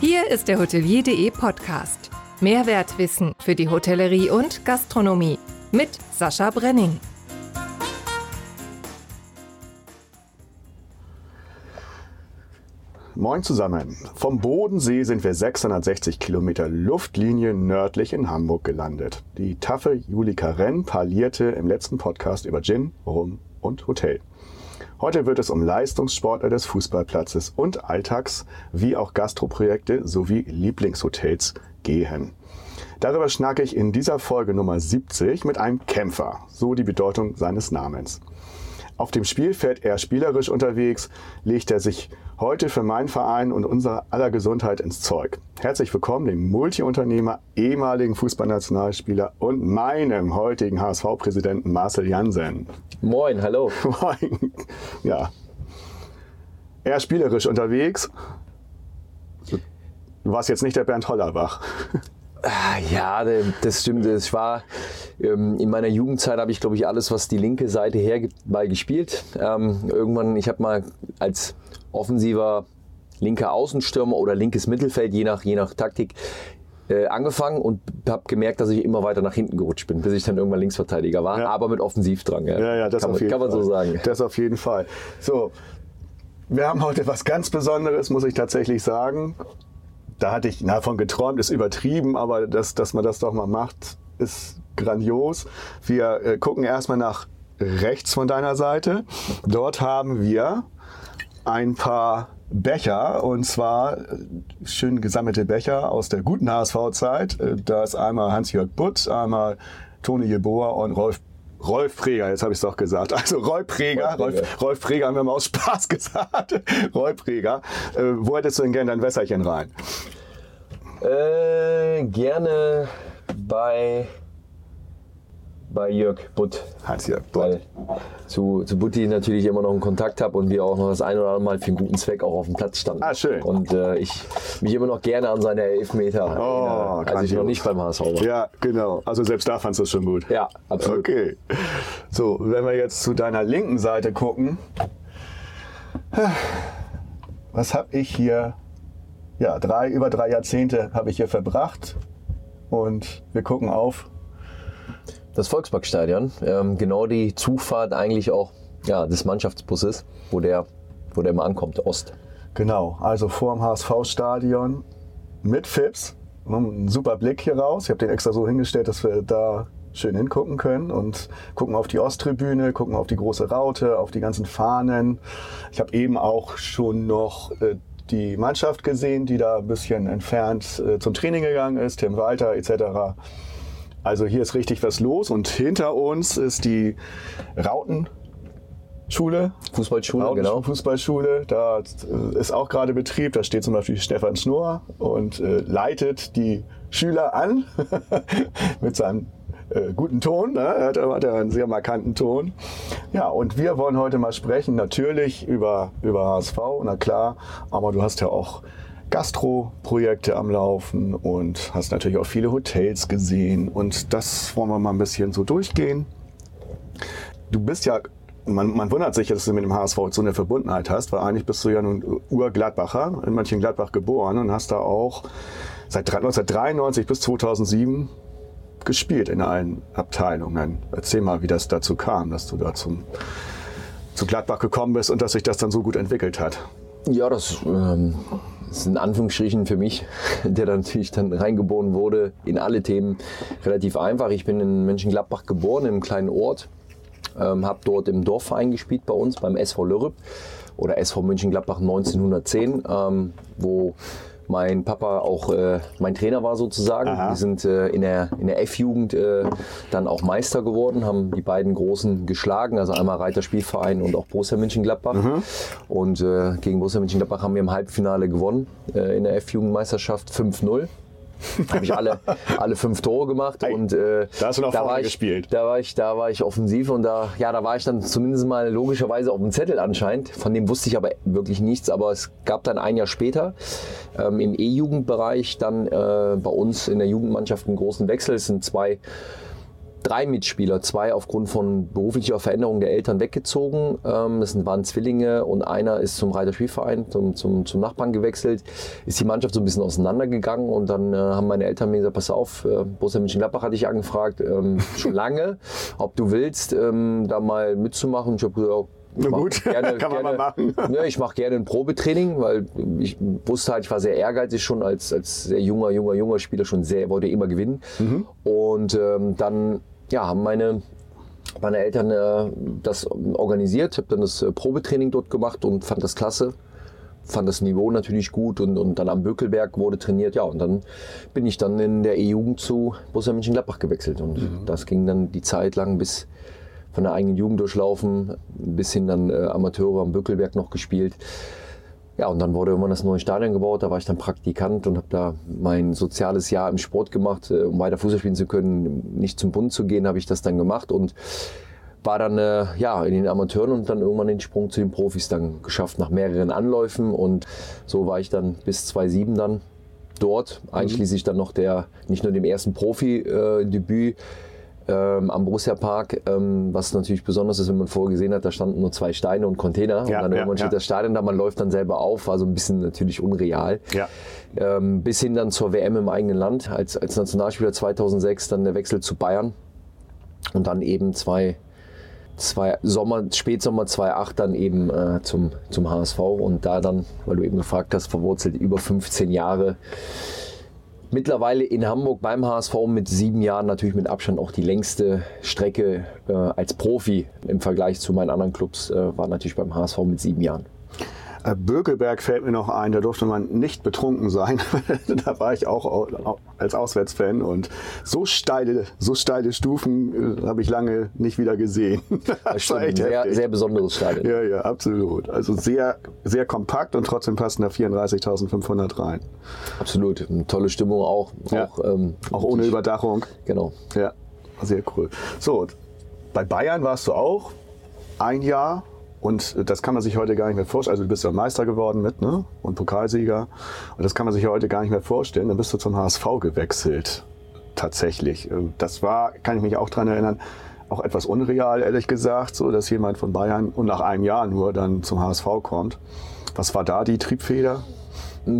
Hier ist der Hotelier.de Podcast. Mehrwertwissen für die Hotellerie und Gastronomie mit Sascha Brenning. Moin zusammen. Vom Bodensee sind wir 660 Kilometer Luftlinie nördlich in Hamburg gelandet. Die taffe Julika Renn parlierte im letzten Podcast über Gin, Rum und Hotel. Heute wird es um Leistungssportler des Fußballplatzes und Alltags wie auch Gastroprojekte sowie Lieblingshotels gehen. Darüber schnacke ich in dieser Folge Nummer 70 mit einem Kämpfer, so die Bedeutung seines Namens. Auf dem Spielfeld eher spielerisch unterwegs, legt er sich heute für meinen Verein und unser aller Gesundheit ins Zeug. Herzlich willkommen dem Multiunternehmer, ehemaligen Fußballnationalspieler und meinem heutigen HSV-Präsidenten Marcel Jansen. Moin, hallo. Moin. Ja. Eher spielerisch unterwegs. Du warst jetzt nicht der Bernd Hollerbach. Ah, ja, das stimmt. Es war ähm, in meiner Jugendzeit habe ich, glaube ich, alles, was die linke Seite hergibt, mal gespielt. Ähm, irgendwann, ich habe mal als offensiver linker Außenstürmer oder linkes Mittelfeld, je nach, je nach Taktik, äh, angefangen und habe gemerkt, dass ich immer weiter nach hinten gerutscht bin, bis ich dann irgendwann Linksverteidiger war, ja. aber mit Offensivdrang. Ja, ja, ja das kann, auf jeden kann man Fall. so sagen. Das auf jeden Fall. So, wir haben heute was ganz Besonderes, muss ich tatsächlich sagen da hatte ich davon geträumt, ist übertrieben, aber dass, dass man das doch mal macht, ist grandios. Wir äh, gucken erstmal nach rechts von deiner Seite. Dort haben wir ein paar Becher und zwar äh, schön gesammelte Becher aus der guten HSV-Zeit. Äh, da ist einmal Hans-Jörg Butt, einmal Toni Jeboa und Rolf Rolf Preger, jetzt habe ich es doch gesagt. Also Rolf Preger, Rolf, Rolf Preger haben wir mal aus Spaß gesagt. Rolf Preger. Äh, wo hättest du denn gerne dein Wässerchen rein? Äh, gerne bei bei Jörg Butt. Hans-Jörg Butt. Weil zu, zu Butti natürlich immer noch einen Kontakt habe und wir auch noch das ein oder andere Mal für einen guten Zweck auch auf dem Platz standen. Ah, schön. Und äh, ich mich immer noch gerne an seine Elfmeter oh, erinnere, als ich noch nicht beim HSV war. Ja, genau. Also selbst da fandest du es schon gut. Ja, absolut. Okay. So, wenn wir jetzt zu deiner linken Seite gucken. Was habe ich hier? Ja, drei, über drei Jahrzehnte habe ich hier verbracht. Und wir gucken auf das Volksparkstadion. Ähm, genau die Zufahrt eigentlich auch ja, des Mannschaftsbusses, wo der, wo der mal ankommt, Ost. Genau, also vor dem HSV-Stadion mit Fips. Ein super Blick hier raus. Ich habe den extra so hingestellt, dass wir da schön hingucken können und gucken auf die Osttribüne, gucken auf die große Raute, auf die ganzen Fahnen. Ich habe eben auch schon noch äh, die Mannschaft gesehen, die da ein bisschen entfernt äh, zum Training gegangen ist, Tim Walter etc. Also hier ist richtig was los und hinter uns ist die Rautenschule. Fußballschule, Rauten genau. Fußballschule. Da ist auch gerade Betrieb. Da steht zum Beispiel Stefan Schnurr und äh, leitet die Schüler an mit seinem äh, guten Ton. Ne? Er hat, hat einen sehr markanten Ton. Ja, und wir wollen heute mal sprechen, natürlich über, über HSV, na klar, aber du hast ja auch Gastro-Projekte am Laufen und hast natürlich auch viele Hotels gesehen. Und das wollen wir mal ein bisschen so durchgehen. Du bist ja, man, man wundert sich, dass du mit dem HSV so eine Verbundenheit hast, weil eigentlich bist du ja nun Urgladbacher, in Mönchengladbach geboren und hast da auch seit 1993 bis 2007 gespielt in allen Abteilungen. Erzähl mal, wie das dazu kam, dass du da zum, zu Gladbach gekommen bist und dass sich das dann so gut entwickelt hat. Ja, das ähm, ist in Anführungsstrichen für mich, der dann natürlich dann reingeboren wurde in alle Themen, relativ einfach. Ich bin in Mönchengladbach geboren, in einem kleinen Ort, ähm, habe dort im Dorfverein gespielt bei uns, beim SV Lörrep oder SV Mönchengladbach 1910, ähm, wo mein Papa auch äh, mein Trainer war sozusagen. Aha. Wir sind äh, in der, in der F-Jugend äh, dann auch Meister geworden, haben die beiden Großen geschlagen, also einmal Reiter Spielverein und auch Borussia Mönchengladbach. Mhm. Und äh, gegen Borussia Mönchengladbach haben wir im Halbfinale gewonnen äh, in der F-Jugendmeisterschaft 5-0 habe ich alle, alle fünf Tore gemacht hey, und äh, da hast du noch da war ich, gespielt. Da war ich, da war ich offensiv und da, ja, da war ich dann zumindest mal logischerweise auf dem Zettel anscheinend. Von dem wusste ich aber wirklich nichts. Aber es gab dann ein Jahr später ähm, im E-Jugendbereich dann äh, bei uns in der Jugendmannschaft einen großen Wechsel. Es sind zwei drei Mitspieler, zwei aufgrund von beruflicher Veränderung der Eltern weggezogen. Ähm, das waren Zwillinge und einer ist zum Reiterspielverein, zum, zum, zum Nachbarn gewechselt. Ist die Mannschaft so ein bisschen auseinandergegangen und dann äh, haben meine Eltern mir gesagt, pass auf, äh, Borussia Mönchengladbach hatte ich angefragt, ähm, schon lange, ob du willst, ähm, da mal mitzumachen. Ich habe gesagt, na gut, gerne, kann man gerne, mal machen. Ja, ich mache gerne ein Probetraining, weil ich wusste halt, ich war sehr ehrgeizig schon als, als sehr junger, junger, junger Spieler schon sehr, wollte immer gewinnen. Mhm. Und ähm, dann ja, haben meine, meine Eltern äh, das organisiert, habe dann das äh, Probetraining dort gemacht und fand das klasse. Fand das Niveau natürlich gut und, und dann am Bökelberg wurde trainiert. Ja, und dann bin ich dann in der E-Jugend zu Borussia Mönchengladbach gewechselt. Und mhm. das ging dann die Zeit lang bis von der eigenen Jugend durchlaufen, bis hin dann äh, Amateure am Bökelberg noch gespielt. Ja, und dann wurde irgendwann das neue Stadion gebaut. Da war ich dann Praktikant und habe da mein soziales Jahr im Sport gemacht. Äh, um weiter Fußball spielen zu können, nicht zum Bund zu gehen, habe ich das dann gemacht und war dann äh, ja, in den Amateuren und dann irgendwann den Sprung zu den Profis dann geschafft nach mehreren Anläufen. Und so war ich dann bis 2007 dann dort, mhm. einschließlich dann noch der, nicht nur dem ersten Profi-Debüt, äh, ähm, am Borussia Park, ähm, was natürlich besonders ist, wenn man vorher gesehen hat, da standen nur zwei Steine und Container. Ja, und dann ja, irgendwann steht das Stadion da, man läuft dann selber auf, war so ein bisschen natürlich unreal. Ähm, bis hin dann zur WM im eigenen Land, als, als Nationalspieler 2006 dann der Wechsel zu Bayern. Und dann eben zwei, zwei Sommer, Spätsommer 2008 dann eben äh, zum, zum HSV und da dann, weil du eben gefragt hast, verwurzelt über 15 Jahre Mittlerweile in Hamburg beim HSV mit sieben Jahren natürlich mit Abstand auch die längste Strecke äh, als Profi im Vergleich zu meinen anderen Clubs äh, war natürlich beim HSV mit sieben Jahren. Äh, Bökelberg fällt mir noch ein, da durfte man nicht betrunken sein. da war ich auch als Auswärtsfan und so steile, so steile Stufen äh, habe ich lange nicht wieder gesehen. Das stimmt, sehr, sehr besonderes Stadion. Ja, ja, absolut. Also sehr, sehr kompakt und trotzdem passen da 34.500 rein. Absolut, eine tolle Stimmung auch. Ja. Auch, ähm, auch ohne Überdachung. Genau. Ja, sehr cool. So, bei Bayern warst du auch ein Jahr und das kann man sich heute gar nicht mehr vorstellen. Also du bist ja Meister geworden mit, ne? Und Pokalsieger. Und das kann man sich heute gar nicht mehr vorstellen. Dann bist du zum HSV gewechselt. Tatsächlich. Das war, kann ich mich auch daran erinnern, auch etwas unreal, ehrlich gesagt, so dass jemand von Bayern und nach einem Jahr nur dann zum HSV kommt. Was war da die Triebfeder?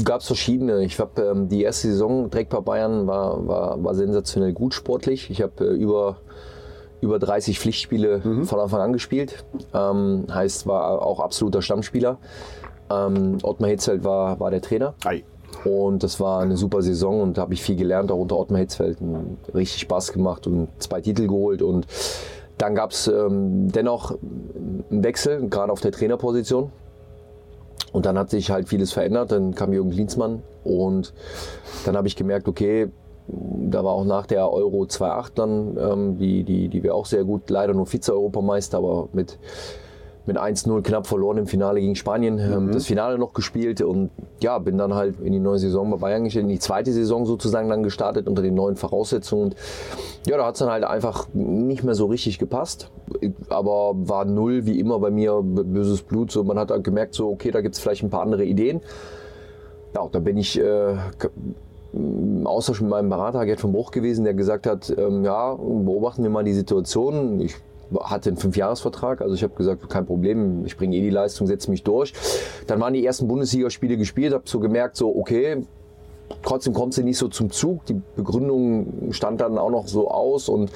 Gab es verschiedene. Ich habe ähm, die erste Saison direkt bei Bayern war, war, war sensationell gut sportlich. Ich habe äh, über über 30 Pflichtspiele mhm. von Anfang an gespielt. Ähm, heißt, war auch absoluter Stammspieler. Ähm, Ottmar Hitzfeld war, war der Trainer. Ei. Und das war eine super Saison und da habe ich viel gelernt, auch unter Ottmar Hitzfeld. Richtig Spaß gemacht und zwei Titel geholt. Und dann gab es ähm, dennoch einen Wechsel, gerade auf der Trainerposition. Und dann hat sich halt vieles verändert. Dann kam Jürgen Klinsmann und dann habe ich gemerkt, okay, da war auch nach der Euro 2.8 dann, ähm, die, die, die wir auch sehr gut, leider nur Vize-Europameister, aber mit, mit 1-0 knapp verloren im Finale gegen Spanien. Ähm, mhm. Das Finale noch gespielt und ja, bin dann halt in die neue Saison bei Bayern gestellt, in die zweite Saison sozusagen dann gestartet unter den neuen Voraussetzungen. Und ja, da hat es dann halt einfach nicht mehr so richtig gepasst. Aber war null wie immer bei mir böses Blut. So, man hat halt gemerkt, so, okay, da gibt es vielleicht ein paar andere Ideen. Ja, da bin ich äh, Austausch mit meinem Berater Gerd von Bruch gewesen, der gesagt hat, ähm, ja, beobachten wir mal die Situation. Ich hatte einen Fünfjahresvertrag, also ich habe gesagt, kein Problem, ich bringe eh die Leistung, setze mich durch. Dann waren die ersten Bundesligaspiele gespielt, habe so gemerkt, so okay, trotzdem kommt sie nicht so zum Zug. Die Begründung stand dann auch noch so aus und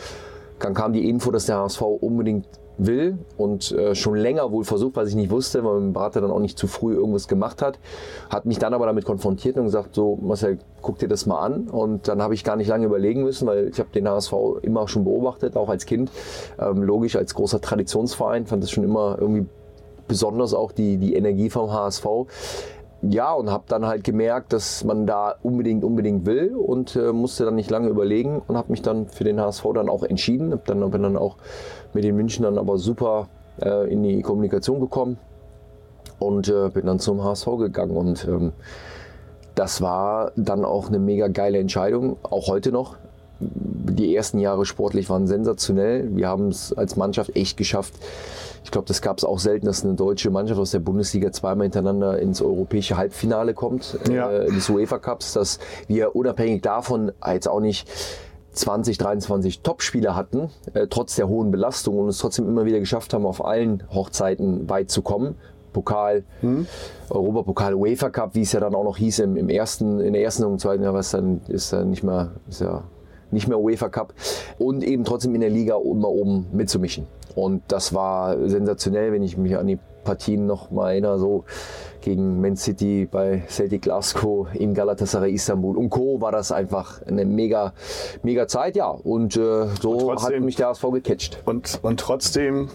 dann kam die Info, dass der HSV unbedingt will und äh, schon länger wohl versucht, was ich nicht wusste, weil mein Berater dann auch nicht zu früh irgendwas gemacht hat. Hat mich dann aber damit konfrontiert und gesagt, so Marcel, guck dir das mal an. Und dann habe ich gar nicht lange überlegen müssen, weil ich habe den HSV immer schon beobachtet, auch als Kind. Ähm, logisch, als großer Traditionsverein, fand es schon immer irgendwie besonders auch die, die Energie vom HSV ja, und habe dann halt gemerkt, dass man da unbedingt, unbedingt will und äh, musste dann nicht lange überlegen und habe mich dann für den HSV dann auch entschieden. Hab dann, bin dann auch mit den München dann aber super äh, in die Kommunikation gekommen und äh, bin dann zum HSV gegangen und ähm, das war dann auch eine mega geile Entscheidung, auch heute noch. Die ersten Jahre sportlich waren sensationell. Wir haben es als Mannschaft echt geschafft, ich glaube, das gab es auch selten, dass eine deutsche Mannschaft aus der Bundesliga zweimal hintereinander ins europäische Halbfinale kommt, ja. äh, des UEFA Cups, dass wir unabhängig davon jetzt auch nicht 20, 23 Topspieler hatten, äh, trotz der hohen Belastung und es trotzdem immer wieder geschafft haben, auf allen Hochzeiten weit zu kommen. Pokal, mhm. Europapokal, UEFA Cup, wie es ja dann auch noch hieß im, im ersten, in der ersten und zweiten Jahr, was dann ist ja nicht mehr, ist ja nicht mehr UEFA Cup und eben trotzdem in der Liga immer oben mitzumischen. Und das war sensationell, wenn ich mich an die Partien noch mal erinnere, so gegen Man City bei Celtic Glasgow in Galatasaray Istanbul und Co. war das einfach eine mega, mega Zeit, ja. Und äh, so und trotzdem, hat mich der HSV gecatcht. Und, und trotzdem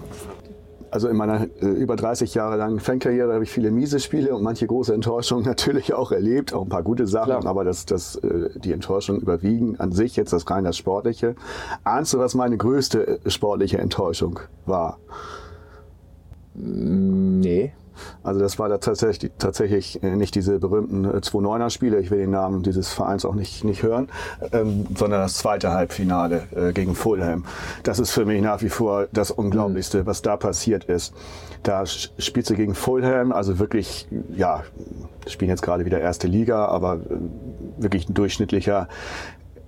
also in meiner äh, über 30 Jahre langen Fankarriere habe ich viele miese Spiele und manche große Enttäuschungen natürlich auch erlebt, auch ein paar gute Sachen, Klar. aber das, das, äh, die Enttäuschungen überwiegen an sich jetzt das rein das Sportliche. Ahnst du, was meine größte äh, sportliche Enttäuschung war? Nee. Also das war da tatsächlich, tatsächlich äh, nicht diese berühmten 2-9er äh, Spiele, ich will den Namen dieses Vereins auch nicht, nicht hören, ähm, sondern das zweite Halbfinale äh, gegen Fulham. Das ist für mich nach wie vor das Unglaublichste, was da passiert ist. Da spielt sie gegen Fulham, also wirklich, ja, spielen jetzt gerade wieder erste Liga, aber äh, wirklich ein durchschnittlicher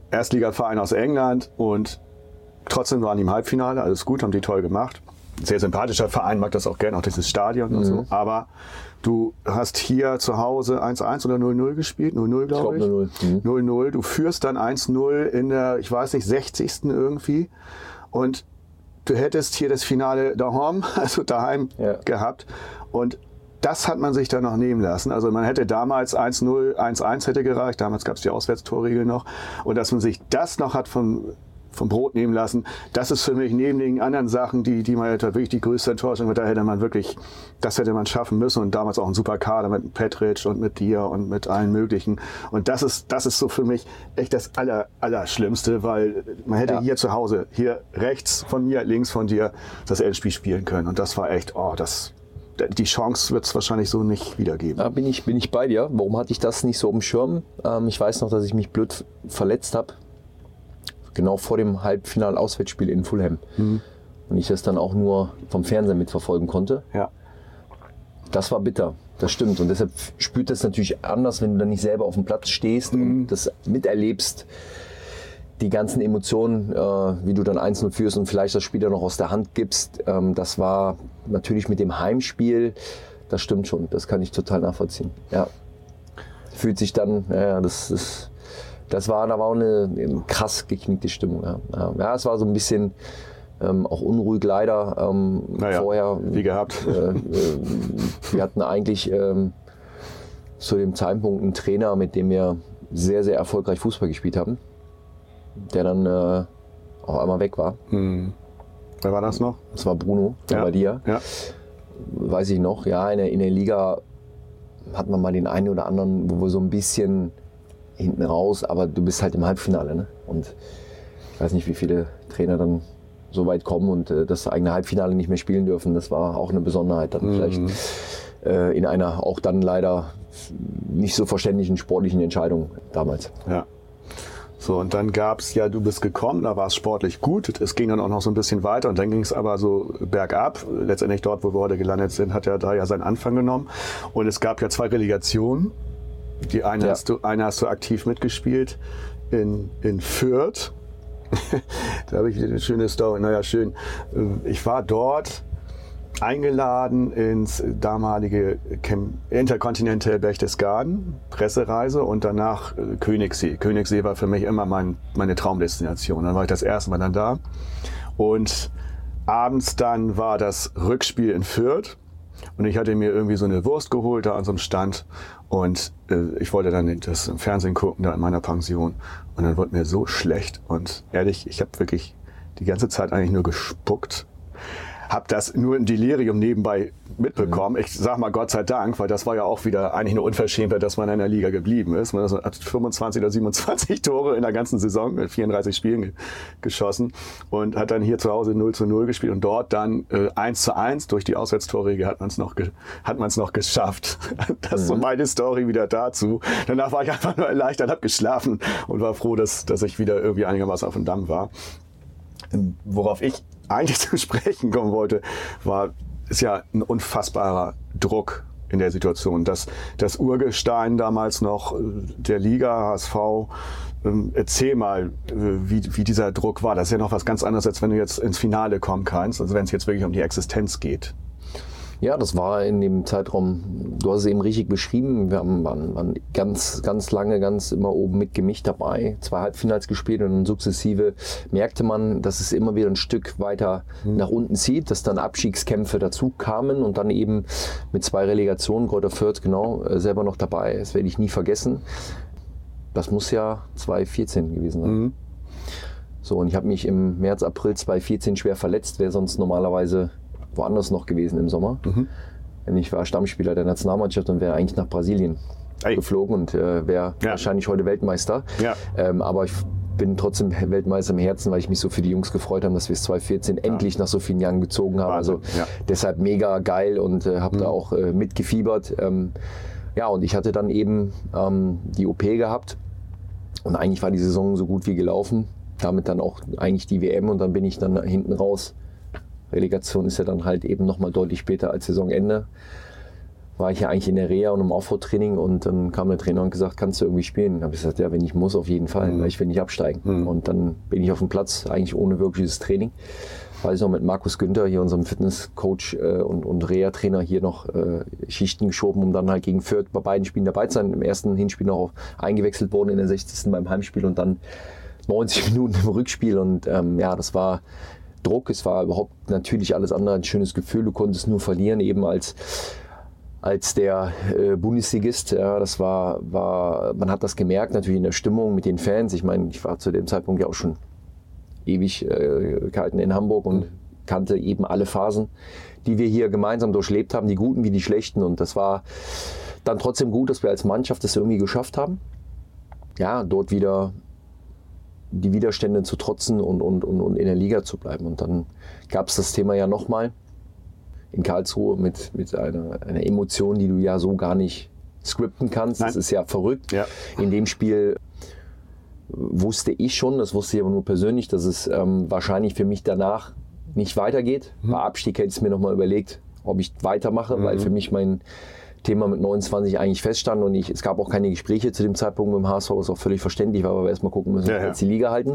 Erstligaverein aus England und trotzdem waren die im Halbfinale, alles gut, haben die toll gemacht sehr sympathischer Verein, mag das auch gerne, auch dieses Stadion mhm. und so. Mhm. Aber du hast hier zu Hause 1-1 oder 0-0 gespielt, 0-0 glaube ich. 0-0. 0-0. Mhm. Du führst dann 1-0 in der, ich weiß nicht, 60. irgendwie. Und du hättest hier das Finale daheim, also daheim ja. gehabt. Und das hat man sich dann noch nehmen lassen. Also man hätte damals 1-0, 1-1 hätte gereicht. Damals gab es die Auswärtstorregel noch. Und dass man sich das noch hat von vom Brot nehmen lassen. Das ist für mich neben den anderen Sachen, die, die man halt wirklich die größte Enttäuschung wird. Da hätte man wirklich, das hätte man schaffen müssen und damals auch ein super Kader mit Petritsch und mit dir und mit allen möglichen. Und das ist, das ist so für mich echt das aller, Allerschlimmste, weil man hätte ja. hier zu Hause, hier rechts von mir, links von dir, das Endspiel spielen können. Und das war echt, oh, das, die Chance wird es wahrscheinlich so nicht wiedergeben. Da bin ich, bin ich bei dir. Warum hatte ich das nicht so im Schirm? Ähm, ich weiß noch, dass ich mich blöd verletzt habe genau vor dem Halbfinal-Auswärtsspiel in Fulham. Mhm. Und ich das dann auch nur vom Fernseher mitverfolgen konnte. Ja. Das war bitter, das stimmt. Und deshalb spürt das natürlich anders, wenn du dann nicht selber auf dem Platz stehst mhm. und das miterlebst. Die ganzen Emotionen, äh, wie du dann einzeln führst und vielleicht das Spiel dann noch aus der Hand gibst, ähm, das war natürlich mit dem Heimspiel, das stimmt schon, das kann ich total nachvollziehen. Ja. Fühlt sich dann, ja, das, das das war, da war auch eine, eine krass geknickte Stimmung. Ja. ja, es war so ein bisschen ähm, auch unruhig leider ähm, naja, vorher. Wie gehabt. Äh, äh, wir hatten eigentlich ähm, zu dem Zeitpunkt einen Trainer, mit dem wir sehr, sehr erfolgreich Fußball gespielt haben, der dann äh, auch einmal weg war. Hm. Wer war das noch? Das war Bruno, ja. bei dir. Ja. Weiß ich noch, ja, in der, in der Liga hat man mal den einen oder anderen, wo wir so ein bisschen hinten raus, aber du bist halt im Halbfinale. Ne? Und ich weiß nicht, wie viele Trainer dann so weit kommen und äh, das eigene Halbfinale nicht mehr spielen dürfen. Das war auch eine Besonderheit dann mhm. vielleicht äh, in einer auch dann leider nicht so verständlichen sportlichen Entscheidung damals. Ja. So, und dann gab es ja, du bist gekommen, da war es sportlich gut. Es ging dann auch noch so ein bisschen weiter und dann ging es aber so bergab. Letztendlich dort, wo wir heute gelandet sind, hat ja da ja seinen Anfang genommen. Und es gab ja zwei Relegationen die eine, ja. hast du, eine hast du aktiv mitgespielt in, in Fürth. da habe ich eine schöne Story. Naja, schön. Ich war dort eingeladen ins damalige Intercontinental Berchtesgaden, Pressereise und danach äh, Königssee. Königssee war für mich immer mein, meine Traumdestination. Dann war ich das erste Mal dann da. Und abends dann war das Rückspiel in Fürth. Und ich hatte mir irgendwie so eine Wurst geholt da an so einem Stand und äh, ich wollte dann das im Fernsehen gucken, da in meiner Pension. Und dann wurde mir so schlecht. Und ehrlich, ich habe wirklich die ganze Zeit eigentlich nur gespuckt habe das nur im Delirium nebenbei mitbekommen. Ich sag mal Gott sei Dank, weil das war ja auch wieder eigentlich eine Unverschämtheit, dass man in der Liga geblieben ist. Man hat 25 oder 27 Tore in der ganzen Saison mit 34 Spielen geschossen und hat dann hier zu Hause 0 zu 0 gespielt und dort dann äh, 1 zu 1 durch die Auswärtstorregel hat man es noch, hat man es noch geschafft. Das ist so mhm. meine Story wieder dazu. Danach war ich einfach nur erleichtert, habe geschlafen und war froh, dass, dass ich wieder irgendwie einigermaßen auf dem Damm war. Ähm, worauf ich eigentlich zu sprechen kommen wollte, war, ist ja ein unfassbarer Druck in der Situation. Das, das Urgestein damals noch der Liga, HSV, ähm, erzähl mal, äh, wie, wie dieser Druck war. Das ist ja noch was ganz anderes, als wenn du jetzt ins Finale kommen kannst, also wenn es jetzt wirklich um die Existenz geht. Ja, das war in dem Zeitraum, du hast es eben richtig beschrieben, wir haben, waren, waren ganz, ganz lange, ganz immer oben mit gemischt dabei, zwei Halbfinals gespielt und dann sukzessive merkte man, dass es immer wieder ein Stück weiter mhm. nach unten zieht, dass dann Abstiegskämpfe dazu kamen und dann eben mit zwei Relegationen, Kräuter Fürth genau, äh, selber noch dabei, das werde ich nie vergessen. Das muss ja 2014 gewesen sein. Mhm. So, und ich habe mich im März, April 2014 schwer verletzt, wäre sonst normalerweise woanders noch gewesen im Sommer. Mhm. Ich war Stammspieler der Nationalmannschaft und wäre eigentlich nach Brasilien Ei. geflogen und äh, wäre ja. wahrscheinlich heute Weltmeister. Ja. Ähm, aber ich bin trotzdem Weltmeister im Herzen, weil ich mich so für die Jungs gefreut habe, dass wir es 2014 ja. endlich nach so vielen Jahren gezogen haben. Also deshalb mega geil und äh, habe mhm. da auch äh, mitgefiebert. Ähm, ja, und ich hatte dann eben ähm, die OP gehabt und eigentlich war die Saison so gut wie gelaufen. Damit dann auch eigentlich die WM und dann bin ich dann hinten raus Relegation ist ja dann halt eben nochmal deutlich später als Saisonende. War ich ja eigentlich in der Reha und im Aufbautraining und dann kam der Trainer und gesagt, kannst du irgendwie spielen? Da habe ich gesagt, ja, wenn ich muss, auf jeden Fall, mhm. weil ich will nicht absteigen. Mhm. Und dann bin ich auf dem Platz, eigentlich ohne wirkliches Training. Weiß ich noch mit Markus Günther, hier unserem Fitnesscoach äh, und, und Reha-Trainer, hier noch äh, Schichten geschoben, um dann halt gegen Fürth bei beiden Spielen dabei zu sein. Im ersten Hinspiel noch eingewechselt worden in der 60. beim Heimspiel und dann 90 Minuten im Rückspiel. Und ähm, ja, das war Druck. Es war überhaupt natürlich alles andere ein schönes Gefühl. Du konntest nur verlieren, eben als als der äh, Bundesligist. Ja, das war, war, man hat das gemerkt natürlich in der Stimmung mit den Fans. Ich meine, ich war zu dem Zeitpunkt ja auch schon ewig äh, in Hamburg und kannte eben alle Phasen, die wir hier gemeinsam durchlebt haben, die guten wie die schlechten. Und das war dann trotzdem gut, dass wir als Mannschaft das irgendwie geschafft haben. Ja, dort wieder die Widerstände zu trotzen und, und, und, und in der Liga zu bleiben. Und dann gab es das Thema ja nochmal in Karlsruhe mit, mit einer, einer Emotion, die du ja so gar nicht scripten kannst. Nein. Das ist ja verrückt. Ja. In dem Spiel wusste ich schon, das wusste ich aber nur persönlich, dass es ähm, wahrscheinlich für mich danach nicht weitergeht. Mhm. Bei Abstieg hätte ich es mir nochmal überlegt, ob ich weitermache, mhm. weil für mich mein Thema mit 29 eigentlich feststand und ich, es gab auch keine Gespräche zu dem Zeitpunkt mit dem HSV, ist auch völlig verständlich, weil wir erstmal gucken müssen, ja, ja. jetzt die Liga halten.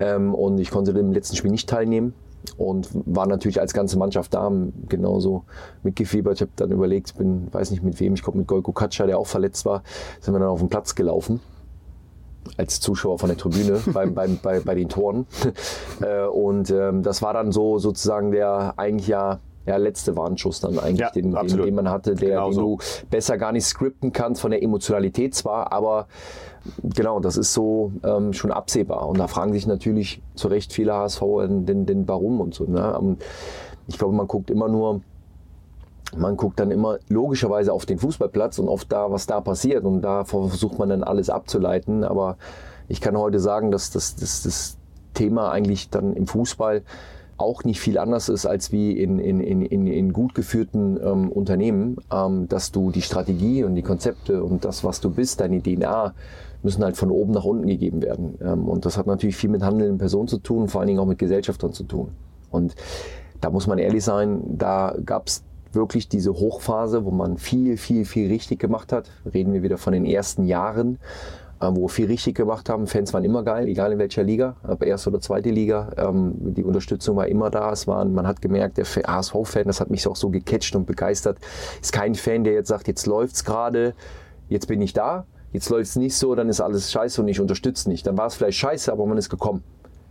Ähm, und ich konnte im letzten Spiel nicht teilnehmen und war natürlich als ganze Mannschaft da, genauso mitgefiebert. Ich habe dann überlegt, bin, weiß nicht mit wem, ich komme mit Golko Katscha, der auch verletzt war, sind wir dann auf den Platz gelaufen als Zuschauer von der Tribüne beim, beim, bei, bei den Toren. Äh, und ähm, das war dann so sozusagen der eigentlich ja ja, letzte Warnschuss dann eigentlich, ja, den, den, den, man hatte, der, genau den so. du besser gar nicht skripten kannst, von der Emotionalität zwar, aber genau, das ist so ähm, schon absehbar. Und da fragen sich natürlich zu Recht viele HSV den, den Warum und so. Ne? Und ich glaube, man guckt immer nur, man guckt dann immer logischerweise auf den Fußballplatz und auf da, was da passiert. Und da versucht man dann alles abzuleiten. Aber ich kann heute sagen, dass das, das, das Thema eigentlich dann im Fußball auch nicht viel anders ist als wie in, in, in, in gut geführten ähm, Unternehmen, ähm, dass du die Strategie und die Konzepte und das, was du bist, deine DNA, müssen halt von oben nach unten gegeben werden. Ähm, und das hat natürlich viel mit handelnden Personen zu tun, vor allen Dingen auch mit Gesellschaftern zu tun. Und da muss man ehrlich sein, da gab es wirklich diese Hochphase, wo man viel, viel, viel richtig gemacht hat. Reden wir wieder von den ersten Jahren, wo wir viel richtig gemacht haben. Fans waren immer geil, egal in welcher Liga, ob erste oder zweite Liga. Ähm, die Unterstützung war immer da. Es waren, man hat gemerkt, der HSV-Fan, das hat mich auch so gecatcht und begeistert, ist kein Fan, der jetzt sagt, jetzt läuft's gerade, jetzt bin ich da, jetzt läuft's nicht so, dann ist alles scheiße und ich unterstütze nicht. Dann war es vielleicht scheiße, aber man ist gekommen.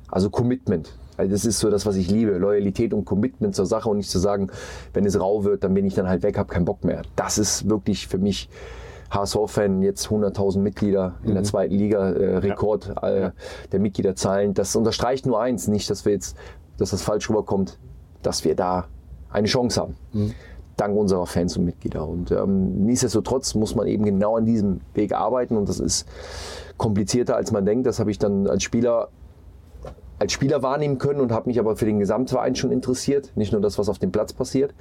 Also Commitment. Also das ist so das, was ich liebe. Loyalität und Commitment zur Sache und nicht zu sagen, wenn es rau wird, dann bin ich dann halt weg, habe keinen Bock mehr. Das ist wirklich für mich HSV-Fan, jetzt 100.000 Mitglieder in der mhm. zweiten Liga, äh, Rekord ja. äh, der Mitgliederzahlen. Das unterstreicht nur eins, nicht, dass wir jetzt, dass das falsch rüberkommt, dass wir da eine Chance haben. Mhm. Dank unserer Fans und Mitglieder. Und ähm, nichtsdestotrotz muss man eben genau an diesem Weg arbeiten und das ist komplizierter, als man denkt. Das habe ich dann als Spieler als Spieler wahrnehmen können und habe mich aber für den Gesamtverein schon interessiert, nicht nur das, was auf dem Platz passiert.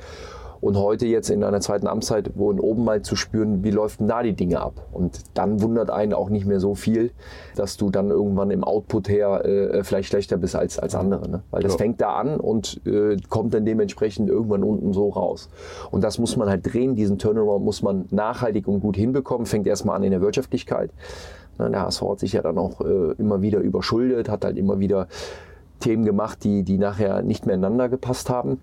Und heute jetzt in einer zweiten Amtszeit, wo in oben mal zu spüren, wie läuft denn da die Dinge ab? Und dann wundert einen auch nicht mehr so viel, dass du dann irgendwann im Output her äh, vielleicht schlechter bist als, als andere. Ne? Weil das ja. fängt da an und äh, kommt dann dementsprechend irgendwann unten so raus. Und das muss man halt drehen, diesen Turnaround muss man nachhaltig und gut hinbekommen. Fängt erstmal an in der Wirtschaftlichkeit. Ne, der HSV hat sich ja dann auch äh, immer wieder überschuldet, hat halt immer wieder Themen gemacht, die, die nachher nicht mehr ineinander gepasst haben.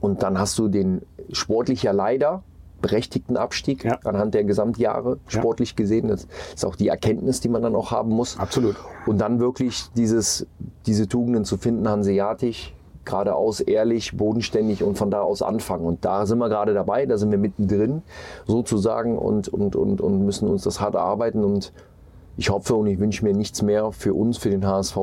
Und dann hast du den sportlich ja leider berechtigten Abstieg ja. anhand der Gesamtjahre sportlich ja. gesehen. Das ist auch die Erkenntnis, die man dann auch haben muss. Absolut. Und dann wirklich dieses, diese Tugenden zu finden, hanseatisch, geradeaus, ehrlich, bodenständig und von da aus anfangen. Und da sind wir gerade dabei, da sind wir mittendrin sozusagen und, und, und, und müssen uns das hart arbeiten. Und ich hoffe und ich wünsche mir nichts mehr für uns, für den HSV,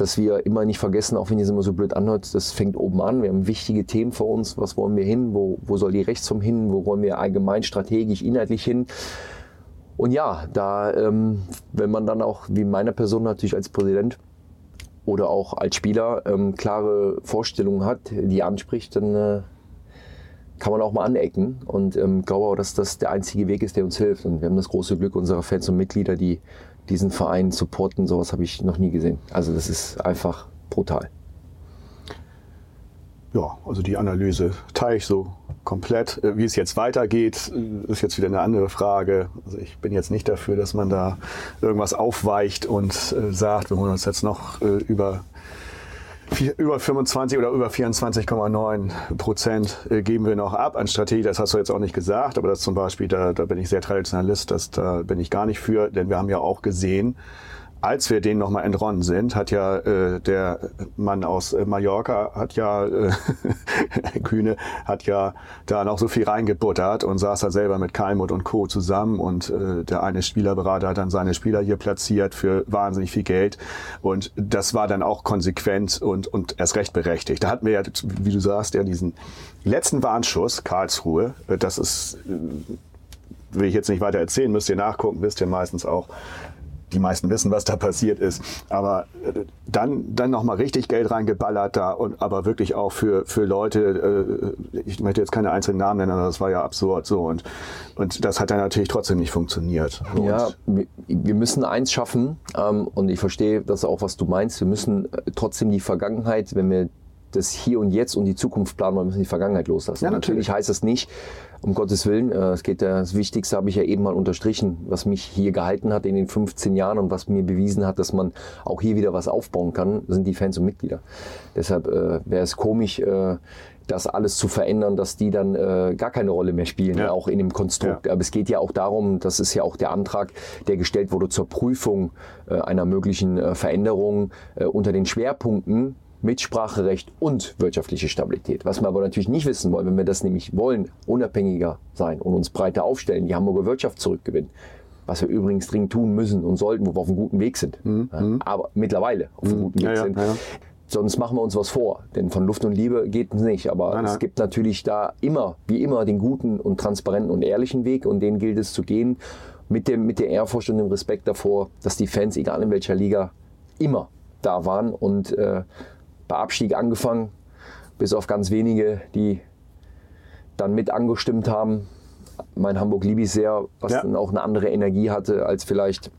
dass wir immer nicht vergessen, auch wenn es immer so blöd anhört, das fängt oben an. Wir haben wichtige Themen vor uns. Was wollen wir hin? Wo, wo soll die Rechtsform hin? Wo wollen wir allgemein strategisch, inhaltlich hin? Und ja, da, ähm, wenn man dann auch, wie meine Person natürlich als Präsident oder auch als Spieler, ähm, klare Vorstellungen hat, die anspricht, dann äh, kann man auch mal anecken. Und ähm, glaube auch, dass das der einzige Weg ist, der uns hilft. Und wir haben das große Glück unserer Fans und Mitglieder, die diesen Verein supporten. Sowas habe ich noch nie gesehen. Also das ist einfach brutal. Ja, also die Analyse teile ich so komplett. Äh, wie es jetzt weitergeht, äh, ist jetzt wieder eine andere Frage. Also ich bin jetzt nicht dafür, dass man da irgendwas aufweicht und äh, sagt, wir holen uns jetzt noch über über 25 oder über 24,9 Prozent äh, geben wir noch ab an Strategie. Das hast du jetzt auch nicht gesagt, aber das zum Beispiel, da, da bin ich sehr Traditionalist, das, da bin ich gar nicht für, denn wir haben ja auch gesehen, als wir denen nochmal entronnen sind, hat ja äh, der Mann aus äh, Mallorca, hat ja, äh, Kühne, hat ja da noch so viel reingebuttert und saß da selber mit Kalmut und Co. zusammen und äh, der eine Spielerberater hat dann seine Spieler hier platziert für wahnsinnig viel Geld und das war dann auch konsequent und, und erst recht berechtigt. Da hatten wir ja, wie du sagst, ja diesen letzten Warnschuss, Karlsruhe, das ist äh, will ich jetzt nicht weiter erzählen, müsst ihr nachgucken, wisst ihr meistens auch die meisten wissen, was da passiert ist. Aber äh, dann, dann nochmal richtig Geld reingeballert da und aber wirklich auch für, für Leute, äh, ich möchte jetzt keine einzelnen Namen nennen, aber das war ja absurd so und, und das hat dann natürlich trotzdem nicht funktioniert. Ja, wir, wir müssen eins schaffen ähm, und ich verstehe das auch, was du meinst. Wir müssen äh, trotzdem die Vergangenheit, wenn wir das Hier und Jetzt und die Zukunft planen, wir müssen die Vergangenheit loslassen. Ja, natürlich. natürlich heißt das nicht, um Gottes Willen, äh, es geht das Wichtigste habe ich ja eben mal unterstrichen, was mich hier gehalten hat in den 15 Jahren und was mir bewiesen hat, dass man auch hier wieder was aufbauen kann, sind die Fans und Mitglieder. Deshalb äh, wäre es komisch, äh, das alles zu verändern, dass die dann äh, gar keine Rolle mehr spielen, ja. auch in dem Konstrukt. Ja. Aber es geht ja auch darum, das ist ja auch der Antrag, der gestellt wurde zur Prüfung äh, einer möglichen äh, Veränderung äh, unter den Schwerpunkten Mitspracherecht und wirtschaftliche Stabilität. Was wir aber natürlich nicht wissen wollen, wenn wir das nämlich wollen, unabhängiger sein und uns breiter aufstellen, die Hamburger Wirtschaft zurückgewinnen. Was wir übrigens dringend tun müssen und sollten, wo wir auf einem guten Weg sind. Mhm. Ja, aber mittlerweile auf einem mhm. guten Weg ja, sind. Ja, Sonst machen wir uns was vor. Denn von Luft und Liebe geht es nicht. Aber nein, nein. es gibt natürlich da immer, wie immer, den guten und transparenten und ehrlichen Weg und den gilt es zu gehen. Mit, dem, mit der Ehrfurcht und dem Respekt davor, dass die Fans, egal in welcher Liga, immer da waren und äh, bei Abstieg angefangen, bis auf ganz wenige, die dann mit angestimmt haben. Mein Hamburg liebe ich sehr, was ja. dann auch eine andere Energie hatte als vielleicht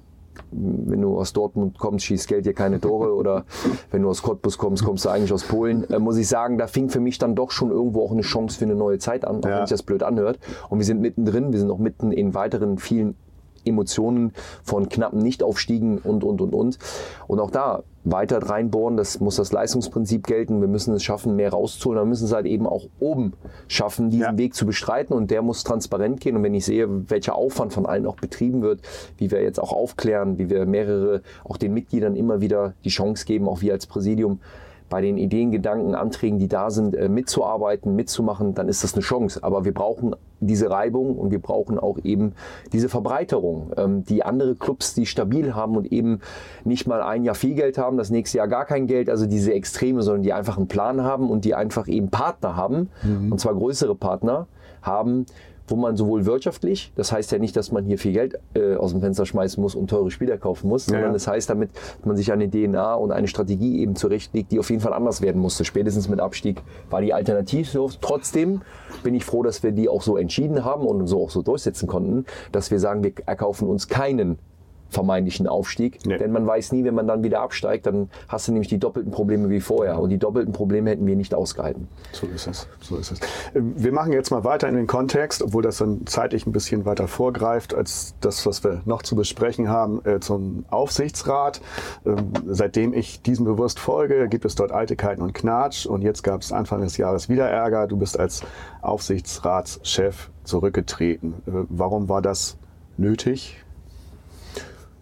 wenn du aus Dortmund kommst, schießt Geld dir keine Tore oder wenn du aus Cottbus kommst, kommst du eigentlich aus Polen. Äh, muss ich sagen, da fing für mich dann doch schon irgendwo auch eine Chance für eine neue Zeit an, auch ja. wenn sich das blöd anhört. Und wir sind mittendrin, wir sind auch mitten in weiteren vielen Emotionen von knappen Nichtaufstiegen und, und, und, und. Und auch da weiter reinbohren, das muss das Leistungsprinzip gelten. Wir müssen es schaffen, mehr rauszuholen. Wir müssen es halt eben auch oben schaffen, diesen ja. Weg zu bestreiten und der muss transparent gehen. Und wenn ich sehe, welcher Aufwand von allen auch betrieben wird, wie wir jetzt auch aufklären, wie wir mehrere, auch den Mitgliedern immer wieder die Chance geben, auch wir als Präsidium, bei den Ideen, Gedanken, Anträgen, die da sind, äh, mitzuarbeiten, mitzumachen, dann ist das eine Chance. Aber wir brauchen diese Reibung und wir brauchen auch eben diese Verbreiterung, ähm, die andere Clubs, die stabil haben und eben nicht mal ein Jahr viel Geld haben, das nächste Jahr gar kein Geld, also diese Extreme, sondern die einfach einen Plan haben und die einfach eben Partner haben, mhm. und zwar größere Partner haben, wo man sowohl wirtschaftlich, das heißt ja nicht, dass man hier viel Geld äh, aus dem Fenster schmeißen muss und teure Spieler kaufen muss, sondern ja. das heißt damit, dass man sich eine DNA und eine Strategie eben zurechtlegt, die auf jeden Fall anders werden musste. Spätestens mit Abstieg war die Alternativ so. Trotzdem bin ich froh, dass wir die auch so entschieden haben und so auch so durchsetzen konnten, dass wir sagen, wir erkaufen uns keinen vermeintlichen Aufstieg. Nee. Denn man weiß nie, wenn man dann wieder absteigt, dann hast du nämlich die doppelten Probleme wie vorher. Und die doppelten Probleme hätten wir nicht ausgehalten. So ist es. So ist es. Wir machen jetzt mal weiter in den Kontext, obwohl das dann zeitlich ein bisschen weiter vorgreift als das, was wir noch zu besprechen haben, äh, zum Aufsichtsrat. Ähm, Seitdem ich diesem bewusst folge, gibt es dort Eitelkeiten und Knatsch. Und jetzt gab es Anfang des Jahres wieder Ärger. Du bist als Aufsichtsratschef zurückgetreten. Äh, Warum war das nötig?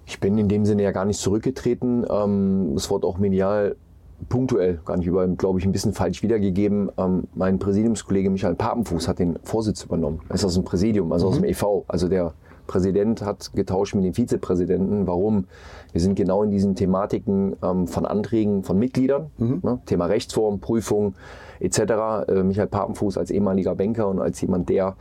Ich bin in dem Sinne ja gar nicht zurückgetreten. Ähm, Es wurde auch medial punktuell, gar nicht über, glaube ich, ein bisschen falsch wiedergegeben. Ähm, Mein Präsidiumskollege Michael Papenfuß hat den Vorsitz übernommen. Er ist aus dem Präsidium, also aus dem EV. Also der Präsident hat getauscht mit dem Vizepräsidenten. Warum? Wir sind genau in diesen Thematiken ähm, von Anträgen von Mitgliedern, ne? Thema Rechtsform, Prüfung etc. Äh, Michael Papenfuß als ehemaliger Banker und als jemand, der,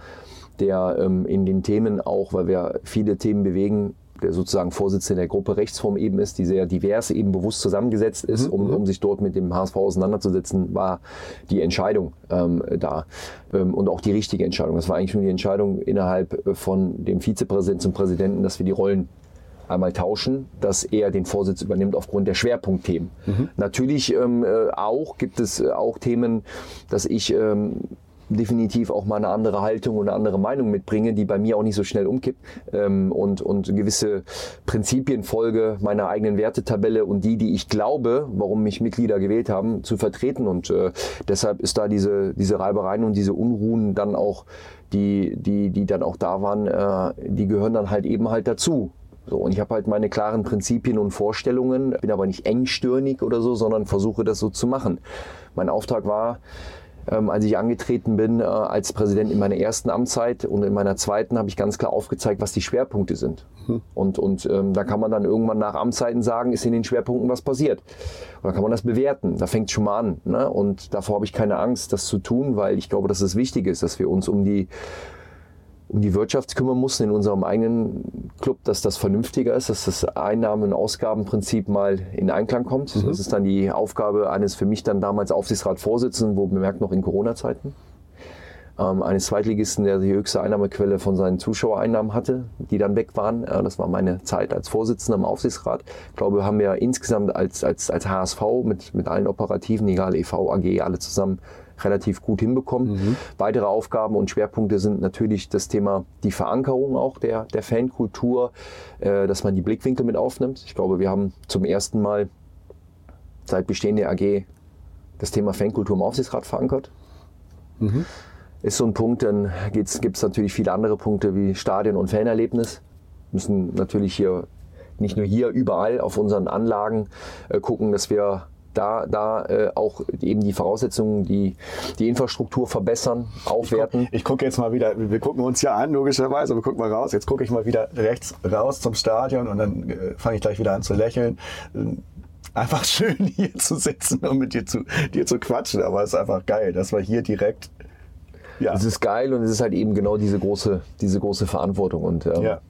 der ähm, in den Themen auch, weil wir viele Themen bewegen, der sozusagen Vorsitzende der Gruppe Rechtsform eben ist, die sehr divers eben bewusst zusammengesetzt ist, um, um sich dort mit dem HSV auseinanderzusetzen, war die Entscheidung ähm, da. Ähm, und auch die richtige Entscheidung. Das war eigentlich nur die Entscheidung innerhalb äh, von dem Vizepräsidenten zum Präsidenten, dass wir die Rollen einmal tauschen, dass er den Vorsitz übernimmt aufgrund der Schwerpunktthemen. Natürlich ähm, äh, auch gibt es äh, auch Themen, dass ich ähm, definitiv auch mal eine andere Haltung und eine andere Meinung mitbringe, die bei mir auch nicht so schnell umkippt ähm, und, und gewisse Prinzipien folge meiner eigenen Wertetabelle und die, die ich glaube, warum mich Mitglieder gewählt haben, zu vertreten und äh, deshalb ist da diese, diese Reibereien und diese Unruhen dann auch, die, die, die dann auch da waren, äh, die gehören dann halt eben halt dazu. So, und ich habe halt meine klaren Prinzipien und Vorstellungen, bin aber nicht engstirnig oder so, sondern versuche das so zu machen. Mein Auftrag war, ähm, als ich angetreten bin äh, als Präsident in meiner ersten Amtszeit und in meiner zweiten habe ich ganz klar aufgezeigt, was die Schwerpunkte sind. Und, und ähm, da kann man dann irgendwann nach Amtszeiten sagen, ist in den Schwerpunkten was passiert. Oder kann man das bewerten? Da fängt es schon mal an. Ne? Und davor habe ich keine Angst, das zu tun, weil ich glaube, dass es wichtig ist, dass wir uns um die um die Wirtschaft kümmern mussten in unserem eigenen Club, dass das vernünftiger ist, dass das Einnahmen- und Ausgabenprinzip mal in Einklang kommt. Das ist dann die Aufgabe eines für mich dann damals Aufsichtsratsvorsitzenden, wo bemerkt noch in Corona-Zeiten, ähm, eines Zweitligisten, der die höchste Einnahmequelle von seinen Zuschauereinnahmen hatte, die dann weg waren. Äh, das war meine Zeit als Vorsitzender im Aufsichtsrat. Ich glaube, haben wir insgesamt als, als, als HSV mit, mit allen Operativen, egal EV, AG, alle zusammen, relativ gut hinbekommen. Weitere Aufgaben und Schwerpunkte sind natürlich das Thema die Verankerung auch der, der Fankultur, äh, dass man die Blickwinkel mit aufnimmt. Ich glaube, wir haben zum ersten Mal seit Bestehen der AG das Thema Fankultur im Aufsichtsrat verankert. Ist so ein Punkt, dann gibt es natürlich viele andere Punkte wie Stadion- und Fanerlebnis. Müssen natürlich hier, nicht nur hier, überall auf unseren Anlagen äh, gucken, dass wir da, da äh, auch eben die Voraussetzungen, die, die Infrastruktur verbessern, aufwerten. Ich gucke jetzt mal wieder, wir gucken uns ja an, logischerweise, aber guck mal raus. Jetzt gucke ich mal wieder rechts raus zum Stadion und dann äh, fange ich gleich wieder an zu lächeln. Ähm, Einfach schön hier zu sitzen und mit dir zu, dir zu quatschen, aber es ist einfach geil, dass wir hier direkt. Ja, Es ist geil und es ist halt eben genau diese große, diese große Verantwortung. Und ähm, Ja.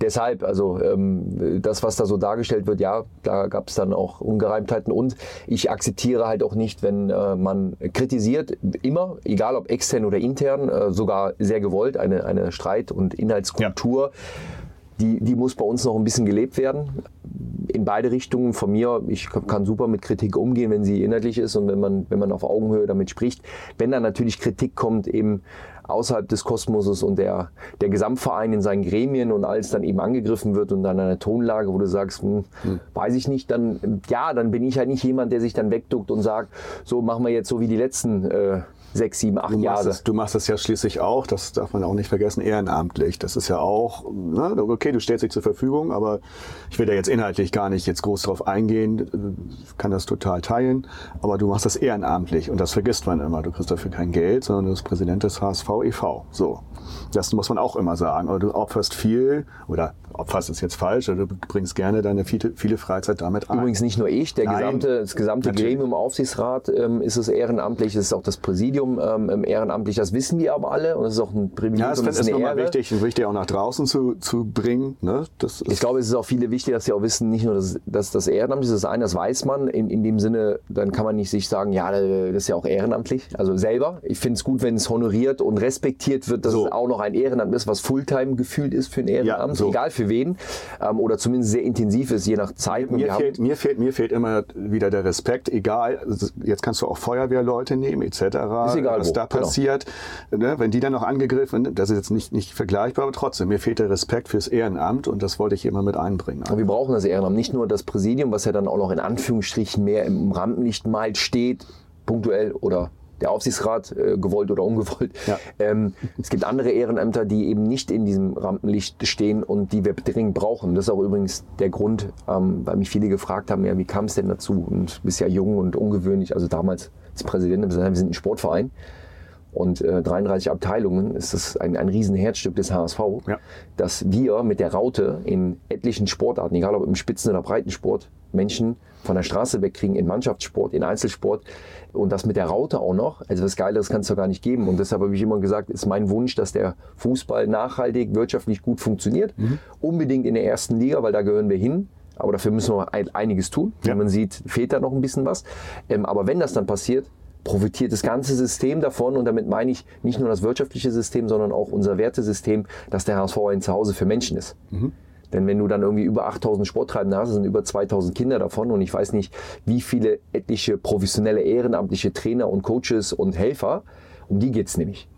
Deshalb, also ähm, das, was da so dargestellt wird, ja, da gab es dann auch Ungereimtheiten und ich akzeptiere halt auch nicht, wenn äh, man kritisiert, immer, egal ob extern oder intern, äh, sogar sehr gewollt, eine, eine Streit- und Inhaltskultur. Die, die muss bei uns noch ein bisschen gelebt werden. In beide Richtungen. Von mir, ich kann super mit Kritik umgehen, wenn sie inhaltlich ist und wenn man, wenn man auf Augenhöhe damit spricht. Wenn dann natürlich Kritik kommt, eben außerhalb des Kosmoses und der, der Gesamtverein in seinen Gremien und alles dann eben angegriffen wird und dann eine Tonlage, wo du sagst, hm, weiß ich nicht, dann ja, dann bin ich halt nicht jemand, der sich dann wegduckt und sagt, so machen wir jetzt so wie die letzten äh, sechs, sieben, acht Du Jahre. es, du machst es ja schließlich auch, das darf man auch nicht vergessen, ehrenamtlich. Das ist ja auch, ne, okay, du stellst dich zur Verfügung, aber ich will da jetzt inhaltlich gar nicht jetzt groß drauf eingehen, Ich kann das total teilen, aber du machst das ehrenamtlich und das vergisst man immer. Du kriegst dafür kein Geld, sondern du bist Präsident des HSV e.V. So. Das muss man auch immer sagen. Aber du opferst viel, oder opferst ist jetzt falsch, oder du bringst gerne deine viele, viele Freizeit damit ein. Übrigens nicht nur ich, der Nein, gesamte, das gesamte natürlich. Gremium Aufsichtsrat ähm, ist es ehrenamtlich, es ist auch das Präsidium. Präsidium ähm, ehrenamtlich. Das wissen wir aber alle und das ist auch ein Privileg. Ja, das finde ich eine Ehre. wichtig, wichtig auch nach draußen zu, zu bringen. Ne? Ist Ich glaube, es ist auch viele wichtig, dass sie auch wissen, nicht nur, dass, dass das Ehrenamt ist, das eine, das weiß man. In, in dem Sinne, dann kann man nicht sich sagen, ja, das ist ja auch ehrenamtlich. Also selber. Ich finde es gut, wenn es honoriert und respektiert wird, dass So. es auch noch ein Ehrenamt ist, was Fulltime gefühlt ist für ein Ehrenamt, so. egal für wen. Ähm, oder zumindest sehr intensiv ist, je nach Zeit. Mir haben- fehlt, mir, fehlt, mir fehlt immer wieder der Respekt, egal, also jetzt kannst du auch Feuerwehrleute nehmen, etc., Ist egal was wo, da genau. passiert. Ne, wenn die dann noch angegriffen, das ist jetzt nicht, nicht vergleichbar, aber trotzdem, mir fehlt der Respekt fürs Ehrenamt und das wollte ich mal mit einbringen. Und wir brauchen das Ehrenamt. Nicht nur das Präsidium, was ja dann auch noch in Anführungsstrichen mehr im Rampenlicht mal steht, punktuell oder der Aufsichtsrat, äh, gewollt oder ungewollt. Ja. Ähm, es gibt andere Ehrenämter, die eben nicht in diesem Rampenlicht stehen und die wir dringend brauchen. Das ist auch übrigens der Grund, ähm, weil mich viele gefragt haben, ja, wie kam es denn dazu? Und du bist ja jung und ungewöhnlich, also damals als Präsident, wir sind ein Sportverein und äh, 33 Abteilungen ist das ein, ein riesen Herzstück des HSV, Ja. dass wir mit der Raute in etlichen Sportarten, egal ob im Spitzen- oder Breitensport, Menschen von der Straße wegkriegen in Mannschaftssport, in Einzelsport und das mit der Raute auch noch. Also was Geileres kann es doch gar nicht geben. Und deshalb habe ich immer gesagt, ist mein Wunsch, dass der Fußball nachhaltig, wirtschaftlich gut funktioniert. Unbedingt in der ersten Liga, weil da gehören wir hin. Aber dafür müssen wir ein, einiges tun. Ja. Man sieht, fehlt da noch ein bisschen was. Ähm, aber wenn das dann passiert, profitiert das ganze System davon. Und damit meine ich nicht nur das wirtschaftliche System, sondern auch unser Wertesystem, dass der HSV ein Zuhause für Menschen ist. Denn wenn du dann irgendwie über 8000 Sporttreibende hast, sind über 2000 Kinder davon und ich weiß nicht, wie viele etliche professionelle ehrenamtliche Trainer und Coaches und Helfer, um die geht's nämlich.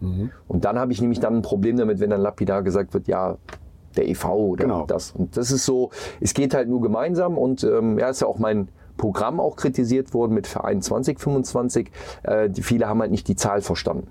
Und dann habe ich nämlich dann ein Problem damit, wenn dann lapidar gesagt wird, ja, der EV oder Genau. das. Und das ist so, es geht halt nur gemeinsam und ähm, ja, ist ja auch mein Programm auch kritisiert worden mit Verein 2025. Äh, die, viele haben halt nicht die Zahl verstanden.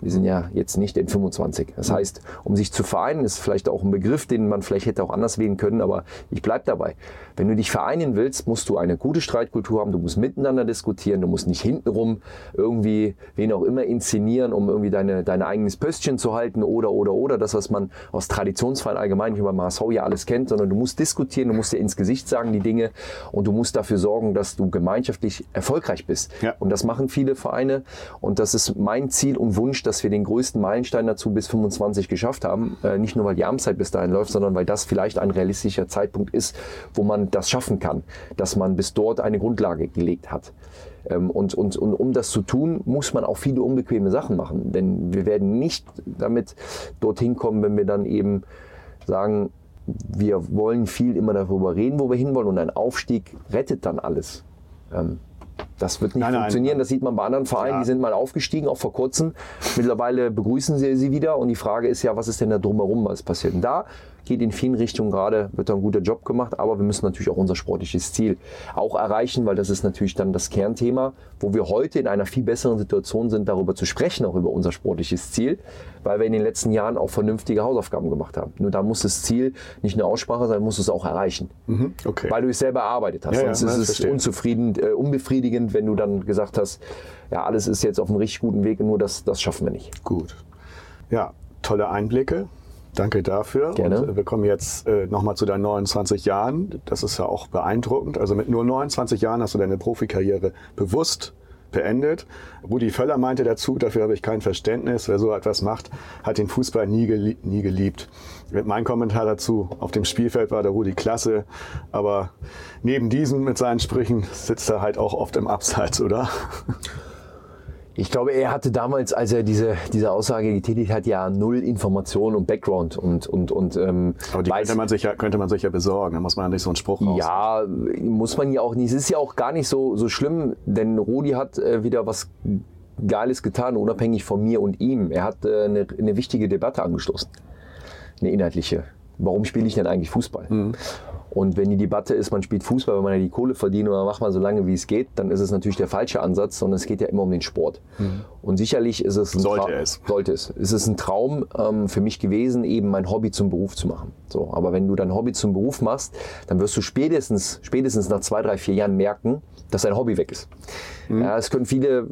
Wir sind ja jetzt nicht in 25. Das heißt, um sich zu vereinen, ist vielleicht auch ein Begriff, den man vielleicht hätte auch anders wählen können, aber ich bleib dabei. Wenn du dich vereinen willst, musst du eine gute Streitkultur haben, du musst miteinander diskutieren, du musst nicht hintenrum irgendwie wen auch immer inszenieren, um irgendwie deine, dein eigenes Pöstchen zu halten oder, oder, oder, das, was man aus Traditionsvereinen allgemein wie beim HSV ja alles kennt, sondern du musst diskutieren, du musst dir ins Gesicht sagen die Dinge und du musst dafür sorgen, dass du gemeinschaftlich erfolgreich bist. Ja. Und das machen viele Vereine und das ist mein Ziel und Wunsch, dass wir den größten Meilenstein dazu bis 25 geschafft haben. Äh, nicht nur, weil die Amtszeit bis dahin läuft, sondern weil das vielleicht ein realistischer Zeitpunkt ist, wo man das schaffen kann, dass man bis dort eine Grundlage gelegt hat. Ähm, und, und, und um das zu tun, muss man auch viele unbequeme Sachen machen. Denn wir werden nicht damit dorthin kommen, wenn wir dann eben sagen, wir wollen viel immer darüber reden, wo wir hinwollen und ein Aufstieg rettet dann alles. Ähm, das wird nicht Nein, nein. funktionieren. Das sieht man bei anderen Vereinen, Klar. die sind mal aufgestiegen, auch vor kurzem. Mittlerweile begrüßen sie sie wieder und die Frage ist ja, was ist denn da drumherum, was passiert? Und da geht in vielen Richtungen gerade, wird da ein guter Job gemacht, aber wir müssen natürlich auch unser sportliches Ziel auch erreichen, weil das ist natürlich dann das Kernthema, wo wir heute in einer viel besseren Situation sind, darüber zu sprechen, auch über unser sportliches Ziel, weil wir in den letzten Jahren auch vernünftige Hausaufgaben gemacht haben. Nur da muss das Ziel nicht nur Aussprache sein, muss es auch erreichen, Mhm, okay. weil du es selber erarbeitet hast. Ja, ja, Sonst das ist es unzufrieden, äh, unbefriedigend, wenn du dann gesagt hast, ja, alles ist jetzt auf einem richtig guten Weg, nur das, das schaffen wir nicht. Gut. Ja, tolle Einblicke. Danke dafür. Gerne. Und äh, wir kommen jetzt äh, nochmal zu deinen 29 Jahren. Das ist ja auch beeindruckend. Also mit nur 29 Jahren hast du deine Profikarriere bewusst beendet. Rudi Völler meinte dazu, dafür habe ich kein Verständnis, wer so etwas macht, hat den Fußball nie, gelie nie geliebt. Mein Kommentar dazu, auf dem Spielfeld war der Rudi klasse, aber neben diesem mit seinen Sprüchen sitzt er halt auch oft im Abseits, oder? Ich glaube, er hatte damals, als er diese, diese Aussage getätigt hat, ja null Information und Background und, und, und ähm, Aber die weiß- könnte man, sich ja, könnte man sich ja besorgen, da muss man ja nicht so einen Spruch raus. Ja, muss man ja auch nicht. Es ist ja auch gar nicht so, so schlimm, denn Rudi hat äh, wieder was Geiles getan, unabhängig von mir und ihm. Er hat äh, eine, eine wichtige Debatte angestoßen. Eine inhaltliche. Warum spiele ich denn eigentlich Fußball? Und wenn die Debatte ist, man spielt Fußball, weil man ja die Kohle verdient man macht mal so lange, wie es geht, dann ist es natürlich der falsche Ansatz, sondern es geht ja immer um den Sport. Und sicherlich ist es ein Sollte Tra- es. Sollte es. Es ist ein Traum ähm, für mich gewesen, eben mein Hobby zum Beruf zu machen. So, aber wenn du dein Hobby zum Beruf machst, dann wirst du spätestens, spätestens nach zwei, drei, vier Jahren merken, dass dein Hobby weg ist. Ja, das können viele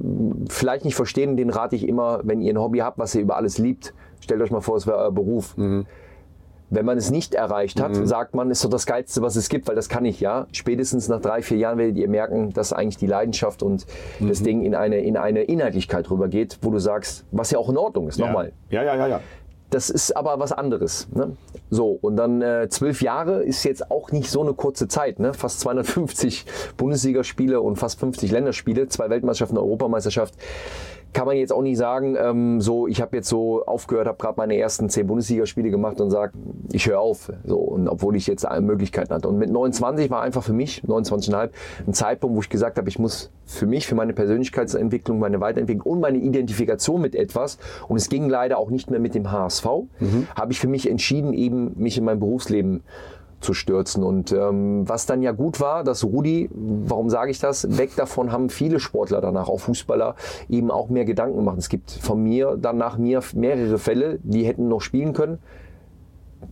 vielleicht nicht verstehen, den rate ich immer, wenn ihr ein Hobby habt, was ihr über alles liebt, stellt euch mal vor, es wäre euer Beruf. Wenn man es nicht erreicht hat, sagt man, ist doch das Geilste, was es gibt, weil das kann ich ja. Spätestens nach drei, vier Jahren werdet ihr merken, dass eigentlich die Leidenschaft und das Ding in eine, in eine Inhaltlichkeit rübergeht, wo du sagst, was ja auch in Ordnung ist. Nochmal, Ja, ja, ja, ja. das ist aber was anderes. Ne? So, und dann äh, zwölf Jahre ist jetzt auch nicht so eine kurze Zeit. Ne? Fast 250 Bundesligaspiele und fast 50 Länderspiele, zwei Weltmeisterschaften, eine Europameisterschaft. Kann man jetzt auch nicht sagen, ähm, so ich habe jetzt so aufgehört, habe gerade meine ersten zehn Bundesligaspiele gemacht und sage, ich höre auf. So, und obwohl ich jetzt alle Möglichkeiten hatte. Und mit 29 war einfach für mich, 29,5, ein Zeitpunkt, wo ich gesagt habe, ich muss für mich, für meine Persönlichkeitsentwicklung, meine Weiterentwicklung und meine Identifikation mit etwas, und es ging leider auch nicht mehr mit dem HSV, habe ich für mich entschieden, eben mich in mein Berufsleben zu stürzen. Und ähm, was dann ja gut war, dass Rudi, warum sage ich das, weg davon haben viele Sportler danach, auch Fußballer, eben auch mehr Gedanken gemacht. Es gibt von mir, dann nach mir mehrere Fälle, die hätten noch spielen können.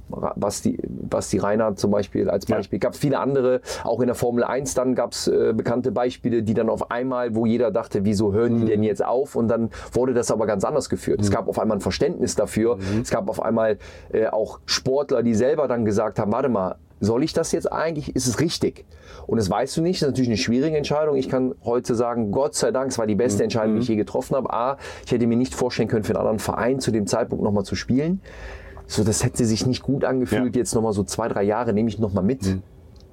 Was die, was die Reinhard zum Beispiel als Ja. Beispiel. Gab es viele andere, auch in der Formel 1 dann gab es äh, bekannte Beispiele, die dann auf einmal, wo jeder dachte, wieso hören die denn jetzt auf? Und dann wurde das aber ganz anders geführt. Es gab auf einmal ein Verständnis dafür. Es gab auf einmal äh, auch Sportler, die selber dann gesagt haben, warte mal, soll ich das jetzt eigentlich? Ist es richtig? Und das weißt du nicht, das ist natürlich eine schwierige Entscheidung. Ich kann heute sagen, Gott sei Dank, es war die beste Entscheidung, die ich je getroffen habe. A, ich hätte mir nicht vorstellen können, für einen anderen Verein zu dem Zeitpunkt nochmal zu spielen. So, das hätte sich nicht gut angefühlt, Ja. jetzt nochmal so zwei, drei Jahre nehme ich nochmal mit.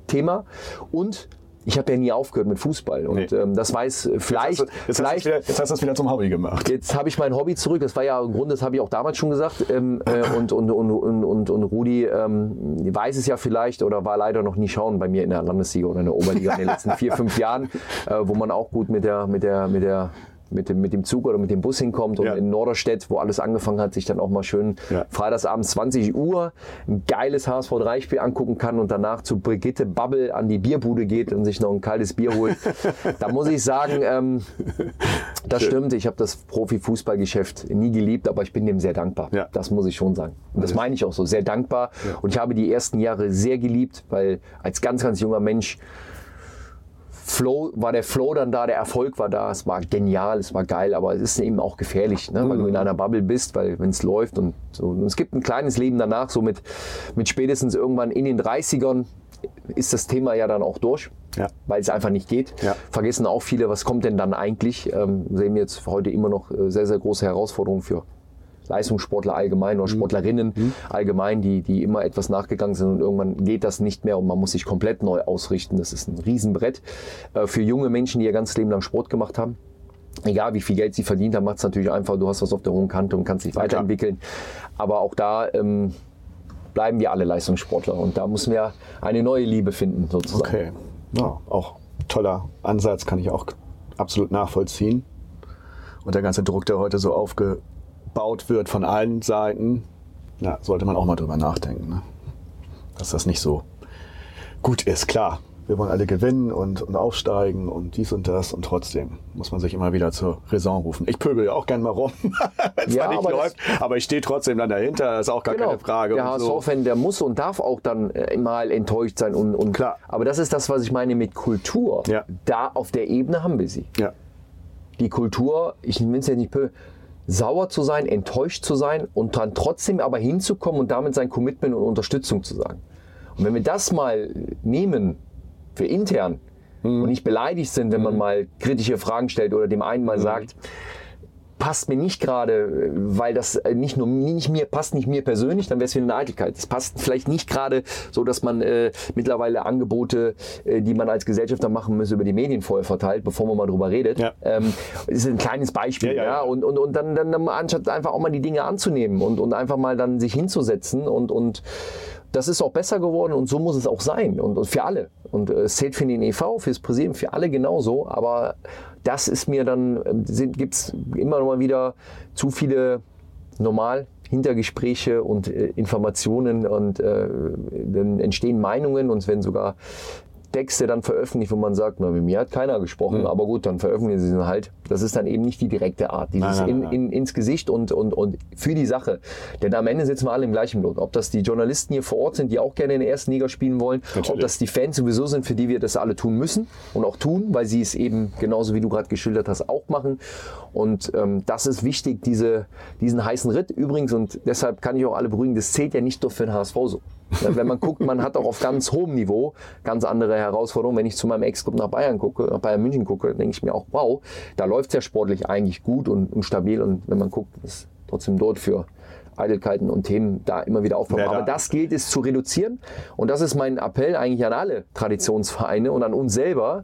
Thema. Und ich habe ja nie aufgehört mit Fußball. Und Nee. ähm, das weiß äh, vielleicht, Jetzt hast du- jetzt, hast vielleicht es wieder, jetzt hast du es wieder zum Hobby gemacht. Jetzt habe ich mein Hobby zurück. Das war ja im Grunde, das habe ich auch damals schon gesagt. Ähm, äh, und, und, und, und, und, und Rudi ähm, weiß es ja vielleicht oder war leider noch nie schauen bei mir in der Landesliga oder in der Oberliga in den letzten vier, fünf Jahren, äh, wo man auch gut mit der, mit der, mit der mit dem, mit dem Zug oder mit dem Bus hinkommt und Ja. in Norderstedt, wo alles angefangen hat, sich dann auch mal schön Ja. freitagsabends 20 Uhr ein geiles HSV 3-Spiel angucken kann und danach zu Brigitte Bubble an die Bierbude geht und sich noch ein kaltes Bier holt. da muss ich sagen, ähm, das stimmt. Ich habe das Profifußballgeschäft nie geliebt, aber ich bin dem sehr dankbar. Ja. Das muss ich schon sagen. Und das meine ich auch so, sehr dankbar. Und ich habe die ersten Jahre sehr geliebt, weil als ganz, ganz junger Mensch Flow, war der Flow dann da, der Erfolg war da, es war genial, es war geil, aber es ist eben auch gefährlich, ne? weil du in einer Bubble bist, weil wenn es läuft und so. Und es gibt ein kleines Leben danach, so mit, mit spätestens irgendwann in den 30ern ist das Thema ja dann auch durch, Ja. weil es einfach nicht geht. Ja. Vergessen auch viele, was kommt denn dann eigentlich? Ähm, sehen wir jetzt heute immer noch äh, sehr, sehr große Herausforderungen für Leistungssportler allgemein oder Sportlerinnen allgemein, die, die immer etwas nachgegangen sind und irgendwann geht das nicht mehr und man muss sich komplett neu ausrichten. Das ist ein Riesenbrett äh, für junge Menschen, die ihr ganzes Leben lang Sport gemacht haben. Egal wie viel Geld sie verdient haben, macht es natürlich einfach, du hast was auf der hohen Kante und kannst dich weiterentwickeln. Aber auch da ähm, bleiben wir alle Leistungssportler und da müssen wir eine neue Liebe finden sozusagen. Okay. Ja, auch toller Ansatz, kann ich auch absolut nachvollziehen. Und der ganze Druck, der heute so aufgebaut wird von allen Seiten, ja, sollte man auch mal drüber nachdenken. Ne? Dass das nicht so gut ist. Klar, wir wollen alle gewinnen und, und aufsteigen und dies und das und trotzdem muss man sich immer wieder zur Raison rufen. Ich pöbel ja auch gern mal rum, wenn es Ja, mal nicht aber läuft, aber ich stehe trotzdem dann dahinter, das ist auch gar keine Frage. Genau. Der und so. HSV-Fan, der muss und darf auch dann äh, mal enttäuscht sein. Und, und Klar. Aber das ist das, was ich meine mit Kultur. Ja. Da auf der Ebene haben wir sie. Ja, Die Kultur, ich will es ja nicht bö- sauer zu sein, enttäuscht zu sein und dann trotzdem aber hinzukommen und damit sein Commitment und Unterstützung zu sagen. Und wenn wir das mal nehmen für intern und nicht beleidigt sind, wenn man mal kritische Fragen stellt oder dem einen mal sagt, passt mir nicht gerade, weil das äh, nicht nur nicht mir passt, nicht mir persönlich, dann wäre es wieder eine Eitelkeit. Es passt vielleicht nicht gerade so, dass man äh, mittlerweile Angebote, äh, die man als Gesellschafter machen muss, über die Medien vorher verteilt, bevor man mal drüber redet. Ja. Ähm, ist ein kleines Beispiel. Ja, Ja, ja, ja. Und, und, und dann, dann, dann anstatt einfach auch mal die Dinge anzunehmen und, und einfach mal dann sich hinzusetzen und, und das ist auch besser geworden und so muss es auch sein und, und für alle. Und es zählt für den EV, fürs Präsidium, für alle genauso. Aber das ist mir dann, gibt es immer noch mal wieder zu viele normal Hintergespräche und äh, Informationen und äh, dann entstehen Meinungen und es werden sogar Texte dann veröffentlicht, wo man sagt, na, mit mir hat keiner gesprochen, Mhm. aber gut, dann veröffentlichen sie sie halt. Das ist dann eben nicht die direkte Art, dieses Nein, nein, in, nein. in, ins Gesicht und, und, und für die Sache. Denn am Ende sitzen wir alle im gleichen Boot. Ob das die Journalisten hier vor Ort sind, die auch gerne in der ersten Liga spielen wollen, Natürlich. ob das die Fans sowieso sind, für die wir das alle tun müssen und auch tun, weil sie es eben genauso wie du gerade geschildert hast, auch machen. Und ähm, das ist wichtig, diese, diesen heißen Ritt übrigens. Und deshalb kann ich auch alle beruhigen, das zählt ja nicht nur für den HSV so. Wenn man guckt, man hat auch auf ganz hohem Niveau ganz andere Herausforderungen. Wenn ich zu meinem Ex-Club nach Bayern gucke, nach Bayern München gucke, denke ich mir auch, wow, da läuft es ja sportlich eigentlich gut und, und stabil. Und wenn man guckt, ist trotzdem dort für Eitelkeiten und Themen da immer wieder aufbauen. Da- Aber das gilt es zu reduzieren. Und das ist mein Appell eigentlich an alle Traditionsvereine und an uns selber.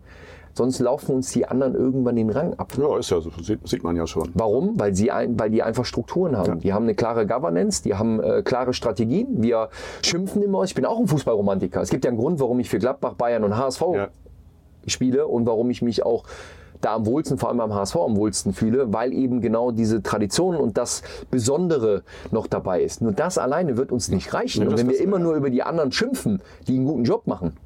Sonst laufen uns die anderen irgendwann den Rang ab. Ja, ist ja so, sieht, sieht man ja schon. Warum? Weil, sie ein, weil die einfach Strukturen haben. Ja. Die haben eine klare Governance, die haben äh, klare Strategien. Wir schimpfen immer. Ich bin auch ein Fußballromantiker. Es gibt ja einen Grund, warum ich für Gladbach, Bayern und HSV Ja. spiele und warum ich mich auch da am wohlsten, vor allem beim HSV am wohlsten fühle, weil eben genau diese Tradition und das Besondere noch dabei ist. Nur das alleine wird uns nicht reichen. Nee, und wenn wir immer ja. nur über die anderen schimpfen, die einen guten Job machen,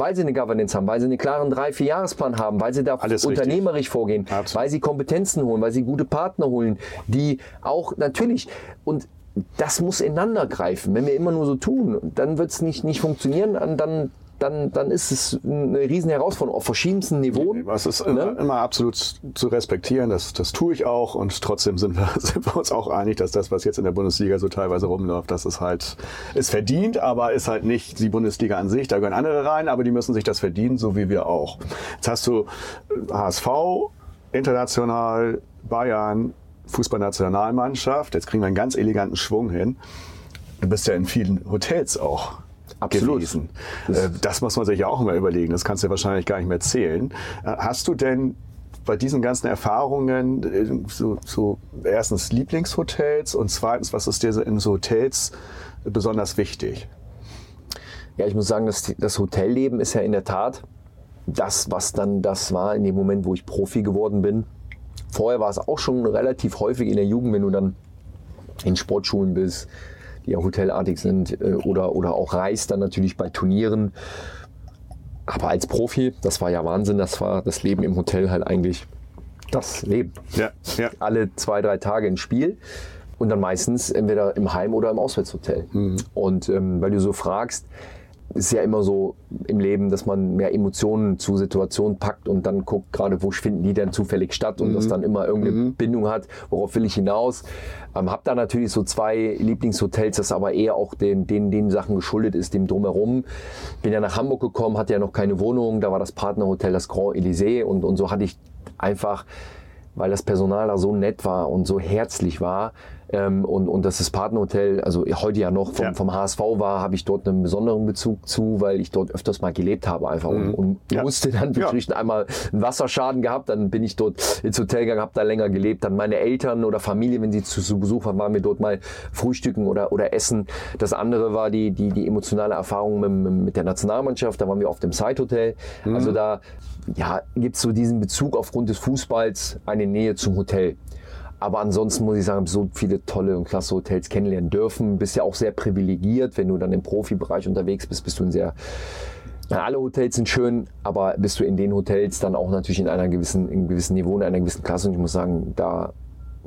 weil sie eine Governance haben, weil sie einen klaren drei vier Jahresplan haben, weil sie da Alles richtig. unternehmerisch vorgehen, Absolut. weil sie Kompetenzen holen, weil sie gute Partner holen, die auch natürlich und das muss ineinander greifen. Wenn wir immer nur so tun, dann wird es nicht, nicht funktionieren, dann, dann, dann, dann ist es eine riesen Herausforderung auf verschiedensten Niveauen. Es ist immer, immer absolut zu respektieren, das, das tue ich auch und trotzdem sind wir, sind wir uns auch einig, dass das, was jetzt in der Bundesliga so teilweise rumläuft, das ist halt, ist verdient, aber ist halt nicht die Bundesliga an sich, da gehören andere rein, aber die müssen sich das verdienen, so wie wir auch. Jetzt hast du äh, HSV, international, Bayern, Fußballnationalmannschaft, jetzt kriegen wir einen ganz eleganten Schwung hin. Du bist ja in vielen Hotels auch Absolut. gewesen. Äh, Das muss man sich ja auch immer überlegen. Das kannst du ja wahrscheinlich gar nicht mehr zählen. Äh, Hast du denn bei diesen ganzen Erfahrungen äh, so, so erstens Lieblingshotels und zweitens, was ist dir in so Hotels besonders wichtig? Ja, ich muss sagen, das, das Hotelleben ist ja in der Tat das, was dann das war in dem Moment, wo ich Profi geworden bin. Vorher war es auch schon relativ häufig in der Jugend, wenn du dann in Sportschulen bist, die ja hotelartig sind äh, oder, oder auch reist dann natürlich bei Turnieren. Aber als Profi, das war ja Wahnsinn, das war das Leben im Hotel halt eigentlich das Leben. Ja, ja. Alle zwei, drei Tage ein Spiel und dann meistens entweder im Heim- oder im Auswärtshotel. Und ähm, weil du so fragst, ist ja immer so im Leben, dass man mehr Emotionen zu Situationen packt und dann guckt gerade, wo finden die denn zufällig statt und das dann immer irgendeine Bindung hat, worauf will ich hinaus. Ähm, hab da natürlich so zwei Lieblingshotels, das aber eher auch den, den, den Sachen geschuldet ist, dem drumherum. Bin ja nach Hamburg gekommen, hatte ja noch keine Wohnung, da war das Partnerhotel das Grand Elysée und, und so hatte ich einfach weil das Personal da so nett war und so herzlich war. Ähm, und, und das ist Partnerhotel, also heute ja noch vom, Ja. vom HSV war, habe ich dort einen besonderen Bezug zu, weil ich dort öfters mal gelebt habe einfach und, und Mhm. Ja. musste dann Ja. natürlich einmal einen Wasserschaden gehabt, dann bin ich dort ins Hotel gegangen, habe da länger gelebt, dann meine Eltern oder Familie, wenn sie zu, zu Besuch waren, waren wir dort mal frühstücken oder, oder essen. Das andere war die, die, die emotionale Erfahrung mit, mit der Nationalmannschaft, da waren wir auf dem Side-Hotel. Mhm. Also da ja, gibt es so diesen Bezug aufgrund des Fußballs, eine Nähe zum Hotel. Aber ansonsten muss ich sagen, so viele tolle und klasse Hotels kennenlernen dürfen. Bist ja auch sehr privilegiert, wenn du dann im Profibereich unterwegs bist, bist du ein sehr ja, alle Hotels sind schön, aber bist du in den Hotels dann auch natürlich in einer gewissen, in einem gewissen Niveau, in einer gewissen Klasse. Und ich muss sagen, da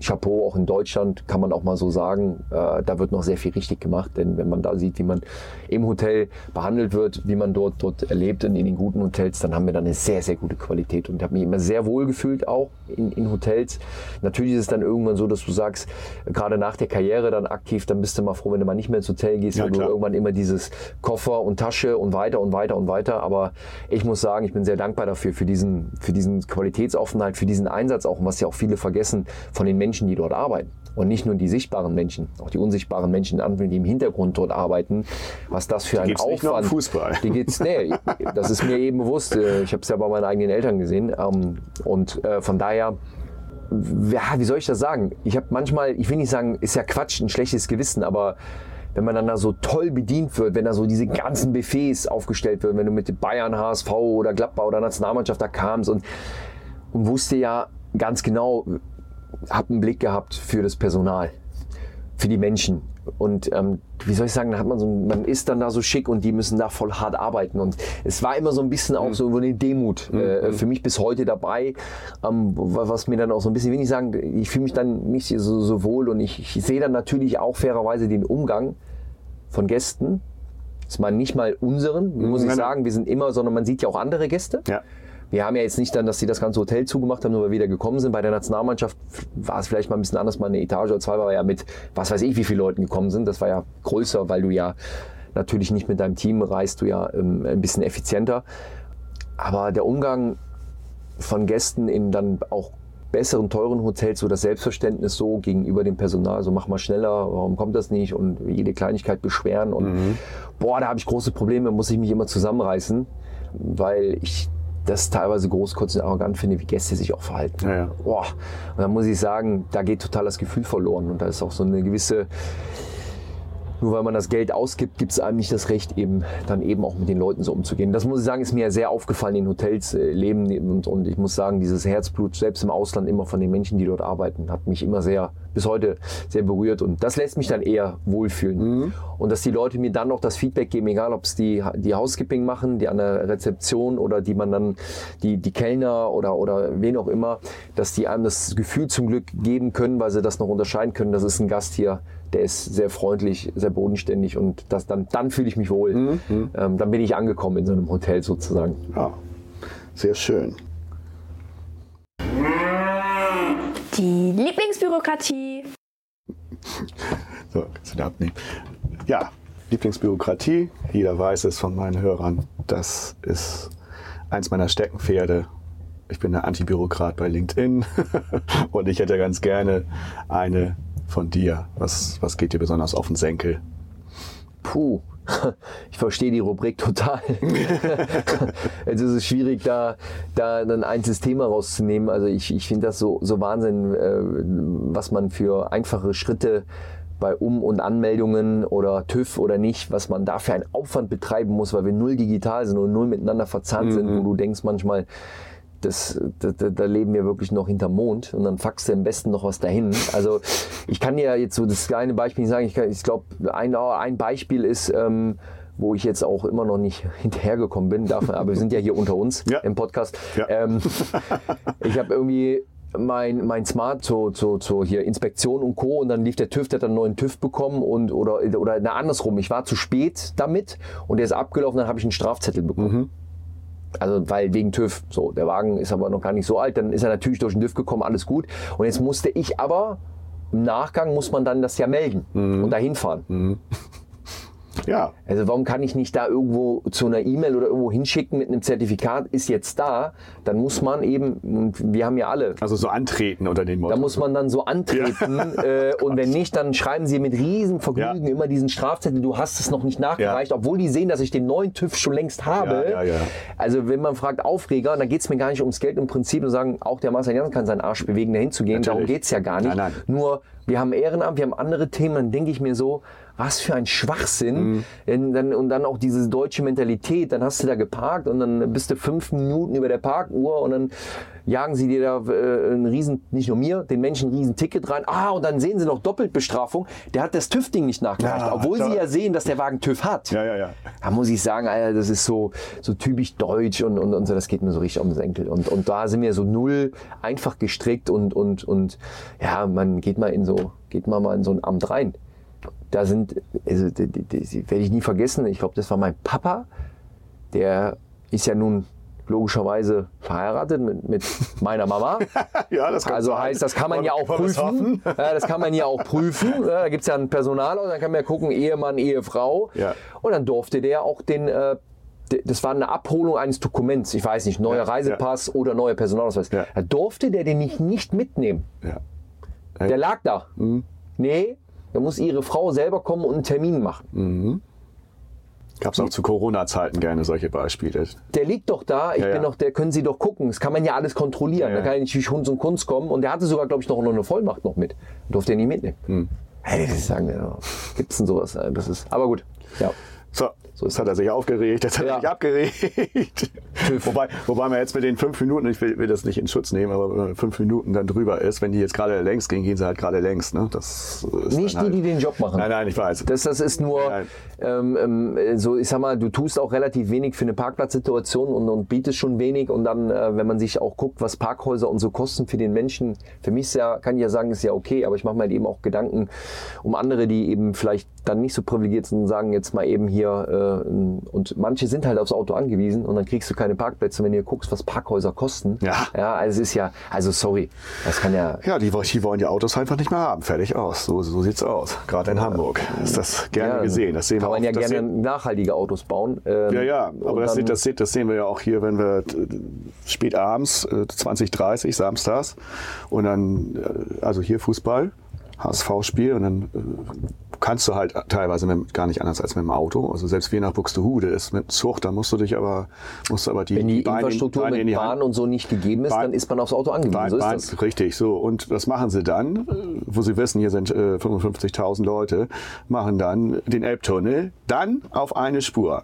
Chapeau, auch in Deutschland kann man auch mal so sagen, äh, da wird noch sehr viel richtig gemacht, denn wenn man da sieht, wie man im Hotel behandelt wird, wie man dort, dort erlebt und in den guten Hotels, dann haben wir da eine sehr, sehr gute Qualität und ich habe mich immer sehr wohl gefühlt auch in, in Hotels. Natürlich ist es dann irgendwann so, dass du sagst, gerade nach der Karriere dann aktiv, dann bist du mal froh, wenn du mal nicht mehr ins Hotel gehst, Ja, weil du klar. irgendwann immer dieses Koffer und Tasche und weiter und weiter und weiter. Aber ich muss sagen, ich bin sehr dankbar dafür, für diesen, für diesen Qualitätsaufenthalt, für diesen Einsatz auch, und was ja auch viele vergessen von den Menschen, die dort arbeiten. Und nicht nur die sichtbaren Menschen, auch die unsichtbaren Menschen, die im Hintergrund dort arbeiten, was das für ein geht's nicht nur Aufwand. Fußball. Die geht's, nee, das ist mir eben bewusst. Äh, Ich habe es ja bei meinen eigenen Eltern gesehen. ähm, Und äh, von daher, ja, wie soll ich das sagen? Ich habe manchmal, ich will nicht sagen, ist ja Quatsch, ein schlechtes Gewissen, aber wenn man dann da so toll bedient wird, wenn da so diese ganzen Buffets aufgestellt werden, wenn du mit Bayern, HSV oder Gladbach oder Nationalmannschaft da kamst und, und wusste ja ganz genau, hab einen Blick gehabt für das Personal. für die Menschen. Und ähm, wie soll ich sagen, da hat man so, man ist dann da so schick und die müssen da voll hart arbeiten. Und es war immer so ein bisschen auch so eine Demut äh, für mich bis heute dabei, ähm, was mir dann auch so ein bisschen, ich sagen, ich fühle mich dann nicht so, so wohl und ich, ich sehe dann natürlich auch fairerweise den Umgang von Gästen. Das ist mal nicht mal unseren, muss ich Nein, nein. sagen. Wir sind immer, sondern man sieht ja auch andere Gäste. Ja. Wir haben ja jetzt nicht dann, dass sie das ganze Hotel zugemacht haben, nur weil wir wieder gekommen sind. Bei der Nationalmannschaft war es vielleicht mal ein bisschen anders, mal eine Etage oder zwei, weil wir ja mit, was weiß ich, wie viele Leuten gekommen sind. Das war ja größer, weil du ja natürlich nicht mit deinem Team reist, du ja ähm, ein bisschen effizienter. Aber der Umgang von Gästen in dann auch besseren, teuren Hotels, so das Selbstverständnis so gegenüber dem Personal, so mach mal schneller, warum kommt das nicht und jede Kleinigkeit beschweren und boah, da habe ich große Probleme, muss ich mich immer zusammenreißen, weil ich das teilweise großkotzend und arrogant finde, wie Gäste sich auch verhalten. Ja, ja. Boah. Und da muss ich sagen, da geht total das Gefühl verloren und da ist auch so eine gewisse nur weil man das Geld ausgibt, gibt es einem nicht das Recht, eben dann eben auch mit den Leuten so umzugehen. Das muss ich sagen, ist mir sehr aufgefallen in Hotels äh, leben und, und ich muss sagen, dieses Herzblut selbst im Ausland immer von den Menschen, die dort arbeiten, hat mich immer sehr bis heute sehr berührt und das lässt mich dann eher wohlfühlen. Und dass die Leute mir dann noch das Feedback geben, egal ob es die, die Housekeeping machen, die an der Rezeption oder die man dann, die, die Kellner oder, oder wen auch immer, dass die einem das Gefühl zum Glück geben können, weil sie das noch unterscheiden können, das ist ein Gast hier, der ist sehr freundlich, sehr bodenständig und das dann, dann fühle ich mich wohl. Ähm, dann bin ich angekommen in so einem Hotel sozusagen. Ja, sehr schön. Die Lieblingsbürokratie. So, kannst du da abnehmen. Ja, Lieblingsbürokratie. Jeder weiß es von meinen Hörern. Das ist eins meiner Steckenpferde. Ich bin der Antibürokrat bei LinkedIn und ich hätte ganz gerne eine von dir. Was, was geht dir besonders auf den Senkel? Puh, ich verstehe die Rubrik total. Jetzt ist es schwierig, da, da ein einzelnes Thema rauszunehmen. Also ich, ich finde das so, so Wahnsinn, äh, was man für einfache Schritte bei Um- und Anmeldungen oder TÜV oder nicht, was man da für einen Aufwand betreiben muss, weil wir null digital sind und null miteinander verzahnt sind, wo du denkst manchmal, das, da, da, leben wir wirklich noch hinterm Mond und dann faxst du am besten noch was dahin. Also ich kann dir jetzt so das kleine Beispiel nicht sagen. Ich, kann- ich glaube, ein, ein Beispiel ist, ähm, wo ich jetzt auch immer noch nicht hinterhergekommen bin, darf, aber wir sind ja hier unter uns Ja. im Podcast. Ja. Ähm, ich habe irgendwie mein, mein Smart zur, zur, zur hier Inspektion und Co. Und dann lief der TÜV, der hat dann einen neuen TÜV bekommen und oder, oder na, andersrum. Ich war zu spät damit und der ist abgelaufen, dann habe ich einen Strafzettel bekommen. Also weil wegen TÜV, so, der Wagen ist aber noch gar nicht so alt, dann ist er natürlich durch den TÜV gekommen, alles gut. Und jetzt musste ich aber, im Nachgang muss man dann das ja melden und dahin fahren. Ja, Also warum kann ich nicht da irgendwo zu einer E-Mail oder irgendwo hinschicken mit einem Zertifikat, ist jetzt da, dann muss man eben, wir haben ja alle, also so antreten unter den Motto. da muss man dann so antreten äh, und wenn nicht, dann schreiben sie mit Riesenvergnügen Ja. immer diesen Strafzettel, du hast es noch nicht nachgereicht, obwohl die sehen, dass ich den neuen TÜV schon längst habe. Ja, ja, ja. Also wenn man fragt Aufreger, dann geht es mir gar nicht ums Geld im Prinzip und sagen, auch der Marcel Janssen kann seinen Arsch bewegen, dahin zu gehen. Darum geht es ja gar nicht. Nein, nein. Nur wir haben Ehrenamt, wir haben andere Themen, dann denke ich mir so, was für ein Schwachsinn. Mhm. Und, dann, und dann auch diese deutsche Mentalität, dann hast du da geparkt und dann bist du fünf Minuten über der Parkuhr und dann jagen sie dir da äh, einen riesen, nicht nur mir, den Menschen ein riesen Ticket rein. Ah, und dann sehen sie noch Doppelbestrafung. Der hat das TÜV-Ding nicht nachgereicht, Ja, obwohl klar. sie ja sehen, dass der Wagen TÜV hat. Ja, ja, ja. Da muss ich sagen, Alter, das ist so, so typisch deutsch und, und, und so, das geht mir so richtig um den Senkel. Und, und da sind wir so null einfach gestrickt und, und, und ja, man geht mal in so, geht mal mal in so ein Amt rein. Da sind, also, die, die, die werde ich nie vergessen, ich glaube, das war mein Papa, der ist ja nun logischerweise verheiratet mit, mit meiner Mama. Ja, das kann Also sein. heißt, das kann man Wollen- ja auch prüfen. Ja, das kann man ja auch prüfen. Ja, da gibt es ja ein Personal und dann kann man ja gucken, Ehemann, Ehefrau. Ja. Und dann durfte der auch den, äh, das war eine Abholung eines Dokuments, ich weiß nicht, neuer Reisepass oder neuer Personalausweis. Da durfte der den nicht, nicht mitnehmen. Der lag da. Mhm. Nee, da muss ihre Frau selber kommen und einen Termin machen. Mhm. Gab es auch zu Corona-Zeiten gerne solche Beispiele. Der liegt doch da, ich Ja, bin ja. doch, der können Sie doch gucken. Das kann man ja alles kontrollieren. Ja, Da kann ja natürlich Hunds und Kunst kommen. Und der hatte sogar, glaube ich, noch eine Vollmacht noch mit. Durfte er nie mitnehmen. Hm. Hey, das sagen, ja, gibt's denn sowas? Das ist, aber gut. Ja. So, So jetzt hat er sich aufgeregt, jetzt hat Ja. er sich abgeregt. wobei, wobei man jetzt mit den fünf Minuten, ich will, will das nicht in Schutz nehmen, aber wenn man fünf Minuten dann drüber ist, wenn die jetzt gerade längs gehen, gehen sie halt gerade längs. Ne? Das ist Nicht die, halt, die den Job machen. Nein, nein, ich weiß. Das, das ist nur, ähm, ähm, so ich sag mal, du tust auch relativ wenig für eine Parkplatzsituation und, und bietest schon wenig. Und dann, äh, wenn man sich auch guckt, was Parkhäuser und so kosten für den Menschen, für mich ist ja, kann ich ja sagen, ist ja okay, aber ich mache mir halt eben auch Gedanken um andere, die eben vielleicht dann nicht so privilegiert sind und sagen jetzt mal eben hier, äh, und manche sind halt aufs Auto angewiesen und dann kriegst du keine Parkplätze, wenn du guckst, was Parkhäuser kosten. Ja. Ja, also es ist ja, also sorry, das kann ja, Ja, die, die wollen die Autos einfach nicht mehr haben. Fertig aus. So, so sieht's aus. Gerade in Hamburg ist das gerne Ja, gesehen. Das sehen kann wir man ja auch, gerne sehen- nachhaltige Autos bauen. Ähm, Ja, ja, und aber das, dann- sieht, das, sieht, das sehen wir ja auch hier, wenn wir äh, spät abends, äh, 20, 30, samstags, und dann, äh, also hier Fußball, HSV-Spiel, und dann äh, kannst du halt teilweise mit, gar nicht anders als mit dem Auto. Also selbst wie nach Buxtehude ist mit Zug, da musst du dich aber, musst du aber die, Wenn die Beine- Infrastruktur Beine in mit die Bahn und so nicht gegeben ist, Bahn- dann ist man aufs Auto angewiesen. Bahn, so Bahn. Richtig, so. Und was machen sie dann? Wo sie wissen, hier sind äh, 55.000 Leute, machen dann den Elbtunnel, dann auf eine Spur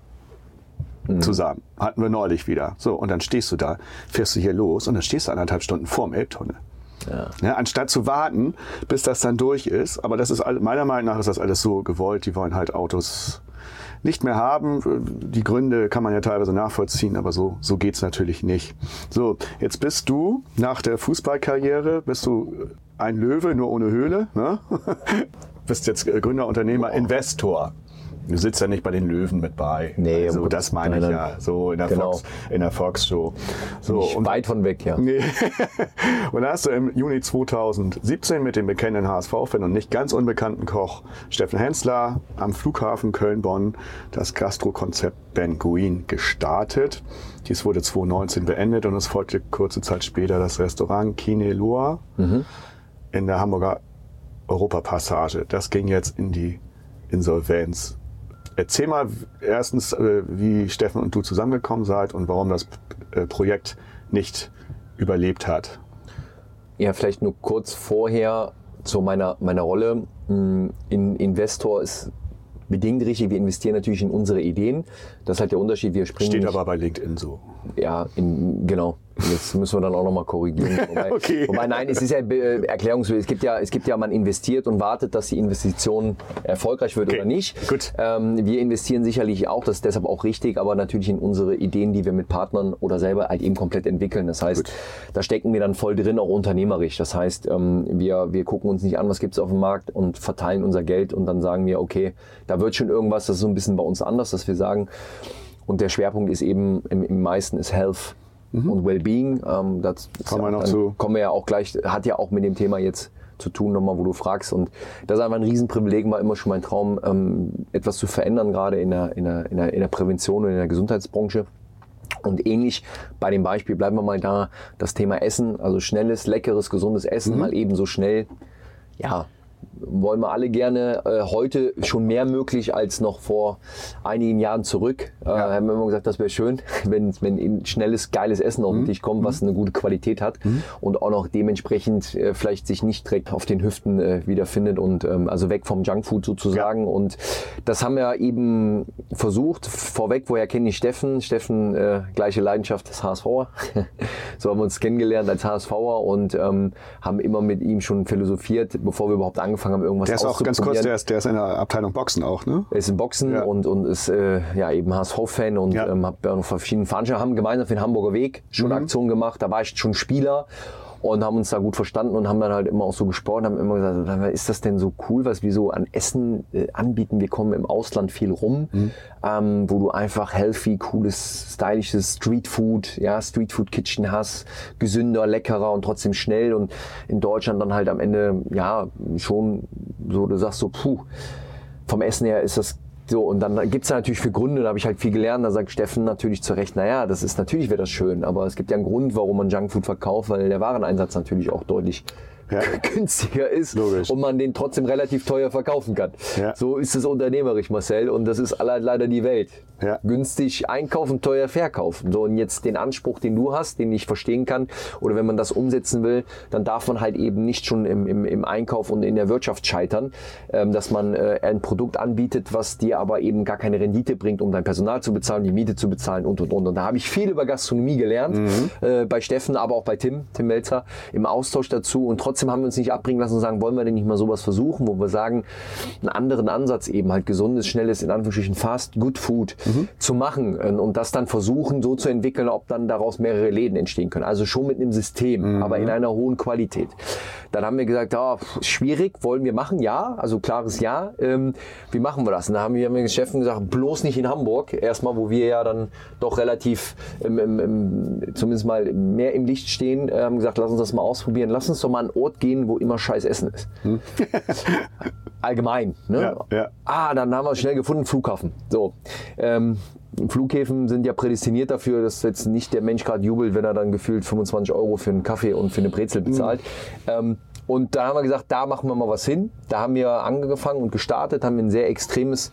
Mhm. zusammen. Hatten wir neulich wieder. So, und dann stehst du da, fährst du hier los und dann stehst du anderthalb Stunden vorm Elbtunnel. Ja. anstatt zu warten, bis das dann durch ist. Aber das ist meiner Meinung nach ist das alles so gewollt. Die wollen halt Autos nicht mehr haben. Die Gründe kann man ja teilweise nachvollziehen, aber so, so geht's natürlich nicht. So, jetzt bist du nach der Fußballkarriere, bist du ein Löwe, nur ohne Höhle. Ne? bist jetzt Gründer, Unternehmer, Investor. Du sitzt ja nicht bei den Löwen mit bei. Nee, also, um das meine ich ja. So in der, Genau. Fox, in der Fox-Show. So, Nicht und- weit von weg, ja. Nee. und da hast du im Juni 2017 mit dem bekannten HSV-Fan und nicht ganz unbekannten Koch Steffen Hensler am Flughafen Köln-Bonn das Gastrokonzept Ben Guin gestartet. Dies wurde 2019 beendet und es folgte kurze Zeit später das Restaurant Kine Loa in der Hamburger Europapassage. Das ging jetzt in die Insolvenz. Erzähl mal erstens, äh, wie Steffen und du zusammengekommen seid und warum das äh, Projekt nicht überlebt hat. Ja, vielleicht nur kurz vorher zu meiner, meiner Rolle. Mm, In Investor ist bedingt richtig. Wir investieren natürlich in unsere Ideen. Das ist halt der Unterschied. Wir springen Steht nicht, aber bei LinkedIn so. Ja, in, genau. Jetzt müssen wir dann auch nochmal korrigieren. Wobei, Okay. wobei, nein, es ist ja äh, erklärungswürdig. Es gibt ja, es gibt ja, man investiert und wartet, dass die Investition erfolgreich wird Okay, oder nicht. gut. Ähm, wir investieren sicherlich auch, das ist deshalb auch richtig, aber natürlich in unsere Ideen, die wir mit Partnern oder selber halt eben komplett entwickeln. Das heißt, Gut. da stecken wir dann voll drin, auch unternehmerisch. Das heißt, ähm, wir, wir gucken uns nicht an, was gibt es auf dem Markt und verteilen unser Geld und dann sagen wir, okay, da wird schon irgendwas, das ist so ein bisschen bei uns anders, dass wir sagen, und der Schwerpunkt ist eben im, im meisten ist Health und Wellbeing. Ähm, das Kommen wir ja, noch zu. Kommen wir ja auch gleich, hat ja auch mit dem Thema jetzt zu tun, nochmal, wo du fragst. Und das ist einfach ein Riesenprivileg, war immer schon mein Traum, ähm, etwas zu verändern, gerade in der, in, der, in, der, in der Prävention und in der Gesundheitsbranche. Und ähnlich bei dem Beispiel bleiben wir mal da, das Thema Essen, also schnelles, leckeres, gesundes Essen, mal eben so schnell, ja, wollen wir alle gerne äh, heute schon mehr möglich als noch vor einigen Jahren zurück. Äh, haben wir immer gesagt, das wäre schön, wenn, wenn schnelles, geiles Essen auf den Tisch kommt, was eine gute Qualität hat und auch noch dementsprechend äh, vielleicht sich nicht direkt auf den Hüften äh, wiederfindet und ähm, also weg vom Junkfood sozusagen. Und das haben wir eben versucht. Vorweg, woher kenne ich Steffen? Steffen, äh, gleiche Leidenschaft des HSVer. so haben wir uns kennengelernt als HSVer und ähm, haben immer mit ihm schon philosophiert, bevor wir überhaupt angefangen haben, irgendwas Der ist auch ganz kurz, der ist, der ist in der Abteilung Boxen auch, ne? Er ist im Boxen Ja. und, und ist äh, ja eben HSV-Fan und Ja. ähm, hab ja noch verschiedene Veranstaltungen, haben gemeinsam für den Hamburger Weg schon Mhm. Aktionen gemacht. Da war ich schon Spieler und haben uns da gut verstanden und haben dann halt immer auch so gesprochen, haben immer gesagt, ist das denn so cool, was wir so an Essen äh, anbieten? Wir kommen im Ausland viel rum, Mhm. ähm, wo du einfach healthy, cooles, stylisches Streetfood, ja, Streetfood Kitchen hast, gesünder, leckerer und trotzdem schnell und in Deutschland dann halt am Ende, ja, schon so, du sagst so, puh, vom Essen her ist das so, und dann gibt's da natürlich für Gründe, da habe ich halt viel gelernt, da sagt Steffen natürlich zu Recht, naja, das ist natürlich wäre das schön, aber es gibt ja einen Grund, warum man Junkfood verkauft, weil der Wareneinsatz natürlich auch deutlich Ja. günstiger ist Logisch. und man den trotzdem relativ teuer verkaufen kann. Ja. So ist es unternehmerisch, Marcel, und das ist leider die Welt. Ja. Günstig einkaufen, teuer verkaufen. So, und jetzt den Anspruch, den du hast, den ich verstehen kann, oder wenn man das umsetzen will, dann darf man halt eben nicht schon im, im, im Einkauf und in der Wirtschaft scheitern, ähm, dass man äh, ein Produkt anbietet, was dir aber eben gar keine Rendite bringt, um dein Personal zu bezahlen, die Miete zu bezahlen und und und. Und da habe ich viel über Gastronomie gelernt, äh, bei Steffen, aber auch bei Tim, Tim Melzer, im Austausch dazu. Und trotzdem haben wir uns nicht abbringen lassen und sagen, wollen wir denn nicht mal sowas versuchen, wo wir sagen, einen anderen Ansatz eben halt gesundes, schnelles, in Anführungsstrichen Fast Good Food zu machen äh, und das dann versuchen so zu entwickeln, ob dann daraus mehrere Läden entstehen können. Also schon mit einem System, aber in einer hohen Qualität. Dann haben wir gesagt, pff, schwierig, wollen wir machen? Ja, also klares Ja. Ähm, wie machen wir das? Und da haben wir wir den Chefen gesagt, bloß nicht in Hamburg. Erstmal, wo wir ja dann doch relativ, ähm, ähm, ähm, zumindest mal mehr im Licht stehen, haben gesagt, lass uns das mal ausprobieren. Lass uns doch mal einen Ort gehen, wo immer scheiß Essen ist. Allgemein. Ne? Ja, ja. Ah, dann haben wir es schnell gefunden, Flughafen. So. Ähm, Flughäfen sind ja prädestiniert dafür, dass jetzt nicht der Mensch gerade jubelt, wenn er dann gefühlt 25 Euro für einen Kaffee und für eine Brezel bezahlt. Ähm, und da haben wir gesagt, da machen wir mal was hin. Da haben wir angefangen und gestartet, haben ein sehr extremes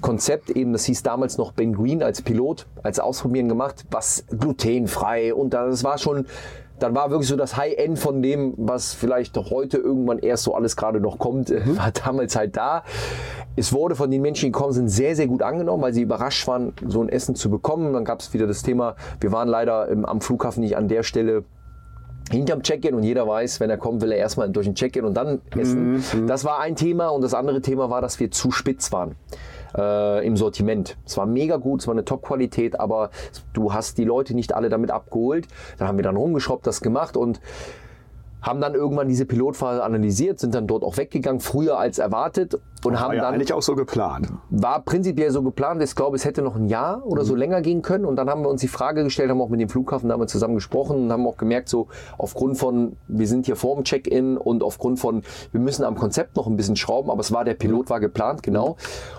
Konzept eben, das hieß damals noch Ben Green als Pilot, als Ausprobieren gemacht, was glutenfrei und das war schon, dann war wirklich so das High-End von dem, was vielleicht heute irgendwann erst so alles gerade noch kommt, Mhm. war damals halt da. Es wurde von den Menschen, die gekommen sind, sehr, sehr gut angenommen, weil sie überrascht waren, so ein Essen zu bekommen. Dann gab es wieder das Thema, wir waren leider im, am Flughafen nicht an der Stelle hinterm Check-in und jeder weiß, wenn er kommt, will er erstmal durch den Check-in und dann essen. Das war ein Thema und das andere Thema war, dass wir zu spitz waren. Äh, im Sortiment. Es war mega gut, es war eine Top-Qualität, aber du hast die Leute nicht alle damit abgeholt. Da haben wir dann rumgeschraubt, das gemacht und haben dann irgendwann diese Pilotphase analysiert, sind dann dort auch weggegangen, früher als erwartet und War haben ja dann eigentlich auch so geplant. war prinzipiell so geplant. Ich glaube, es hätte noch ein Jahr oder so länger gehen können. Und dann haben wir uns die Frage gestellt, haben auch mit dem Flughafen damals zusammen gesprochen und haben auch gemerkt, so aufgrund von, wir sind hier vor dem Check-in und aufgrund von, wir müssen am Konzept noch ein bisschen schrauben, aber es war, der Pilot war geplant, genau.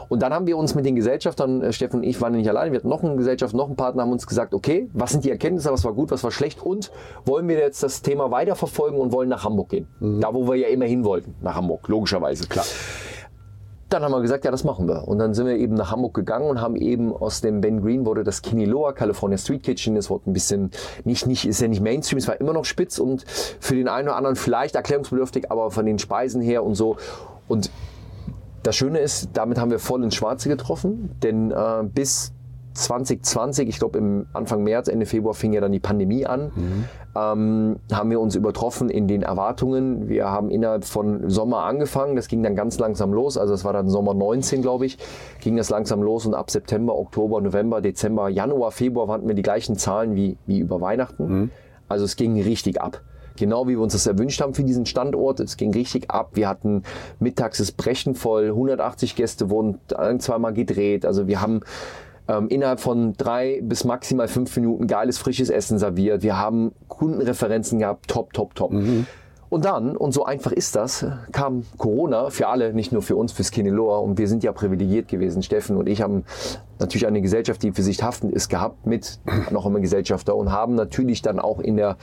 Und dann haben wir uns mit den Gesellschaftern, äh, Steffen und ich waren nicht allein, wir hatten noch eine Gesellschaft, noch einen Partner, haben uns gesagt, okay, was sind die Erkenntnisse, was war gut, was war schlecht und wollen wir jetzt das Thema weiterverfolgen und wollen nach Hamburg gehen. Da, wo wir ja immer hin wollten, nach Hamburg, logischerweise. Klar. Dann haben wir gesagt, ja, das machen wir. Und dann sind wir eben nach Hamburg gegangen und haben eben aus dem Ben Green wurde das Kiniloa California Street Kitchen. Das wurde ein bisschen nicht, nicht, ist ja nicht Mainstream, es war immer noch spitz und für den einen oder anderen vielleicht erklärungsbedürftig, aber von den Speisen her und so. Und das Schöne ist, damit haben wir voll ins Schwarze getroffen, denn äh, bis 2020, ich glaube im Anfang März, Ende Februar fing ja dann die Pandemie an, ähm, haben wir uns übertroffen in den Erwartungen. Wir haben innerhalb von Sommer angefangen, das ging dann ganz langsam los, also das war dann Sommer 19, glaube ich, ging das langsam los und ab September, Oktober, November, Dezember, Januar, Februar hatten wir die gleichen Zahlen wie, wie über Weihnachten. Also es ging richtig ab. Genau wie wir uns das erwünscht haben für diesen Standort. Es ging richtig ab. Wir hatten mittags das Brechen voll. 180 Gäste wurden ein, zweimal gedreht. Also wir haben ähm, innerhalb von drei bis maximal fünf Minuten geiles, frisches Essen serviert. Wir haben Kundenreferenzen gehabt. Top, top, top. Und dann, und so einfach ist das, kam Corona für alle, nicht nur für uns, für Skinnyloa. Und wir sind ja privilegiert gewesen. Steffen und ich haben natürlich eine Gesellschaft, die für sich haftend ist, gehabt mit noch immer Gesellschafter und haben natürlich dann auch in der,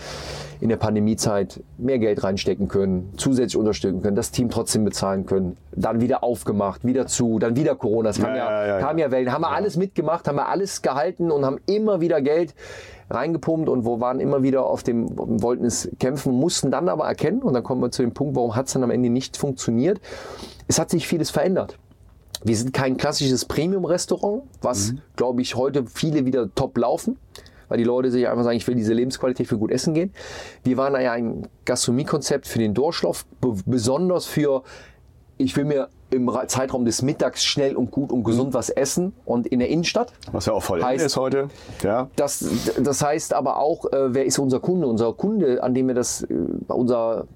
in der Pandemiezeit mehr Geld reinstecken können, zusätzlich unterstützen können, das Team trotzdem bezahlen können, dann wieder aufgemacht, wieder zu, dann wieder Corona. Es kam Ja, ja, ja. ja Wellen, haben wir alles mitgemacht, haben wir alles gehalten und haben immer wieder Geld reingepumpt und wo waren immer wieder auf dem, wollten es kämpfen, mussten dann aber erkennen und dann kommen wir zu dem Punkt, warum hat es dann am Ende nicht funktioniert. Es hat sich vieles verändert. Wir sind kein klassisches Premium-Restaurant, was, glaube ich, heute viele wieder top laufen, weil die Leute sich einfach sagen, ich will diese Lebensqualität für gut essen gehen. Wir waren ja ein Gastronomiekonzept für den Durchlauf, be besonders für, ich will mir im Ra- Zeitraum des Mittags schnell und gut und gesund was essen und in der Innenstadt. Was ja auch voll Heißt- ist heute. Ja. Das, das heißt aber auch, äh, wer ist unser Kunde? Unser Kunde, an dem wir das, äh, unser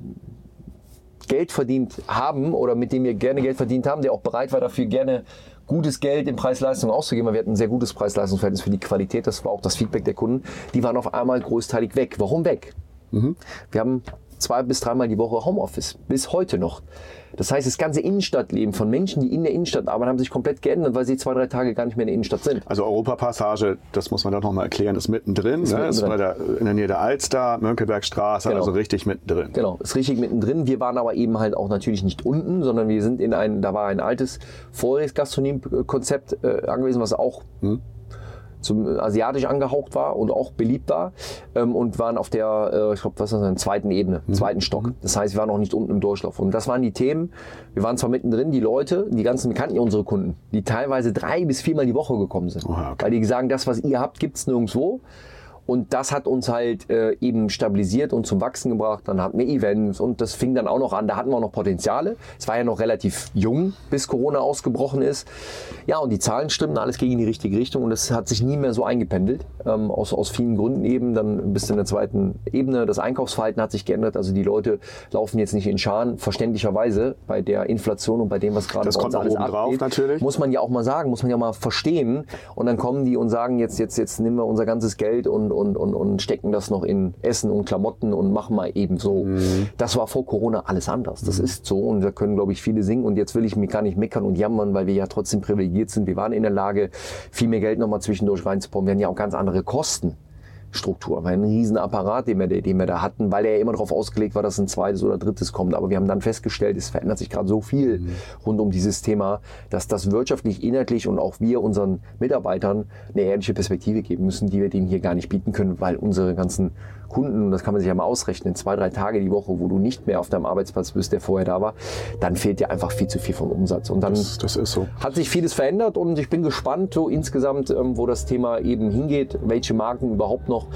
Geld verdient haben oder mit dem wir gerne Geld verdient haben, der auch bereit war, dafür gerne gutes Geld in Preis-Leistung auszugeben. weil Wir hatten ein sehr gutes Preis-Leistungs-Verhältnis für die Qualität. Das war auch das Feedback der Kunden. Die waren auf einmal großteilig weg. Warum weg? Wir haben zwei bis dreimal die Woche Homeoffice. Bis heute noch. Das heißt, das ganze Innenstadtleben von Menschen, die in der Innenstadt arbeiten, haben sich komplett geändert, weil sie zwei, drei Tage gar nicht mehr in der Innenstadt sind. Also Europapassage, das muss man doch noch mal erklären, ist mittendrin. Ist ne? Ist mittendrin. bei der, in der Nähe der Alster, Mönckebergstraße, Genau. also richtig mittendrin. Genau, ist richtig mittendrin. Wir waren aber eben halt auch natürlich nicht unten, sondern wir sind in ein, da war ein altes Vorjahresgastronomie-Konzept äh, angewiesen, was auch zum äh, asiatisch angehaucht war und auch beliebt war ähm, und waren auf der, äh, ich glaube, was ist das, zweiten Ebene, zweiten Stock. Das heißt, wir waren noch nicht unten im Durchlauf. Und das waren die Themen. Wir waren zwar mittendrin, die Leute, die ganzen, kannten ja unsere Kunden, die teilweise drei bis viermal die Woche gekommen sind. Oha, okay. Weil die sagen, das, was ihr habt, gibt's nirgendwo. Und das hat uns halt äh, eben stabilisiert und zum Wachsen gebracht. Dann hatten wir Events und das fing dann auch noch an. Da hatten wir auch noch Potenziale. Es war ja noch relativ jung, bis Corona ausgebrochen ist. Ja, und die Zahlen stimmten alles gegen die richtige Richtung und das hat sich nie mehr so eingependelt. Ähm, aus, aus vielen Gründen eben. Dann bis in der zweiten Ebene. Das Einkaufsverhalten hat sich geändert. Also die Leute laufen jetzt nicht in Scharen, verständlicherweise bei der Inflation und bei dem, was gerade Das bei kommt uns alles oben drauf abgeht. natürlich. Muss man ja auch mal sagen, muss man ja mal verstehen. Und dann kommen die und sagen, jetzt, jetzt, jetzt nehmen wir unser ganzes Geld und, und, und, und stecken das noch in Essen und Klamotten und machen mal eben so. Mhm. Das war vor Corona alles anders. Das ist so und da können, glaube ich, viele singen. Und jetzt will ich mich gar nicht meckern und jammern, weil wir ja trotzdem privilegiert sind. Wir waren in der Lage, viel mehr Geld nochmal zwischendurch reinzubauen. Wir hatten ja auch ganz andere Kosten. Struktur, war ein riesen Apparat, den wir, den wir da hatten, weil er ja immer darauf ausgelegt war, dass ein zweites oder drittes kommt. Aber wir haben dann festgestellt, es verändert sich gerade so viel rund um dieses Thema, dass das wirtschaftlich, inhaltlich und auch wir unseren Mitarbeitern eine ehrliche Perspektive geben müssen, die wir denen hier gar nicht bieten können, weil unsere ganzen Kunden, und das kann man sich ja mal ausrechnen, zwei, drei Tage die Woche, wo du nicht mehr auf deinem Arbeitsplatz bist, der vorher da war, dann fehlt dir einfach viel zu viel vom Umsatz. Und dann Das, das so. hat sich vieles verändert und ich bin gespannt, so insgesamt, ähm, wo das Thema eben hingeht, welche Marken überhaupt noch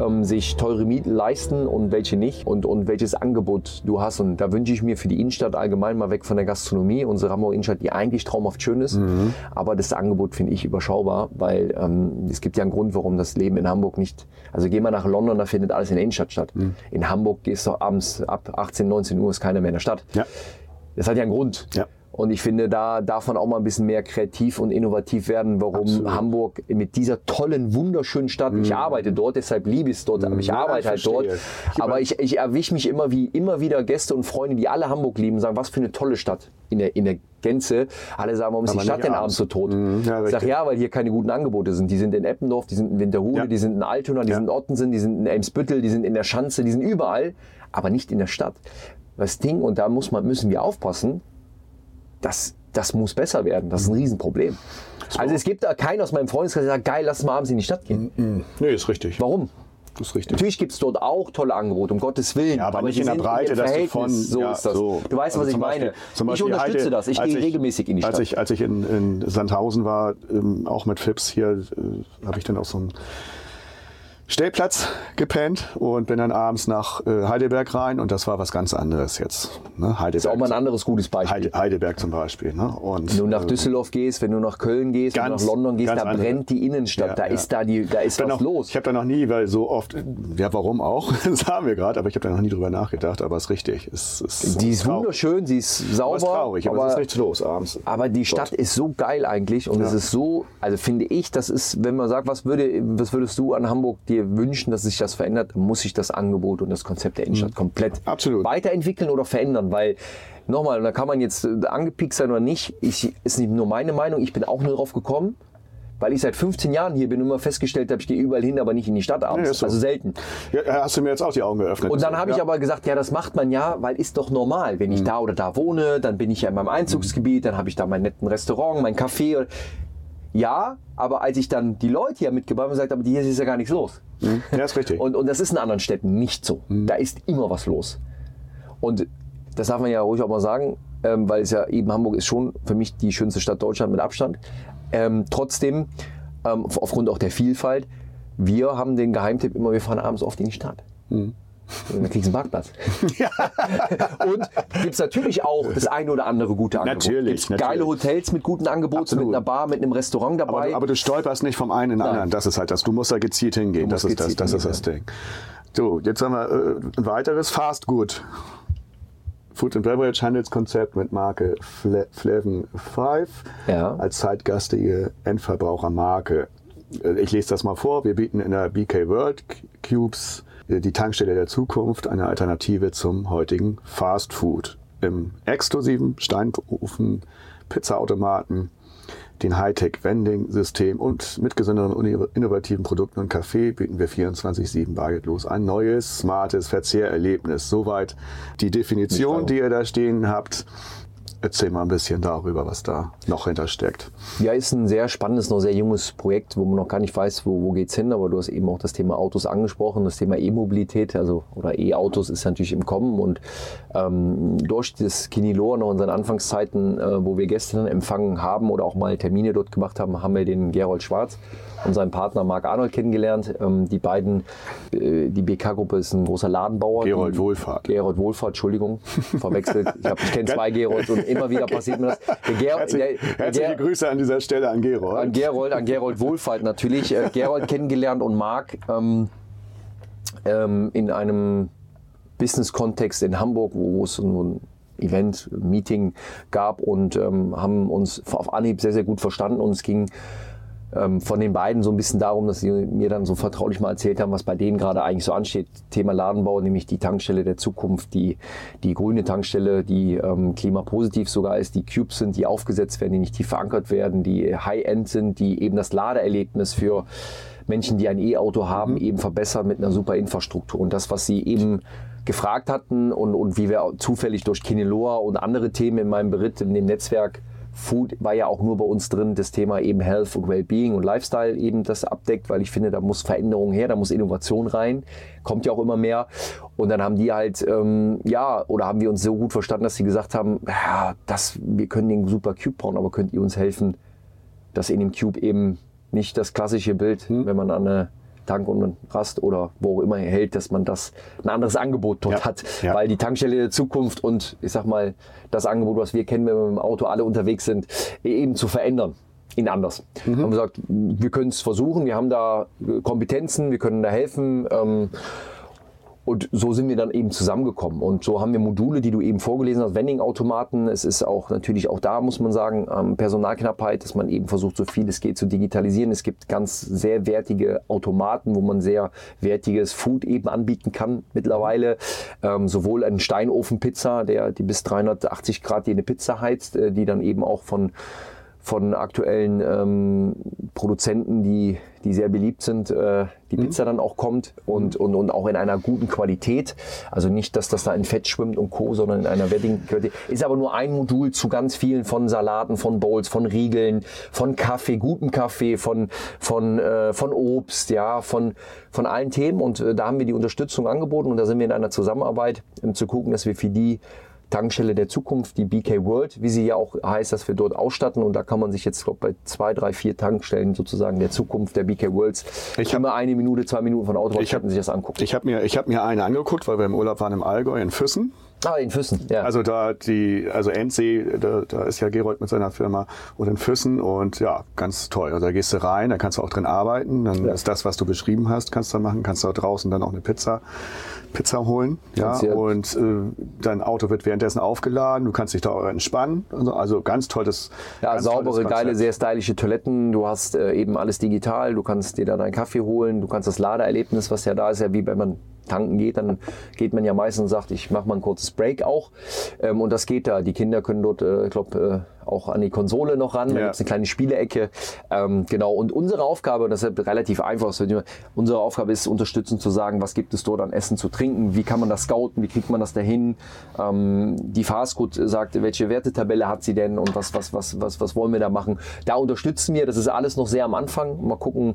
ähm, sich teure Mieten leisten und welche nicht und, und welches Angebot du hast. Und da wünsche ich mir für die Innenstadt allgemein mal weg von der Gastronomie, unsere Hamburger Innenstadt, die eigentlich traumhaft schön ist, aber das Angebot finde ich überschaubar, weil ähm, es gibt ja einen Grund, warum das Leben in Hamburg nicht, also geh mal nach London, da findet alles in der Innenstadt statt. In Hamburg gehst du abends ab 18, 19 Uhr ist keiner mehr in der Stadt. Ja. Das hat ja einen Grund. Ja. Und ich finde, da darf man auch mal ein bisschen mehr kreativ und innovativ werden, warum Absolut. Hamburg mit dieser tollen, wunderschönen Stadt, ich arbeite dort, deshalb liebe ich es dort, aber ich Ja, arbeite halt verstehe. dort. Ich Aber ich, ich erwische mich immer wie immer wieder Gäste und Freunde, die alle Hamburg lieben, sagen, was für eine tolle Stadt in der, in der Gänze. Alle sagen, warum ist Aber die Stadt denn abends. so tot? Mhm, ja, ich sage, ja, weil hier keine guten Angebote sind. Die sind in Eppendorf, die sind in Winterhude, Ja. die sind in Altona, die sind in Ottensen, die sind in Elmsbüttel, die sind in der Schanze, die sind überall, aber nicht in der Stadt. Das Ding, und da muss man, müssen wir aufpassen, das, das muss besser werden. Das ist ein Riesenproblem. Also es gibt da keinen aus meinem Freundeskreis, der sagt, geil, lass mal abends in die Stadt gehen. Nee, ist richtig. Warum? Das ist richtig. Natürlich gibt es dort auch tolle Angebote, um Gottes Willen. Ja, aber nicht die in der Breite, dass du von. So ja, ist das. so. Du weißt, Also was ich meine. Beispiel- zum ich unterstütze heute, das. Ich gehe regelmäßig in die Stadt. Als ich, als ich in, in Sandhausen war, ähm, auch mit Fips hier, äh, habe ich dann auf so einem Stellplatz gepennt und bin dann abends nach äh, Heidelberg rein und das war was ganz anderes jetzt. Ne? Heidelberg, ist auch mal ein anderes gutes Beispiel. Heide, Heidelberg zum Beispiel. Ne? Und, Wenn du nach äh, Düsseldorf gehst, wenn du nach Köln gehst, wenn du Ganz- nach London gehst, ganz da andere. brennt die Innenstadt. Ja, da ja. ist da die, da ist was noch, los. Ich habe da noch nie, weil so oft, ja warum auch, das haben wir gerade, aber ich habe da noch nie drüber nachgedacht, aber es ist richtig. Es, es, Die ist traurig. wunderschön, sie ist sauber. Aber es ist traurig, aber, es ist nichts los abends. Aber die Stadt ist so geil eigentlich und es ist so, also finde ich, das ist, wenn man sagt, was, würde, was würdest du an Hamburg dir wünschen, dass sich das verändert, dann muss sich das Angebot und das Konzept der Innenstadt komplett Mhm. Absolut. weiterentwickeln oder verändern, weil nochmal, da kann man jetzt äh, angepiekt sein oder nicht, ich, ist nicht nur meine Meinung, ich bin auch nur drauf gekommen, weil ich seit 15 Jahren hier bin und immer festgestellt habe, ich gehe überall hin, aber nicht in die Stadt abends, ist so. also selten. Ja, hast du mir jetzt auch die Augen geöffnet. Und dann habe ich Ja. aber gesagt, ja, das macht man ja, weil ist doch normal. Wenn ich da oder da wohne, dann bin ich ja in meinem Einzugsgebiet, dann habe ich da meinen netten Restaurant, mein Café. Ja, aber als ich dann die Leute hier mitgebracht habe, gesagt, aber hier ist ja gar nichts los. Ja, ist richtig. Und, und das ist in anderen Städten nicht so. Da ist immer was los. Und das darf man ja ruhig auch mal sagen, ähm, weil es ja eben Hamburg ist schon für mich die schönste Stadt Deutschland mit Abstand. Ähm, trotzdem, ähm, aufgrund auch der Vielfalt, wir haben den Geheimtipp immer, wir fahren abends oft in die Stadt. Und dann kriegst du einen Parkplatz. und gibt es natürlich auch das eine oder andere gute Angebot. Natürlich, Gibt's natürlich. geile Hotels mit guten Angeboten, Absolut. mit einer Bar, mit einem Restaurant aber, dabei. du- aber du stolperst nicht vom einen in den anderen. Das ist halt das. Du musst da gezielt hingehen. Das ist das, das ist das Ding. So, jetzt haben wir äh, ein weiteres Fast Good. Food and Beverage Handelskonzept mit Marke Fle Flavon 5 Ja. als zeitgastige Endverbrauchermarke. Äh, Ich lese das mal vor. Wir bieten in der BK World Cubes die Tankstelle der Zukunft, eine Alternative zum heutigen Fast Food. im exklusiven Steinofen, Pizzaautomaten, den Hightech-Vending-System und mit gesünderen und innovativen Produkten und Kaffee bieten wir 24-7 bargeldlos ein neues, smartes Verzehrerlebnis. Soweit die Definition, die ihr da stehen habt. Erzähl mal ein bisschen darüber, was da noch hintersteckt. Ja, ist ein sehr spannendes, noch sehr junges Projekt, wo man noch gar nicht weiß, wo, wo es hin. Aber du hast eben auch das Thema Autos angesprochen, das Thema E-Mobilität, also oder E-Autos ist natürlich im Kommen. Und ähm, durch das Kinilor noch in seinen Anfangszeiten, äh, wo wir Gäste empfangen haben oder auch mal Termine dort gemacht haben, haben wir den Gerold Schwarz und seinen Partner Marc Arnold kennengelernt. Ähm, die beiden, äh, die BK-Gruppe ist ein großer Ladenbauer. Gerold Wohlfahrt. Gerold Wohlfahrt, Entschuldigung, verwechselt. Ich, ich kenne zwei Gerolds und immer wieder passiert mir das. Ger Herzlich, der, der herzliche Ger Grüße an dieser Stelle an Gerold. an Gerold, an Gerold Wohlfahrt natürlich. Äh, Gerold kennengelernt und Marc ähm, ähm, in einem Business-Kontext in Hamburg, wo es so ein Event, Meeting gab und ähm, haben uns auf Anhieb sehr, sehr gut verstanden und es ging von den beiden so ein bisschen darum, dass sie mir dann so vertraulich mal erzählt haben, was bei denen gerade eigentlich so ansteht. Thema Ladenbau, nämlich die Tankstelle der Zukunft, die, die grüne Tankstelle, die ähm, klimapositiv sogar ist, die Cubes sind, die aufgesetzt werden, die nicht tief verankert werden, die High-End sind, die eben das Ladeerlebnis für Menschen, die ein E-Auto haben, mhm. eben verbessern mit einer super Infrastruktur. Und das, was sie eben gefragt hatten und, und wie wir zufällig durch Kineloa und andere Themen in meinem Beritt in dem Netzwerk Food war ja auch nur bei uns drin, das Thema eben Health und Wellbeing und Lifestyle eben das abdeckt, weil ich finde, da muss Veränderung her, da muss Innovation rein, kommt ja auch immer mehr. Und dann haben die halt, ähm, ja, oder haben wir uns so gut verstanden, dass sie gesagt haben, ja, das, wir können den super Cube bauen, aber könnt ihr uns helfen, dass in dem Cube eben nicht das klassische Bild, hm. wenn man an eine Tank und Rast oder wo auch immer hält, dass man das ein anderes Angebot dort ja, hat. Ja. Weil die Tankstelle der Zukunft und ich sag mal, das Angebot, was wir kennen, wenn wir mit dem Auto alle unterwegs sind, eben zu verändern in anders. Mhm. Haben wir gesagt, wir können es versuchen, wir haben da Kompetenzen, wir können da helfen. Ähm, und so sind wir dann eben zusammengekommen. Und so haben wir Module, die du eben vorgelesen hast, Vending-Automaten. Es ist auch natürlich auch da, muss man sagen, ähm, Personalknappheit, dass man eben versucht, so viel es geht zu digitalisieren. Es gibt ganz sehr wertige Automaten, wo man sehr wertiges Food eben anbieten kann mittlerweile. Ähm, sowohl ein Steinofen-Pizza, der die bis 380 Grad die eine Pizza heizt, äh, die dann eben auch von von aktuellen ähm, Produzenten, die, die sehr beliebt sind, äh, die mhm. Pizza dann auch kommt und, und, und auch in einer guten Qualität. Also nicht, dass das da in Fett schwimmt und Co., sondern in einer wertigen Qualität. Ist aber nur ein Modul zu ganz vielen von Salaten, von Bowls, von Riegeln, von Kaffee, guten Kaffee, von, von, äh, von Obst, ja, von, von allen Themen. Und äh, da haben wir die Unterstützung angeboten und da sind wir in einer Zusammenarbeit, um zu gucken, dass wir für die Tankstelle der Zukunft, die BK World, wie sie ja auch heißt, dass wir dort ausstatten. Und da kann man sich jetzt, glaube bei zwei, drei, vier Tankstellen sozusagen der Zukunft der BK Worlds ich immer eine Minute, zwei Minuten von Autobahnstätten sich das angucken. Ich habe mir, hab mir eine angeguckt, weil wir im Urlaub waren im Allgäu in Füssen. Ah, in Füssen, ja. Also da die, also Endsee, da, da ist ja Gerold mit seiner Firma und in Füssen und ja, ganz toll. Also da gehst du rein, da kannst du auch drin arbeiten, dann ja. ist das, was du beschrieben hast, kannst du dann machen, kannst du da draußen dann auch eine Pizza Pizza holen. Ja, und äh, dein Auto wird währenddessen aufgeladen, du kannst dich da entspannen. Also, also ganz tolles. Ja, ganz saubere, geile, sehr stylische Toiletten. Du hast äh, eben alles digital. Du kannst dir da deinen Kaffee holen. Du kannst das Ladeerlebnis, was ja da ist, ja wie wenn man tanken geht, dann geht man ja meistens und sagt, ich mache mal ein kurzes Break auch. Ähm, und das geht da. Die Kinder können dort, äh, ich äh, auch an die Konsole noch ran. Ja. Da gibt es eine kleine Spielecke. Ähm, genau. Und unsere Aufgabe, das ist relativ einfach, unsere Aufgabe ist, unterstützend zu sagen, was gibt es dort an Essen zu trinken, wie kann man das scouten, wie kriegt man das dahin. Ähm, die Fastfood sagt, welche Wertetabelle hat sie denn und was, was, was, was, was wollen wir da machen. Da unterstützen wir, das ist alles noch sehr am Anfang. Mal gucken,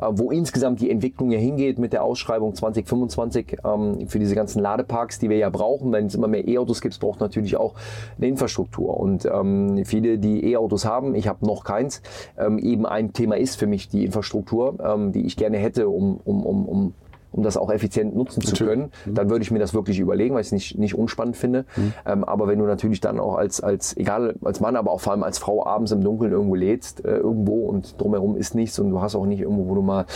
äh, wo insgesamt die Entwicklung hier hingeht mit der Ausschreibung 2025 ähm, für diese ganzen Ladeparks, die wir ja brauchen. Wenn es immer mehr E-Autos gibt, braucht natürlich auch eine Infrastruktur. Und ähm, viele, die E-Autos haben, ich habe noch keins, ähm, eben ein Thema ist für mich die Infrastruktur, ähm, die ich gerne hätte, um, um, um, um um das auch effizient nutzen zu können, mhm. dann würde ich mir das wirklich überlegen, weil ich es nicht, nicht unspannend finde. Mhm. Ähm, aber wenn du natürlich dann auch als, als, egal als Mann, aber auch vor allem als Frau abends im Dunkeln irgendwo lädst, äh, irgendwo und drumherum ist nichts und du hast auch nicht irgendwo, wo du mal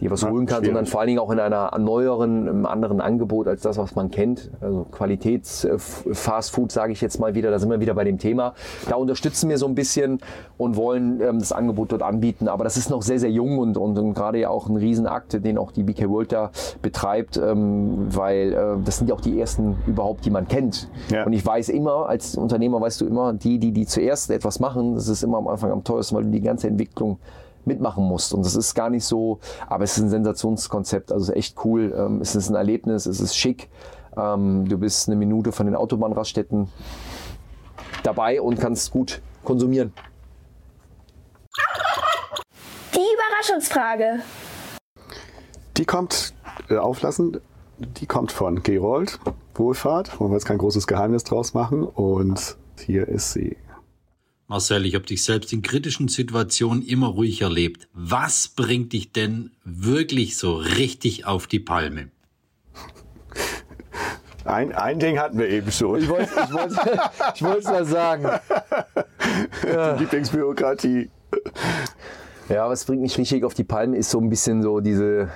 dir was Ja, holen kannst, sondern schwierig. vor allen Dingen auch in einer neueren, einem anderen Angebot als das, was man kennt. Also Qualitäts-Fast Food, sage ich jetzt mal wieder, da sind wir wieder bei dem Thema. Da unterstützen wir so ein bisschen und wollen ähm, das Angebot dort anbieten. Aber das ist noch sehr, sehr jung und, und, und gerade ja auch ein Riesenakt, den auch die BK World da betreibt, ähm, weil äh, das sind ja auch die ersten überhaupt, die man kennt. Ja. Und ich weiß immer, als Unternehmer weißt du immer, die, die, die zuerst etwas machen, das ist immer am Anfang am teuersten, weil du die ganze Entwicklung mitmachen musst. Und das ist gar nicht so, aber es ist ein Sensationskonzept, also es ist echt cool. Ähm, es ist ein Erlebnis, es ist schick. Ähm, du bist eine Minute von den Autobahnraststätten dabei und kannst gut konsumieren. Die Überraschungsfrage. Die kommt, äh, auflassen, die kommt von Gerold, Wohlfahrt. Wollen wir jetzt kein großes Geheimnis draus machen. Und hier ist sie. Marcel, ich habe dich selbst in kritischen Situationen immer ruhig erlebt. Was bringt dich denn wirklich so richtig auf die Palme? Ein, ein Ding hatten wir eben schon. Ich wollte ich wollte, ich wollte es mal sagen. Die Lieblingsbürokratie. Ja, was bringt mich richtig auf die Palme, ist so ein bisschen so diese,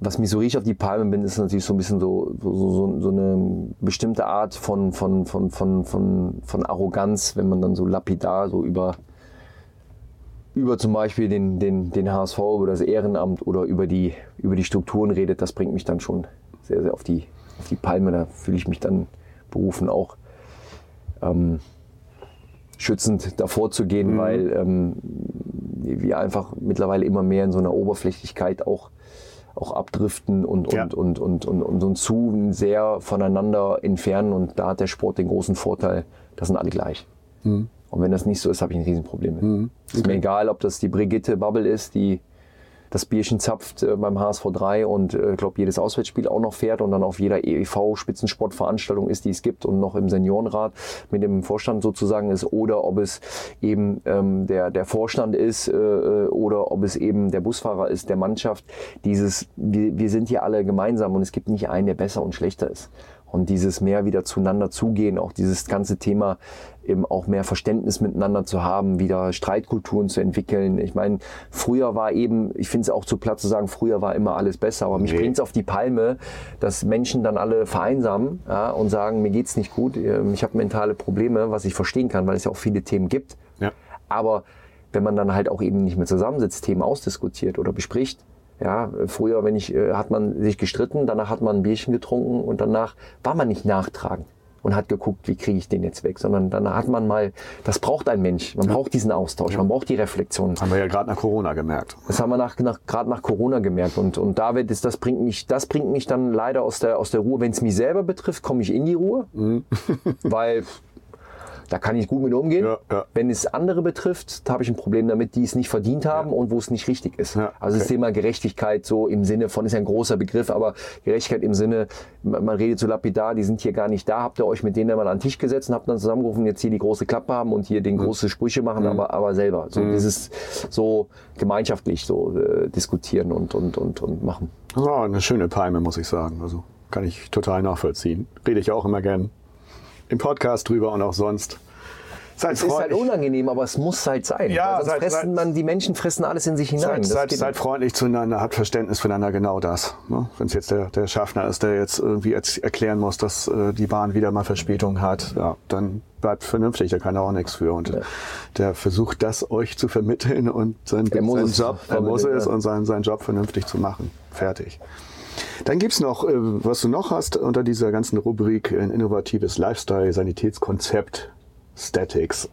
was mich so richtig auf die Palme bin, ist natürlich so ein bisschen so, so, so, so eine bestimmte Art von, von, von, von, von, von Arroganz, wenn man dann so lapidar so über, über zum Beispiel den, den, den HSV, über das Ehrenamt oder über die, über die Strukturen redet, das bringt mich dann schon sehr, sehr auf die, auf die Palme. Da fühle ich mich dann berufen auch. Ähm, schützend davor zu gehen, weil ähm, wir einfach mittlerweile immer mehr in so einer Oberflächlichkeit auch, auch abdriften und, Ja. und, und, und, und, und uns zu sehr voneinander entfernen. Und da hat der Sport den großen Vorteil, das sind alle gleich. Und wenn das nicht so ist, habe ich ein Riesenproblem mit. Ist mir egal, ob das die Brigitte Bubble ist, die das Bierchen zapft äh, beim HSV 3 und äh, glaube jedes Auswärtsspiel auch noch fährt und dann auf jeder EV-Spitzensportveranstaltung ist, die es gibt und noch im Seniorenrat mit dem Vorstand sozusagen ist oder ob es eben ähm, der, der Vorstand ist äh, äh, oder ob es eben der Busfahrer ist, der Mannschaft. Dieses, wir, wir sind hier alle gemeinsam und es gibt nicht einen, der besser und schlechter ist. Und dieses mehr wieder zueinander zugehen, auch dieses ganze Thema eben auch mehr Verständnis miteinander zu haben, wieder Streitkulturen zu entwickeln. Ich meine, früher war eben, ich finde es auch zu platt zu sagen, früher war immer alles besser, aber mich Nee. bringt es auf die Palme, dass Menschen dann alle vereinsamen ja, und sagen, mir geht's nicht gut, ähm, ich habe mentale Probleme, was ich verstehen kann, weil es ja auch viele Themen gibt. Ja. Aber wenn man dann halt auch eben nicht mehr zusammensitzt, Themen ausdiskutiert oder bespricht, ja, früher, wenn ich, äh, hat man sich gestritten, danach hat man ein Bierchen getrunken und danach war man nicht nachtragend und hat geguckt, wie kriege ich den jetzt weg, sondern dann hat man mal, das braucht ein Mensch, man braucht diesen Austausch, man braucht die Reflexion. Haben wir ja gerade nach Corona gemerkt. Das haben wir nach, nach, gerade nach Corona gemerkt und, und da wird es, das bringt mich, das bringt mich dann leider aus der, aus der Ruhe. Wenn es mich selber betrifft, komme ich in die Ruhe, weil da kann ich gut mit umgehen. Ja, ja. Wenn es andere betrifft, da habe ich ein Problem damit, die es nicht verdient haben und wo es nicht richtig ist. Ja, Also das okay. Thema Gerechtigkeit so im Sinne von, ist ja ein großer Begriff, aber Gerechtigkeit im Sinne, man man redet so lapidar, die sind hier gar nicht da, habt ihr euch mit denen mal an den Tisch gesetzt und habt dann zusammengerufen, jetzt hier die große Klappe haben und hier den große Sprüche machen, aber, aber selber. So dieses so gemeinschaftlich so äh, diskutieren und, und, und, und machen. Das war eine schöne Palme, muss ich sagen. Also kann ich total nachvollziehen. Rede ich auch immer gern im Podcast drüber und auch sonst. Seid Es ist halt freundlich. unangenehm, aber es muss halt sein. Ja, Weil sonst seid- fressen seid- man, die Menschen fressen alles in sich hinein. Seid, seid, freundlich zueinander, habt Verständnis füreinander, genau das. Ne? Wenn es jetzt der, der Schaffner ist, der jetzt irgendwie erklären muss, dass äh, die Bahn wieder mal Verspätung hat, ja, dann bleibt vernünftig, da kann er auch nichts für. Und der versucht das euch zu vermitteln und sein, muss seinen es Job, er muss es ja. und seinen, seinen Job vernünftig zu machen. Fertig. Dann gibt's noch, äh, was du noch hast unter dieser ganzen Rubrik, ein innovatives Lifestyle, Sanitätskonzept, Statics.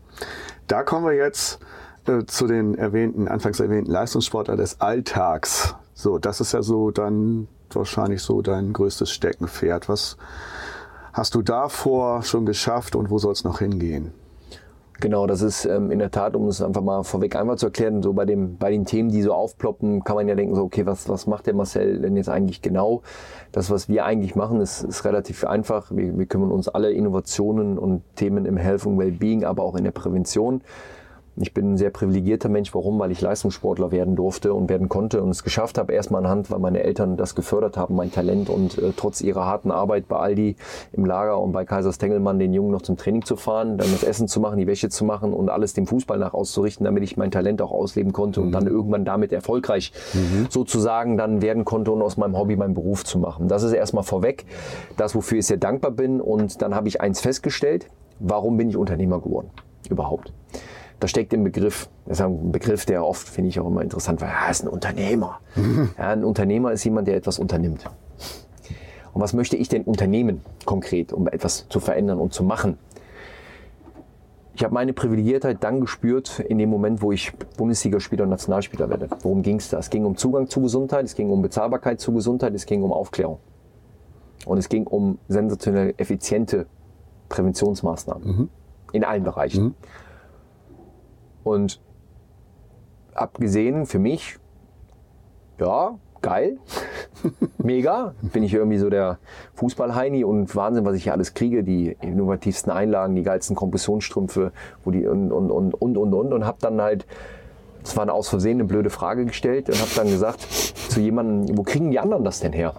Da kommen wir jetzt äh, zu den erwähnten, anfangs erwähnten Leistungssportler des Alltags. So, das ist ja so dann wahrscheinlich so dein größtes Steckenpferd. Was hast du davor schon geschafft und wo soll es noch hingehen? Genau, das ist ähm, in der Tat, um es einfach mal vorweg einmal zu erklären, so bei, dem, bei den Themen, die so aufploppen, kann man ja denken, so, okay, was, was macht der Marcel denn jetzt eigentlich genau? Das, was wir eigentlich machen, ist, ist relativ einfach. Wir, wir kümmern uns alle Innovationen und Themen im Health und Wellbeing, aber auch in der Prävention. Ich bin ein sehr privilegierter Mensch. Warum? Weil ich Leistungssportler werden durfte und werden konnte und es geschafft habe. Erstmal anhand, weil meine Eltern das gefördert haben, mein Talent und äh, trotz ihrer harten Arbeit bei Aldi im Lager und bei Kaisers Tengelmann den Jungen noch zum Training zu fahren, dann das Essen zu machen, die Wäsche zu machen und alles dem Fußball nach auszurichten, damit ich mein Talent auch ausleben konnte und dann irgendwann damit erfolgreich sozusagen dann werden konnte und aus meinem Hobby meinen Beruf zu machen. Das ist erstmal vorweg das, wofür ich sehr dankbar bin. Und dann habe ich eins festgestellt. Warum bin ich Unternehmer geworden? Überhaupt. Da steckt im Begriff, das ist ein Begriff, der oft, finde ich auch immer interessant, weil er ist ein Unternehmer. Ja, ein Unternehmer ist jemand, der etwas unternimmt. Und was möchte ich denn unternehmen konkret, um etwas zu verändern und zu machen? Ich habe meine Privilegiertheit dann gespürt in dem Moment, wo ich Bundesligaspieler und Nationalspieler werde. Worum ging es da? Es ging um Zugang zu Gesundheit, es ging um Bezahlbarkeit zu Gesundheit, es ging um Aufklärung. Und es ging um sensationell effiziente Präventionsmaßnahmen in allen Bereichen. Und abgesehen für mich, ja, geil, mega, bin ich irgendwie so der Fußballheini und Wahnsinn, was ich hier alles kriege, die innovativsten Einlagen, die geilsten Kompressionsstrümpfe, wo die und und und und und und und habe dann halt das war eine aus Versehen eine blöde Frage gestellt und habe dann gesagt zu jemandem, wo kriegen die anderen das denn her?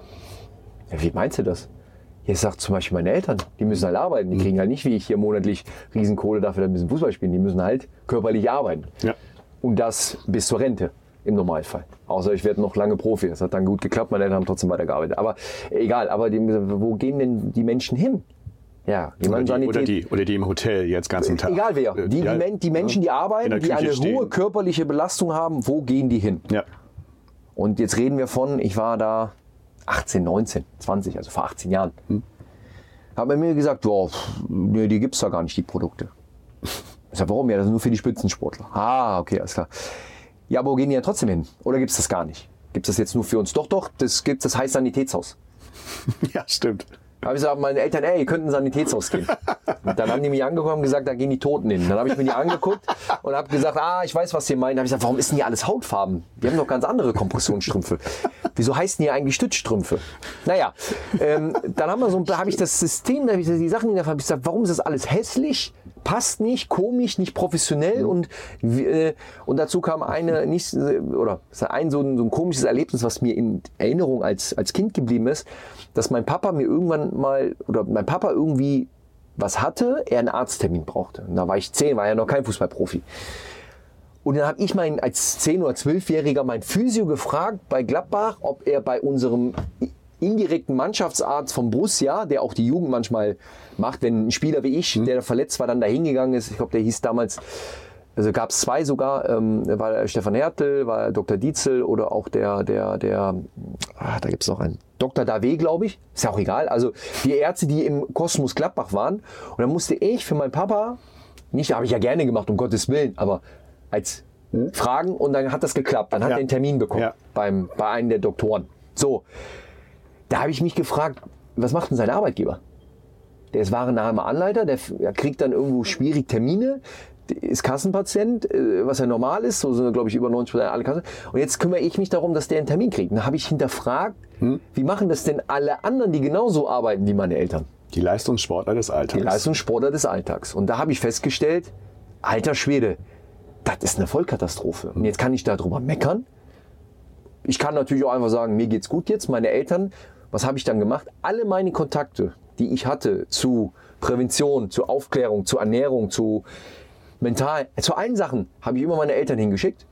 Ja, wie meinst du das? Ja, ich sag zum Beispiel meine Eltern, die müssen halt arbeiten. Die kriegen halt nicht wie ich hier monatlich Riesenkohle dafür, dass sie ein bisschen Fußball spielen. Die müssen halt körperlich arbeiten. Ja. Und das bis zur Rente im Normalfall. Außer ich werde noch lange Profi. Das hat dann gut geklappt. Meine Eltern haben trotzdem weitergearbeitet. Aber egal, aber die, wo gehen denn die Menschen hin? Ja, Oder die, oder, Sanität. die, oder die im Hotel jetzt ganzen Tag. Egal wer. Die, Ja, die, die Menschen, die arbeiten, die eine stehen. hohe körperliche Belastung haben, wo gehen die hin? Ja. Und jetzt reden wir von, ich war da 18, 19, 20, also vor 18 Jahren. Hm. Hat man mir gesagt, pff, nee, die gibt's da gar nicht, die Produkte. Ich sag, warum? Ja, das ist nur für die Spitzensportler. Ah, okay, alles klar. Ja, aber wo gehen die ja trotzdem hin? Oder gibt's das gar nicht? Gibt's das jetzt nur für uns? Doch, doch, das gibt das heißt Sanitätshaus. ja, stimmt. Habe ich gesagt, meine Eltern, ey, ihr könnt in ein Sanitätshaus gehen. Und dann haben die mich angekommen und gesagt, da gehen die Toten hin. Dann habe ich mir die angeguckt und habe gesagt, ah, ich weiß, was ihr meint. Dann habe ich gesagt, warum ist denn hier alles Hautfarben? Wir haben doch ganz andere Kompressionsstrümpfe. Wieso heißen die eigentlich Stützstrümpfe? Naja, ähm, dann haben wir so, da habe ich das System, da habe ich die Sachen, da habe ich gesagt, warum ist das alles hässlich? Passt nicht, komisch, nicht professionell und, äh, und dazu kam eine, nicht, äh, oder ein so, ein so ein komisches Erlebnis, was mir in Erinnerung als, als Kind geblieben ist, dass mein Papa mir irgendwann mal, oder mein Papa irgendwie was hatte, er einen Arzttermin brauchte. Und da war ich zehn, war ja noch kein Fußballprofi. Und dann habe ich meinen, als 10- oder 12-Jähriger meinen Physio gefragt bei Gladbach, ob er bei unserem indirekten Mannschaftsarzt vom Borussia, der auch die Jugend manchmal macht, wenn ein Spieler wie ich, der verletzt war, dann da hingegangen ist, ich glaube, der hieß damals, also gab es zwei sogar, ähm, war Stefan Hertel, war Dr. Dietzel oder auch der, der, der, ah, da gibt es noch einen, Dr. Dave, glaube ich, ist ja auch egal, also die Ärzte, die im Kosmos Gladbach waren. Und dann musste ich für meinen Papa, nicht, habe ich ja gerne gemacht, um Gottes Willen, aber als Fragen und dann hat das geklappt. Dann hat Ja. er einen Termin bekommen Ja. beim, bei einem der Doktoren. So, da habe ich mich gefragt, was macht denn sein Arbeitgeber? Der ist warennaher Anleiter, der, kriegt dann irgendwo schwierig Termine, ist Kassenpatient, äh, was ja normal ist, so sind glaube ich über 90 Prozent alle Kassen. Und jetzt kümmere ich mich darum, dass der einen Termin kriegt. Und da habe ich hinterfragt, wie machen das denn alle anderen, die genauso arbeiten wie meine Eltern? Die Leistungssportler des Alltags. Die Leistungssportler des Alltags. Und da habe ich festgestellt, alter Schwede, das ist eine Vollkatastrophe. Und jetzt kann ich darüber meckern. Ich kann natürlich auch einfach sagen, mir geht's gut jetzt. Meine Eltern, was habe ich dann gemacht? Alle meine Kontakte, die ich hatte zu Prävention, zu Aufklärung, zu Ernährung, zu mental, zu allen Sachen, habe ich immer meine Eltern hingeschickt.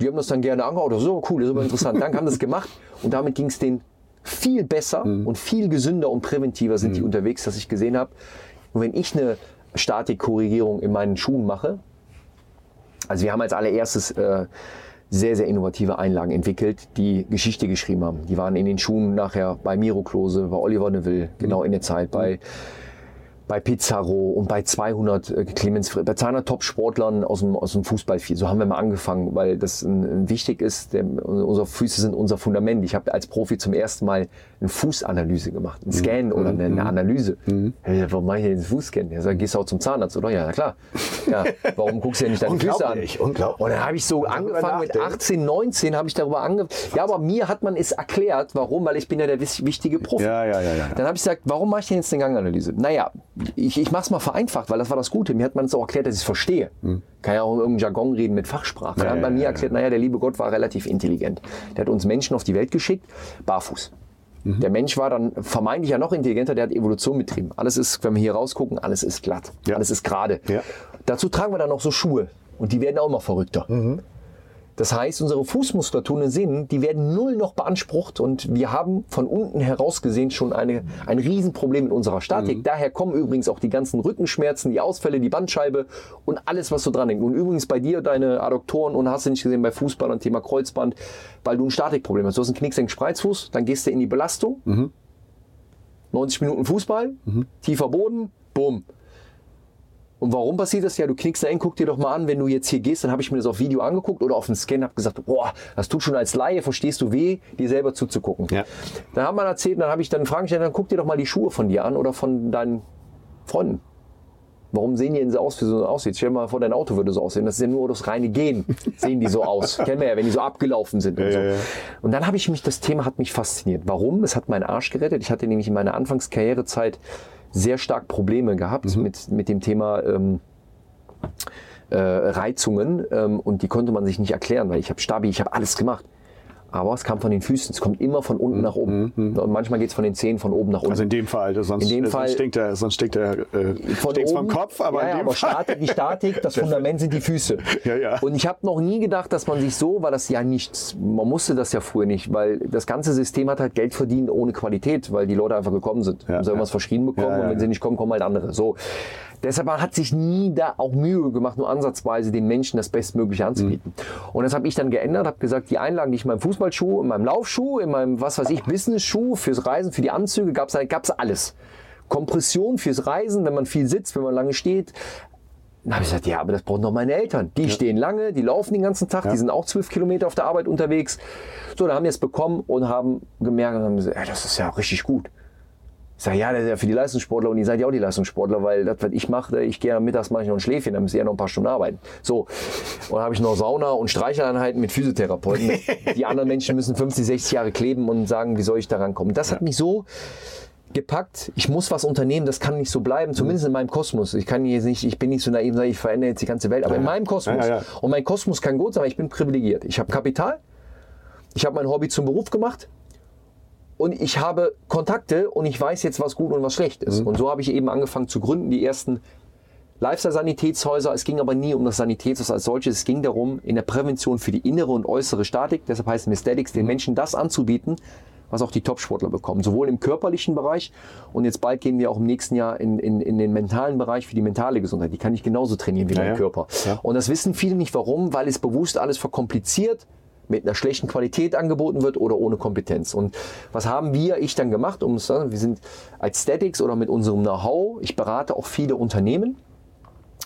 Die haben das dann gerne angehauen. Das ist so cool, das ist aber interessant. Dann haben das gemacht und damit ging es denen viel besser und viel gesünder und präventiver sind die unterwegs, dass ich gesehen habe. Und wenn ich eine Statikkorrigierung in meinen Schuhen mache, also wir haben als allererstes äh, sehr, sehr innovative Einlagen entwickelt, die Geschichte geschrieben haben. Die waren in den Schuhen nachher bei Miro Klose, bei Oliver Neville, genau in der Zeit, bei, bei Pizarro und bei 200 äh, Clemens, bei 200 Top-Sportlern aus dem, aus dem Fußball. So haben wir mal angefangen, weil das ein, ein wichtig ist. Der, unsere Füße sind unser Fundament. Ich habe als Profi zum ersten Mal eine Fußanalyse gemacht, einen Scan oder eine, eine Analyse. Hey, warum mache ich denn den Fußscan? Er sagt, gehst du auch zum Zahnarzt, oder? Ja, na klar. Ja, warum guckst du ja nicht deine Füße an? Unglaublich. Und dann habe ich so angefangen mit nachdenken. 18, 19 habe ich darüber angefangen. Ja, aber mir hat man es erklärt, warum, weil ich bin ja der wichtige Profi. Ja, ja, ja, ja. Dann habe ich gesagt, warum mache ich denn jetzt eine Ganganalyse? Naja, ich, ich mache es mal vereinfacht, weil das war das Gute. Mir hat man es auch erklärt, dass ich es verstehe. Kann ja auch in irgendeinem Jargon reden mit Fachsprache. Ja, er hat bei mir erklärt, naja, der liebe Gott war relativ intelligent. Der hat uns Menschen auf die Welt geschickt, barfuß. Mhm. Der Mensch war dann vermeintlich ja noch intelligenter, der hat Evolution betrieben. Alles ist, wenn wir hier rausgucken, alles ist glatt, Ja. alles ist gerade. Ja. Dazu tragen wir dann noch so Schuhe und die werden auch immer verrückter. Mhm. Das heißt, unsere Fußmuskulatur und Sehnen, die werden null noch beansprucht und wir haben von unten heraus gesehen schon eine, ein Riesenproblem in unserer Statik. Mhm. Daher kommen übrigens auch die ganzen Rückenschmerzen, die Ausfälle, die Bandscheibe und alles, was so dran hängt. Und übrigens bei dir deine Adduktoren und hast du nicht gesehen bei Fußball und Thema Kreuzband, weil du ein Statikproblem hast. Du hast einen Knicksenk-Spreizfuß, dann gehst du in die Belastung. 90 Minuten Fußball, tiefer Boden, bumm. Und warum passiert das? Ja, du knickst da hin, guck dir doch mal an, wenn du jetzt hier gehst, dann habe ich mir das auf Video angeguckt oder auf dem Scan, habe gesagt, boah, das tut schon als Laie, verstehst du weh, dir selber zuzugucken. Ja. Dann hat man erzählt, dann habe ich dann Fragen gestellt, dann guck dir doch mal die Schuhe von dir an oder von deinen Freunden. Warum sehen die denn so aus, wie so aussieht? Stell dir mal vor, dein Auto würde so aussehen. Das ist ja nur das reine Gehen. Sehen die so aus. Kennen wir ja, wenn die so abgelaufen sind und Ja, so. ja, ja. Und dann habe ich mich, das Thema hat mich fasziniert. Warum? Es hat meinen Arsch gerettet. Ich hatte nämlich in meiner Anfangskarrierezeit sehr stark Probleme gehabt Mhm. mit, mit dem Thema ähm, äh, Reizungen ähm, und die konnte man sich nicht erklären, weil ich habe Stabi, ich habe alles gemacht. Aber es kam von den Füßen, es kommt immer von unten nach oben. Und manchmal geht es von den Zehen von oben nach unten. Mhm, Also in dem Fall, sonst, In dem äh, Fall- sonst stinkt der, sonst stinkt der äh, vom oben. Kopf, aber ja, in dem aber Fall. Statik, die Statik, das Fundament sind die Füße. Ja, ja. Und ich habe noch nie gedacht, dass man sich so, weil das ja nichts, man musste das ja früher nicht, weil das ganze System hat halt Geld verdient ohne Qualität, weil die Leute einfach gekommen sind. Ja, haben sie irgendwas ja. verschrieben bekommen Ja, und wenn sie nicht kommen, kommen halt andere. So. Deshalb hat sich nie da auch Mühe gemacht, nur ansatzweise den Menschen das Bestmögliche anzubieten. Mhm. Und das habe ich dann geändert, habe gesagt, die Einlagen, die ich in meinem Fußballschuh, in meinem Laufschuh, in meinem, was weiß ich, Business-Schuh, fürs Reisen, für die Anzüge, gab es gab's alles. Kompression fürs Reisen, wenn man viel sitzt, wenn man lange steht. Dann habe ich gesagt, ja, aber das brauchen doch meine Eltern. Die stehen lange, die laufen den ganzen Tag, die sind auch zwölf Kilometer auf der Arbeit unterwegs. So, da haben die es bekommen und haben gemerkt, und haben gesagt, ey, das ist ja richtig gut. Ich sage, ja, das ist ja für die Leistungssportler und ihr seid ja auch die Leistungssportler, weil das, was ich mache, ich gehe am mittags mache ich noch ein Schläfchen, dann müsst ihr ja noch ein paar Stunden arbeiten. So, und dann habe ich noch Sauna und Streicheleinheiten mit Physiotherapeuten. die anderen Menschen müssen 50, 60 Jahre kleben und sagen, wie soll ich da rankommen. Das hat mich so gepackt, ich muss was unternehmen, das kann nicht so bleiben, zumindest in meinem Kosmos. Ich kann jetzt nicht, ich bin nicht so naiv, sage, ich verändere jetzt die ganze Welt, aber in meinem Kosmos. Ja, ja, ja. Und mein Kosmos kann gut sein, weil ich bin privilegiert. Ich habe Kapital, ich habe mein Hobby zum Beruf gemacht und ich habe Kontakte und ich weiß jetzt, was gut und was schlecht ist. Und so habe ich eben angefangen zu gründen, die ersten Lifestyle-Sanitätshäuser. Es ging aber nie um das Sanitätshaus als solches. Es ging darum, in der Prävention für die innere und äußere Statik, deshalb heißt es Aesthetics, den Menschen das anzubieten, was auch die Topsportler bekommen. Sowohl im körperlichen Bereich und jetzt bald gehen wir auch im nächsten Jahr in, in, in den mentalen Bereich für die mentale Gesundheit. Die kann ich genauso trainieren wie Ja, mein ja. Körper. Ja. Und das wissen viele nicht warum, weil es bewusst alles verkompliziert mit einer schlechten Qualität angeboten wird oder ohne Kompetenz. Und was haben wir, ich dann gemacht? Um, es- wir sind als Statics oder mit unserem Know-how, ich berate auch viele Unternehmen,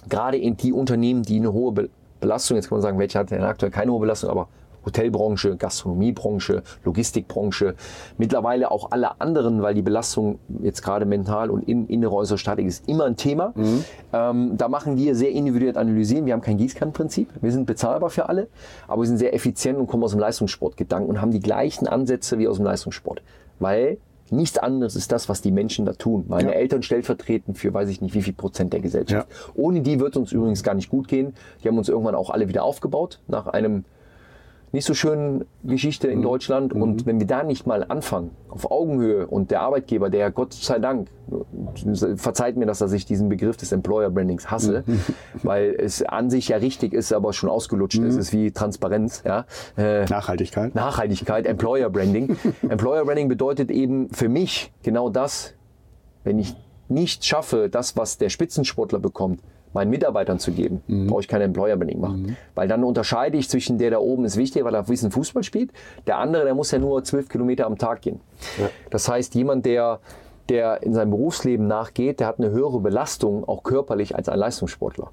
gerade in die Unternehmen, die eine hohe Be- Belastung, jetzt kann man sagen, welche hat denn aktuell keine hohe Belastung, aber Hotelbranche, Gastronomiebranche, Logistikbranche, mittlerweile auch alle anderen, weil die Belastung jetzt gerade mental und in, innere äußere Statik ist immer ein Thema. Ähm, da machen wir sehr individuell analysieren. Wir haben kein Gießkannenprinzip. Wir sind bezahlbar für alle, aber wir sind sehr effizient und kommen aus dem Leistungssportgedanken und haben die gleichen Ansätze wie aus dem Leistungssport. Weil nichts anderes ist das, was die Menschen da tun. Meine Ja. Eltern stellvertretend für weiß ich nicht wie viel Prozent der Gesellschaft. Ohne die wird uns übrigens gar nicht gut gehen. Die haben uns irgendwann auch alle wieder aufgebaut nach einem nicht so schönen Geschichte in Deutschland. Und wenn wir da nicht mal anfangen, auf Augenhöhe und der Arbeitgeber, der Gott sei Dank, verzeiht mir das, dass ich diesen Begriff des Employer Brandings hasse, weil es an sich ja richtig ist, aber schon ausgelutscht ist. Es ist wie Transparenz. Ja? Äh, Nachhaltigkeit. Nachhaltigkeit, Employer Branding. Employer Branding bedeutet eben für mich genau das, wenn ich nicht schaffe, das, was der Spitzensportler bekommt, meinen Mitarbeitern zu geben, brauche ich kein Employer Branding machen. Weil dann unterscheide ich zwischen der da oben ist wichtig, weil er wissen Fußball spielt. Der andere, der muss ja nur zwölf Kilometer am Tag gehen. Das heißt, jemand, der, der in seinem Berufsleben nachgeht, der hat eine höhere Belastung, auch körperlich, als ein Leistungssportler.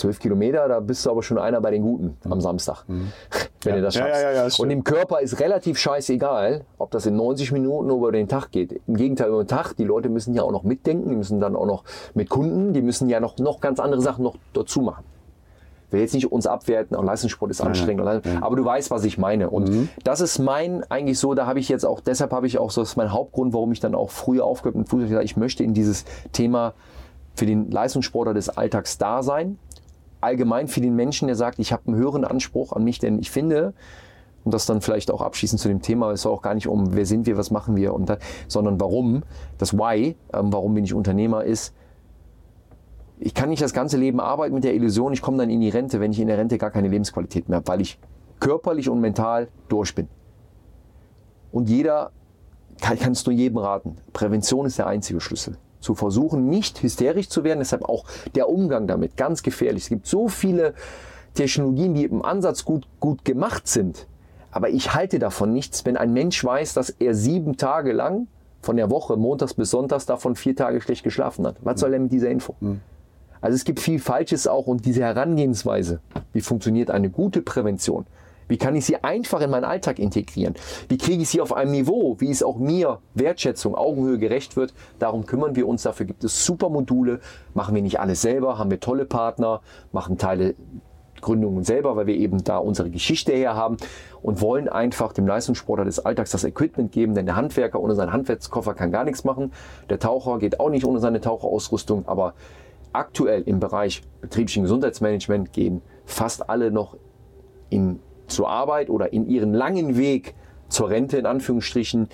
Zwölf Kilometer, da bist du aber schon einer bei den Guten am Samstag, wenn du das Ja, schaffst. ja, ja, das Und im Körper ist relativ scheißegal, ob das in 90 Minuten über den Tag geht. Im Gegenteil, über den Tag, die Leute müssen ja auch noch mitdenken, die müssen dann auch noch mit Kunden, die müssen ja noch, noch ganz andere Sachen noch dazu machen. Ich will jetzt nicht uns abwerten, auch Leistungssport ist anstrengend, aber du weißt, was ich meine. Und Mhm. das ist mein eigentlich so, da habe ich jetzt auch, deshalb habe ich auch so, das ist mein Hauptgrund, warum ich dann auch früher aufgehört mit Fußball, ich möchte in dieses Thema für den Leistungssportler des Alltags da sein. Allgemein für den Menschen, der sagt, ich habe einen höheren Anspruch an mich, denn ich finde, und das dann vielleicht auch abschließend zu dem Thema, es soll auch gar nicht um, wer sind wir, was machen wir, und da, sondern warum, das Why, ähm, warum bin ich Unternehmer, ist, ich kann nicht das ganze Leben arbeiten mit der Illusion, ich komme dann in die Rente, wenn ich in der Rente gar keine Lebensqualität mehr habe, weil ich körperlich und mental durch bin. Und jeder, kann, kannst du jedem raten, Prävention ist der einzige Schlüssel. Zu versuchen, nicht hysterisch zu werden, deshalb auch der Umgang damit ganz gefährlich. Es gibt so viele Technologien, die im Ansatz gut, gut gemacht sind, aber ich halte davon nichts, wenn ein Mensch weiß, dass er sieben Tage lang von der Woche, montags bis sonntags, davon vier Tage schlecht geschlafen hat. Was soll er mit dieser Info? Mhm. Also es gibt viel Falsches auch und diese Herangehensweise, wie funktioniert eine gute Prävention? Wie kann ich sie einfach in meinen Alltag integrieren? Wie kriege ich sie auf einem Niveau, wie es auch mir Wertschätzung, Augenhöhe gerecht wird? Darum kümmern wir uns. Dafür gibt es super Module. Machen wir nicht alles selber, haben wir tolle Partner, machen Teile Gründungen selber, weil wir eben da unsere Geschichte her haben und wollen einfach dem Leistungssportler des Alltags das Equipment geben, denn der Handwerker ohne seinen Handwerkskoffer kann gar nichts machen. Der Taucher geht auch nicht ohne seine Taucherausrüstung, aber aktuell im Bereich betrieblichen Gesundheitsmanagement gehen fast alle noch in, zur Arbeit oder in ihren langen Weg zur Rente in Anführungsstrichen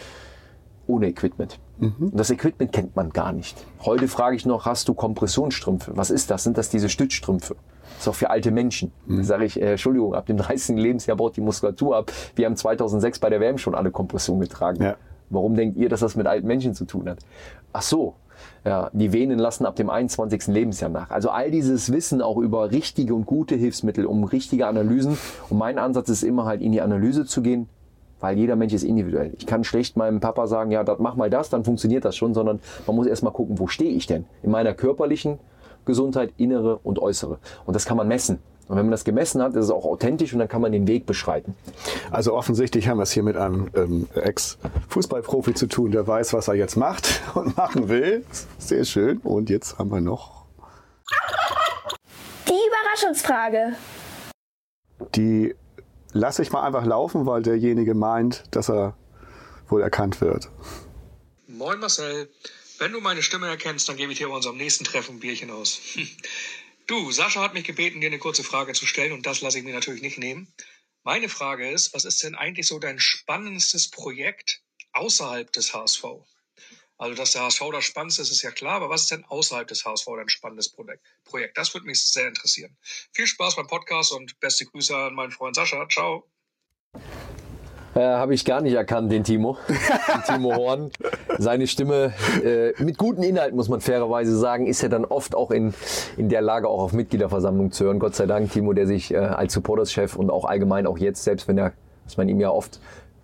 ohne Equipment. Mhm. Und das Equipment kennt man gar nicht. Heute frage ich noch, hast du Kompressionsstrümpfe? Was ist das? Sind das diese Stützstrümpfe? Das ist auch für alte Menschen. Mhm. Sage ich, äh, Entschuldigung, ab dem 30. Lebensjahr baut die Muskulatur ab. Wir haben 2006 bei der WM schon alle Kompression getragen. Ja. Warum denkt ihr, dass das mit alten Menschen zu tun hat? Ach so, ja, die Venen lassen ab dem 21. Lebensjahr nach. Also all dieses Wissen auch über richtige und gute Hilfsmittel, um richtige Analysen. Und mein Ansatz ist immer halt in die Analyse zu gehen, weil jeder Mensch ist individuell. Ich kann schlecht meinem Papa sagen, ja, mach mal das, dann funktioniert das schon, sondern man muss erstmal gucken, wo stehe ich denn? In meiner körperlichen Gesundheit, innere und äußere. Und das kann man messen. Und wenn man das gemessen hat, ist es auch authentisch und dann kann man den Weg beschreiten. Also offensichtlich haben wir es hier mit einem ähm, Ex-Fußballprofi zu tun, der weiß, was er jetzt macht und machen will. Sehr schön. Und jetzt haben wir noch die Überraschungsfrage. Die lasse ich mal einfach laufen, weil derjenige meint, dass er wohl erkannt wird. Moin Marcel. Wenn du meine Stimme erkennst, dann gebe ich dir bei unserem nächsten Treffen ein Bierchen aus. Du, Sascha hat mich gebeten, dir eine kurze Frage zu stellen und das lasse ich mir natürlich nicht nehmen. Meine Frage ist, was ist denn eigentlich so dein spannendstes Projekt außerhalb des HSV? Also, dass der HSV das Spannendste ist, ist ja klar, aber was ist denn außerhalb des HSV dein spannendes Projekt? Das würde mich sehr interessieren. Viel Spaß beim Podcast und beste Grüße an meinen Freund Sascha. Ciao. Äh, Habe ich gar nicht erkannt, den Timo. den Timo Horn. Seine Stimme äh, mit guten Inhalten, muss man fairerweise sagen, ist ja dann oft auch in, in der Lage, auch auf Mitgliederversammlung zu hören. Gott sei Dank, Timo, der sich äh, als Supporterschef und auch allgemein auch jetzt, selbst wenn er, was man ihm ja oft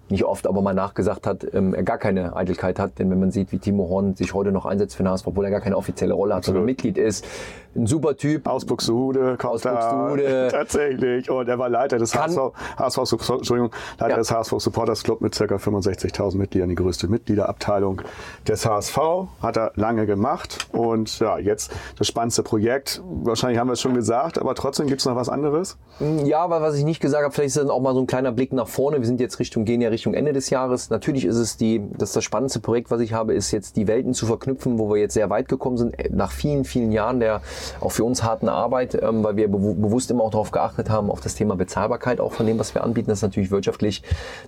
nicht oft, aber mal nachgesagt hat, ähm, er gar keine Eitelkeit hat. Denn wenn man sieht, wie Timo Horn sich heute noch einsetzt für den HSV, obwohl er gar keine offizielle Rolle hat, sondern Mitglied ist, ein super Typ. Aus Buxtehude, aus Buxtehude. Tatsächlich. Und er war Leiter des HSV, HSV, Entschuldigung, Leiter ja. des HSV Supporters Club mit ca. 65.000 Mitgliedern, die größte Mitgliederabteilung des HSV. Hat er lange gemacht. Und ja, jetzt das spannendste Projekt. Wahrscheinlich haben wir es schon gesagt, aber trotzdem gibt es noch was anderes? Ja, aber was ich nicht gesagt habe, vielleicht ist dann auch mal so ein kleiner Blick nach vorne. Wir sind jetzt Richtung, gehen ja Richtung Ende des Jahres. Natürlich ist es die, das, das spannendste Projekt, was ich habe, ist jetzt die Welten zu verknüpfen, wo wir jetzt sehr weit gekommen sind. Nach vielen, vielen Jahren der auch für uns harten Arbeit, ähm, weil wir be bewusst immer auch darauf geachtet haben, auf das Thema Bezahlbarkeit auch von dem, was wir anbieten, das natürlich wirtschaftlich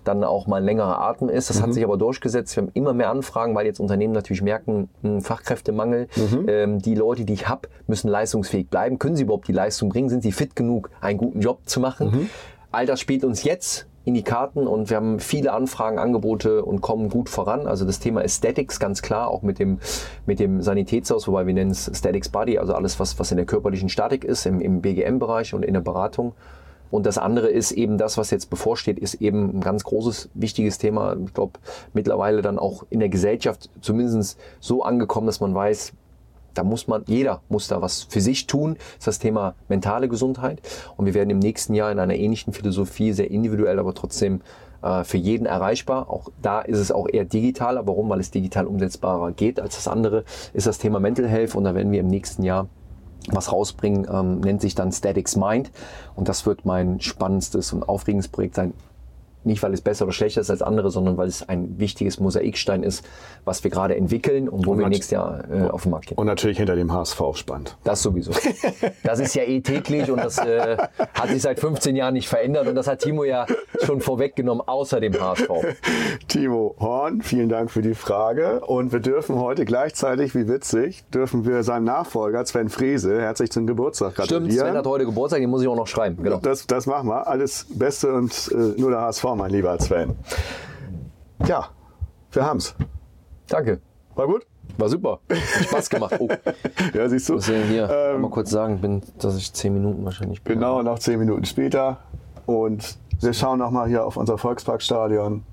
dann auch mal ein längerer Atem ist. Das mhm. hat sich aber durchgesetzt. Wir haben immer mehr Anfragen, weil jetzt Unternehmen natürlich merken, Fachkräftemangel. Mhm. Ähm, die Leute, die ich habe, müssen leistungsfähig bleiben. Können sie überhaupt die Leistung bringen? Sind sie fit genug, einen guten Job zu machen? Mhm. All das spielt uns jetzt in die Karten und wir haben viele Anfragen, Angebote und kommen gut voran. Also das Thema Aesthetics ganz klar, auch mit dem, mit dem Sanitätshaus, wobei wir nennen es Statics Body, also alles, was, was in der körperlichen Statik ist, im, im BGM-Bereich und in der Beratung. Und das andere ist eben das, was jetzt bevorsteht, ist eben ein ganz großes, wichtiges Thema. Ich glaube, mittlerweile dann auch in der Gesellschaft zumindest so angekommen, dass man weiß, da muss man, jeder muss da was für sich tun. Das ist das Thema mentale Gesundheit. Und wir werden im nächsten Jahr in einer ähnlichen Philosophie, sehr individuell, aber trotzdem äh, für jeden erreichbar. Auch da ist es auch eher digitaler. Warum? Weil es digital umsetzbarer geht als das andere, ist das Thema Mental Health. Und da werden wir im nächsten Jahr was rausbringen, ähm, nennt sich dann Statics Mind. Und das wird mein spannendstes und aufregendes Projekt sein. Nicht, weil es besser oder schlechter ist als andere, sondern weil es ein wichtiges Mosaikstein ist, was wir gerade entwickeln und wo Und wir nächstes Jahr äh, auf den Markt gehen. Und natürlich hinter dem HSV spannend. Das sowieso. Das ist ja eh täglich und das äh, hat sich seit 15 Jahren nicht verändert und das hat Timo ja schon vorweggenommen, außer dem HSV. Timo Horn, vielen Dank für die Frage. Und wir dürfen heute gleichzeitig, wie witzig, dürfen wir seinem Nachfolger Sven Frese herzlich zum Geburtstag gratulieren. Stimmt, Sven hat heute Geburtstag, den muss ich auch noch schreiben. Genau. Das, das machen wir. Alles Beste und äh, nur der HSV, mein lieber Sven. Ja, wir haben's. Danke. War gut? War super. Spaß gemacht. Oh, Ja, siehst du. muss ich hier Ähm, mal kurz sagen, bin, dass ich 10 Minuten wahrscheinlich bin. Genau, noch zehn Minuten später. Und wir schauen nochmal hier auf unser Volksparkstadion.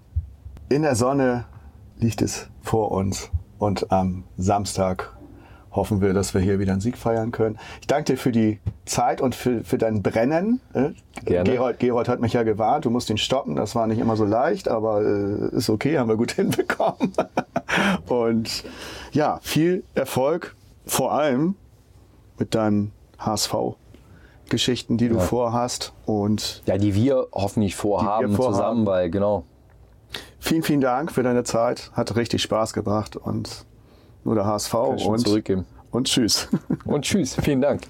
In der Sonne liegt es vor uns. Und am Samstag hoffen wir, dass wir hier wieder einen Sieg feiern können. Ich danke dir für die Zeit und für, für dein Brennen. äh. Gerne. Gerold, Gerold hat mich ja gewarnt, du musst ihn stoppen. Das war nicht immer so leicht, aber äh, ist okay, haben wir gut hinbekommen. und ja, viel Erfolg, vor allem mit deinem HSV. Geschichten, die du Ja. vorhast. Und Ja, die wir hoffentlich vorhaben, vorhaben. zusammen, weil genau. vielen, vielen Dank für deine Zeit. Hat richtig Spaß gebracht und nur der HSV und, zurückgeben. und tschüss. Und tschüss, vielen Dank.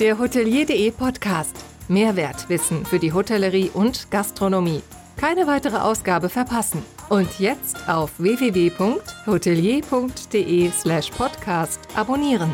Der Hotelier.de Podcast. Mehrwertwissen für die Hotellerie und Gastronomie. Keine weitere Ausgabe verpassen. Und jetzt auf www.hotelier.de slash podcast abonnieren.